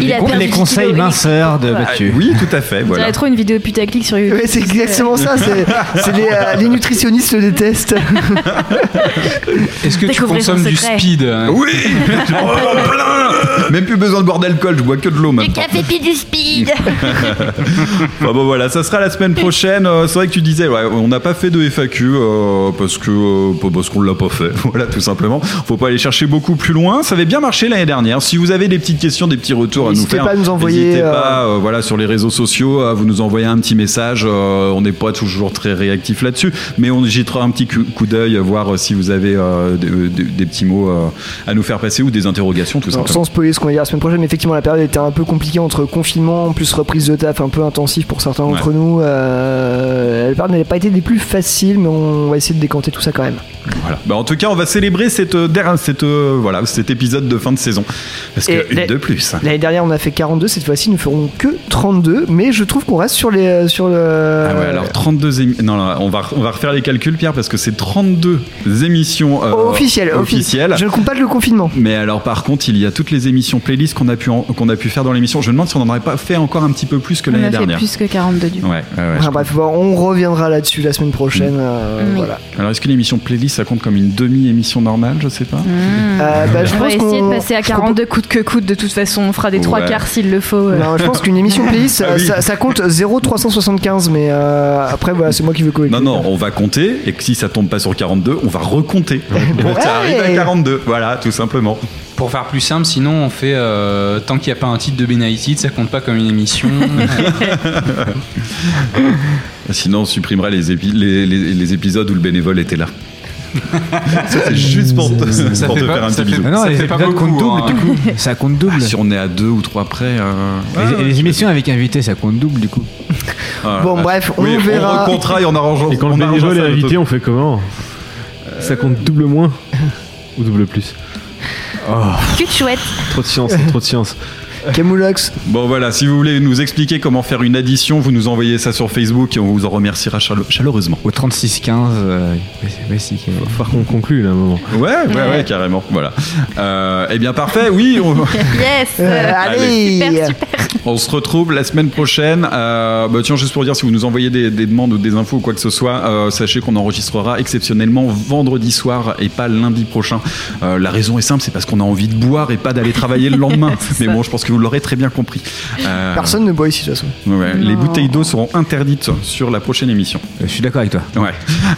[SPEAKER 9] Il a perdu
[SPEAKER 3] les
[SPEAKER 9] 10
[SPEAKER 3] conseils minceurs de
[SPEAKER 9] Ouais.
[SPEAKER 3] Mathieu.
[SPEAKER 1] Oui, tout à fait.
[SPEAKER 9] On
[SPEAKER 1] Voilà.
[SPEAKER 9] dirait trop une vidéo putaclic sur YouTube.
[SPEAKER 2] Ouais, c'est exactement ça. C'est c'est les, euh, les nutritionnistes le détestent. <laughs>
[SPEAKER 5] Est-ce que tu consommes du speed hein
[SPEAKER 1] Oui <laughs> Oh, plein Même plus besoin de boire d'alcool, je bois que de l'eau
[SPEAKER 9] Du
[SPEAKER 1] maintenant.
[SPEAKER 9] café puis du speed. <laughs>
[SPEAKER 1] Bon, bon, voilà, ça sera la semaine prochaine. Euh, C'est vrai que tu disais, ouais, on n'a pas fait de FAQ euh, parce que euh, parce qu'on l'a pas fait. Voilà, tout simplement. Faut pas aller chercher beaucoup plus loin. Ça avait bien marché l'année dernière. Si vous avez des petites questions, des petits retours à nous
[SPEAKER 2] N'hésitez
[SPEAKER 1] faire,
[SPEAKER 2] pas à nous envoyer,
[SPEAKER 1] n'hésitez
[SPEAKER 2] euh,
[SPEAKER 1] pas, euh, voilà, sur les réseaux sociaux, à vous nous envoyer un petit message. Euh, on n'est pas toujours très réactif là-dessus, mais on jettera un petit coup, coup d'œil, voir si vous avez euh, des, petits mots euh, à nous faire passer ou des interrogations, tout
[SPEAKER 2] Alors,
[SPEAKER 1] simplement.
[SPEAKER 2] sans spoiler ce qu'on va dire la semaine prochaine, mais effectivement la période était un peu compliquée entre confinement plus reprise de taf un peu intensif pour certains d'entre nous. Euh, la période n'avait pas été des plus faciles, mais on va essayer de décanter tout ça quand même.
[SPEAKER 1] Voilà. Bah, en tout cas, on va célébrer cette, euh, cette, euh, voilà, cet épisode de fin de saison. Parce
[SPEAKER 2] Et
[SPEAKER 1] une
[SPEAKER 2] la-
[SPEAKER 1] de plus.
[SPEAKER 2] L'année dernière on a fait 42, cette fois-ci nous ferons que 32, mais je trouve qu'on reste sur les euh, sur le.
[SPEAKER 1] Ah ouais, alors 32 émissions. Non, non, on va, on va refaire les calculs, Pierre, parce que c'est 32 émissions euh,
[SPEAKER 2] officiel,
[SPEAKER 1] officielles.
[SPEAKER 2] Je ne compte pas le confinement.
[SPEAKER 1] Mais alors, par contre, il y a toutes les émissions playlists qu'on a, pu en- qu'on a pu faire dans l'émission. Je me demande si on n'en aurait pas fait encore un petit peu plus que
[SPEAKER 9] On
[SPEAKER 1] l'année
[SPEAKER 9] a fait
[SPEAKER 1] dernière.
[SPEAKER 9] plus que 42 du coup.
[SPEAKER 1] Ouais, ouais, ouais.
[SPEAKER 2] Enfin, bref, bon, on reviendra là-dessus la semaine prochaine. euh. Voilà.
[SPEAKER 1] Alors, est-ce que l'émission playlist, ça compte comme une demi-émission normale? Je sais pas.
[SPEAKER 2] Euh, bah, je
[SPEAKER 9] on va
[SPEAKER 2] pense
[SPEAKER 9] essayer de passer à 42 coûte que coûte. De toute façon, on fera des trois quarts s'il le faut. euh.
[SPEAKER 2] Non, je pense qu'une émission <laughs> playlist, ça,
[SPEAKER 1] Ah oui.
[SPEAKER 2] ça- ça compte 0,375, mais euh, après, voilà, c'est moi qui veux courir.
[SPEAKER 1] Non, non, on va compter, et si ça tombe pas sur 42, on va recompter. Ça arrive à 42, voilà, tout simplement.
[SPEAKER 5] Pour faire plus simple, sinon on fait euh, tant qu'il n'y a pas un titre de Benaïtid, ça compte pas comme une émission. <laughs>
[SPEAKER 1] Sinon, on supprimerait les, épi- les, les- les épisodes où le bénévole était là. <laughs> Ça, c'est juste pour te,
[SPEAKER 5] Ça- ça
[SPEAKER 1] pour
[SPEAKER 5] fait
[SPEAKER 1] te
[SPEAKER 5] pas-
[SPEAKER 1] faire un
[SPEAKER 5] ça
[SPEAKER 1] petit
[SPEAKER 5] fait-
[SPEAKER 1] bisou.
[SPEAKER 3] Non,
[SPEAKER 5] Ça
[SPEAKER 3] les
[SPEAKER 5] fait pas
[SPEAKER 3] épisodes
[SPEAKER 5] beaucoup,
[SPEAKER 3] comptent double,
[SPEAKER 5] hein.
[SPEAKER 3] du coup. <laughs> Ça compte double.
[SPEAKER 1] Ah, si on est à deux ou trois près. euh,
[SPEAKER 3] Et- et les émissions avec invités, ça compte double, du coup.
[SPEAKER 1] Ah,
[SPEAKER 2] Bon,
[SPEAKER 1] ah,
[SPEAKER 2] bref, on
[SPEAKER 1] oui,
[SPEAKER 2] verra.
[SPEAKER 1] On et on arrange.
[SPEAKER 10] Et quand
[SPEAKER 1] on
[SPEAKER 10] le bénévole est invité, on fait comment Ça compte double moins <laughs> ou double plus
[SPEAKER 9] Cul de chouette.
[SPEAKER 10] Trop de science, trop de science.
[SPEAKER 2] Camoulox.
[SPEAKER 1] Bon voilà, si vous voulez nous expliquer comment faire une addition, vous nous envoyez ça sur Facebook et on vous en remerciera chale- chaleureusement.
[SPEAKER 3] Au 36-15, euh, ouais, si,
[SPEAKER 10] Il va falloir qu'on conclue là un moment.
[SPEAKER 1] Ouais, ouais, ouais, carrément. Voilà. Euh, eh bien parfait, oui. On... <laughs>
[SPEAKER 9] Yes.
[SPEAKER 2] Euh, allez.
[SPEAKER 9] Super, super.
[SPEAKER 1] On se retrouve la semaine prochaine. Euh, bah, tiens, juste pour dire, si vous nous envoyez des, des demandes ou des infos ou quoi que ce soit, euh, sachez qu'on enregistrera exceptionnellement vendredi soir et pas lundi prochain. Euh, la raison est simple, c'est parce qu'on a envie de boire et pas d'aller travailler le lendemain. <laughs> Mais bon, je pense que vous l'aurez très bien compris. Euh,
[SPEAKER 2] Personne ne boit ici de toute façon.
[SPEAKER 1] ouais, les bouteilles d'eau seront interdites sur la prochaine émission.
[SPEAKER 3] Je suis d'accord avec toi.
[SPEAKER 1] Ouais.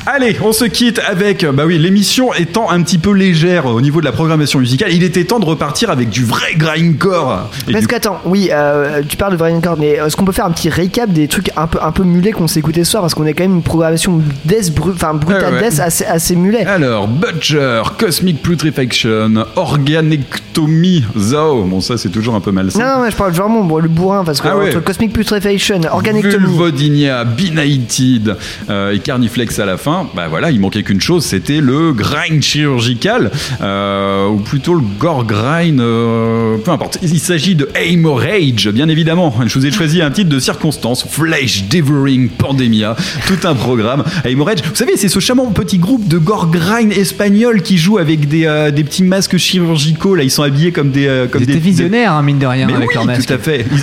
[SPEAKER 1] Allez, on se quitte avec, bah oui, l'émission étant un petit peu légère au niveau de la programmation musicale, il était temps de repartir avec du vrai grindcore. Et
[SPEAKER 2] Parce
[SPEAKER 1] du-
[SPEAKER 2] qu'attends, oui, euh, tu parles de Brian Cord, mais est-ce qu'on peut faire un petit récap des trucs un peu, un peu mulets qu'on s'est écouté ce soir? Parce qu'on a quand même une programmation death, bru- enfin brutal
[SPEAKER 1] Ouais, ouais.
[SPEAKER 2] death assez, assez mulet.
[SPEAKER 1] Alors, Butcher, Cosmic Putrefaction, Organectomy, Zao. Bon, ça, c'est toujours un peu malsain.
[SPEAKER 2] Non, non, mais je parle vraiment bon, le bourrin, parce que
[SPEAKER 1] Ah ouais.
[SPEAKER 2] entre Cosmic Putrefaction, Organectomy.
[SPEAKER 1] Vulvodynia, Benighted euh, et Carniflex à la fin, bah voilà, il manquait qu'une chose, c'était le grind chirurgical, euh, ou plutôt le gore grind, euh, peu importe. Il s'agit de Hemorrhage, bien évidemment. Je vous ai choisi un titre de circonstance, Flesh Devouring Pandemia, tout un programme. Hemorrhage, vous savez, c'est ce charmant petit groupe de gore grind espagnol qui joue avec des, euh, des petits masques chirurgicaux, là, ils sont habillés comme des... euh, comme
[SPEAKER 3] Ils
[SPEAKER 1] des
[SPEAKER 3] étaient visionnaires, hein, mine de rien,
[SPEAKER 1] mais
[SPEAKER 3] avec
[SPEAKER 1] oui,
[SPEAKER 3] leur masque.
[SPEAKER 1] tout à fait. <laughs>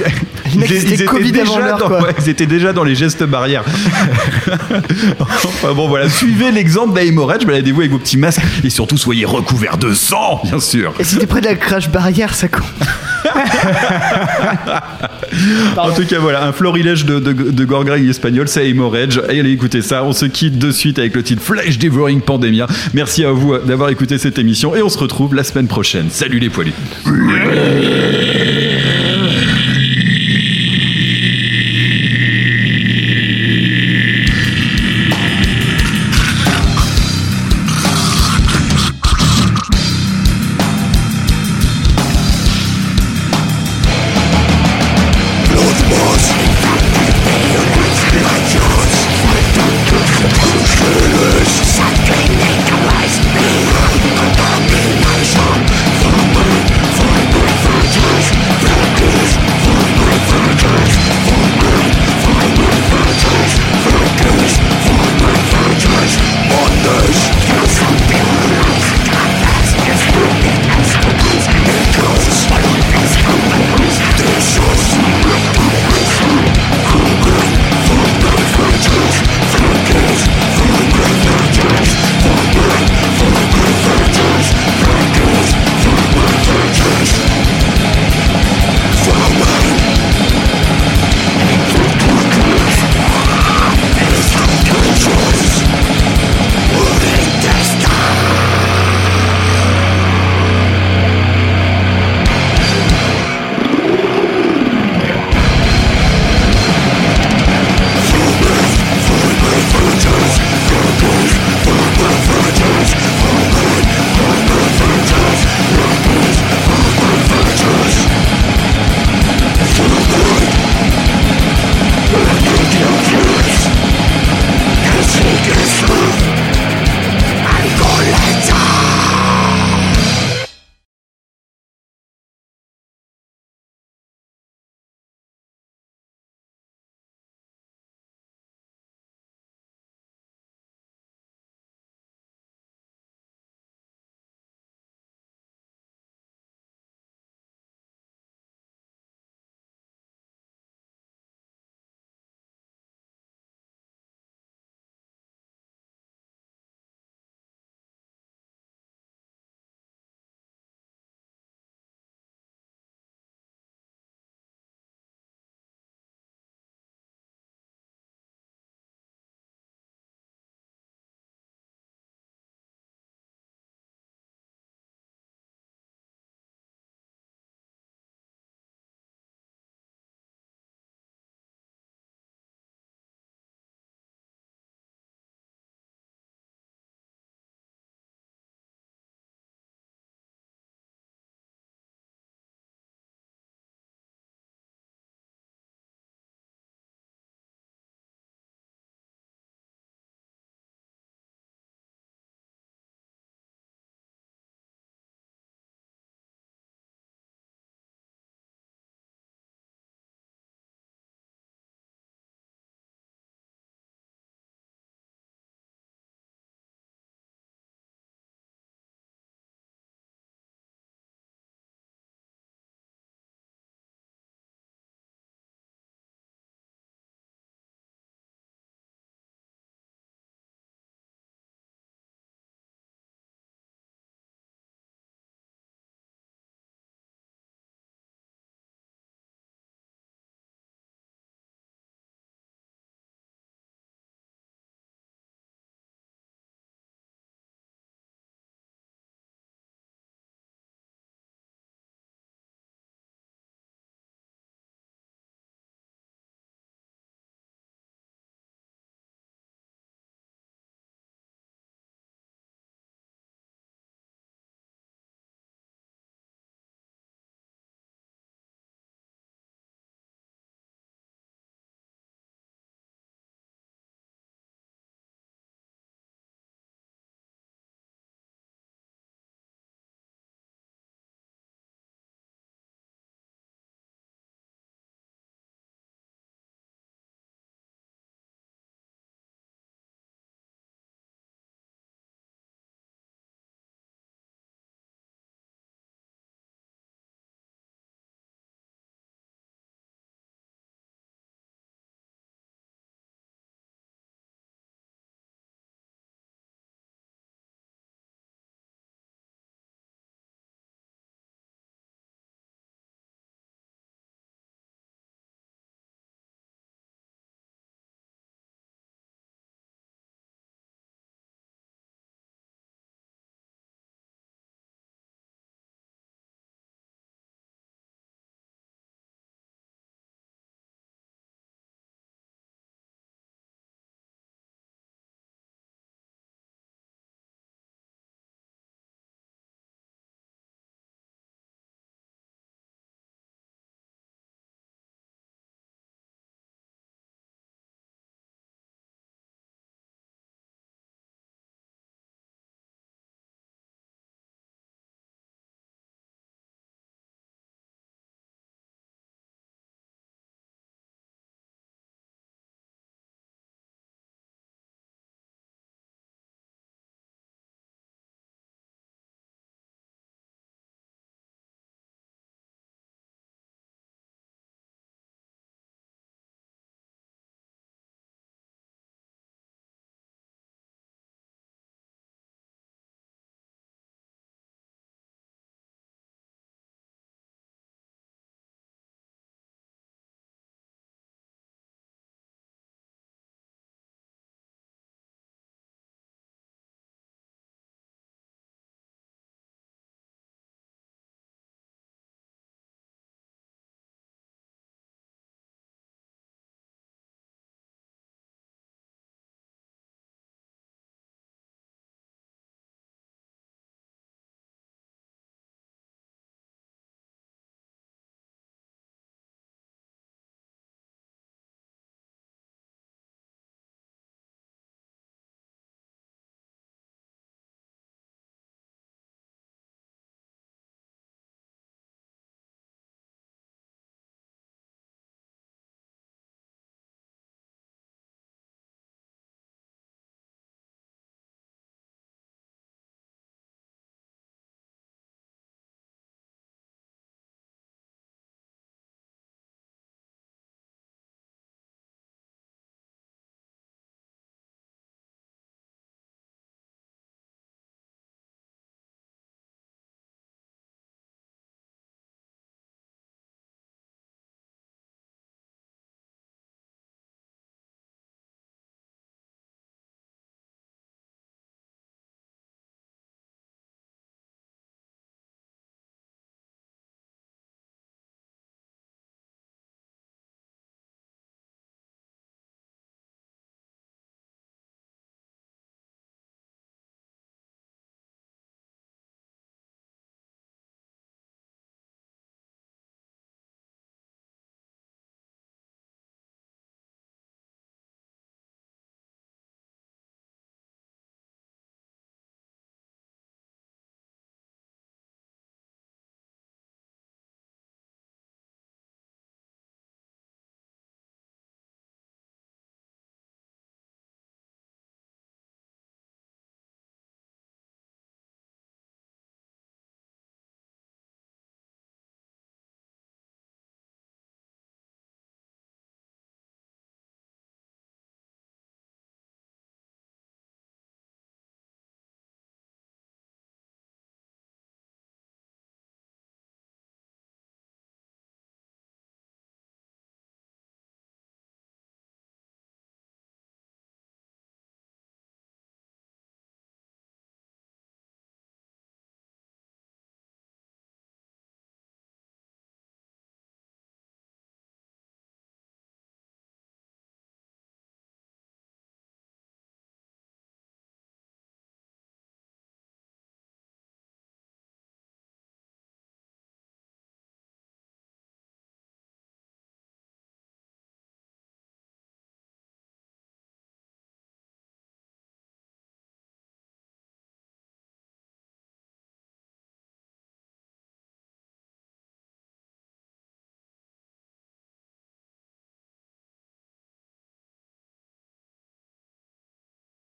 [SPEAKER 1] Étaient
[SPEAKER 2] Covid
[SPEAKER 1] déjà dans- ouais, ils étaient déjà dans les gestes barrières. <laughs> enfin bon, voilà. Suivez l'exemple d'Aimorage, baladez-vous avec vos petits masques et surtout soyez recouverts de sang, bien sûr.
[SPEAKER 2] Et si t'es près de la crash barrière, ça compte. <laughs>
[SPEAKER 1] En tout cas, voilà, un florilège de, de, de gorgreilles espagnol, c'est Hemorrhage. Allez écouter ça. On se quitte de suite avec le titre Flash Devouring Pandemia. Merci à vous d'avoir écouté cette émission et on se retrouve la semaine prochaine. Salut les poilus.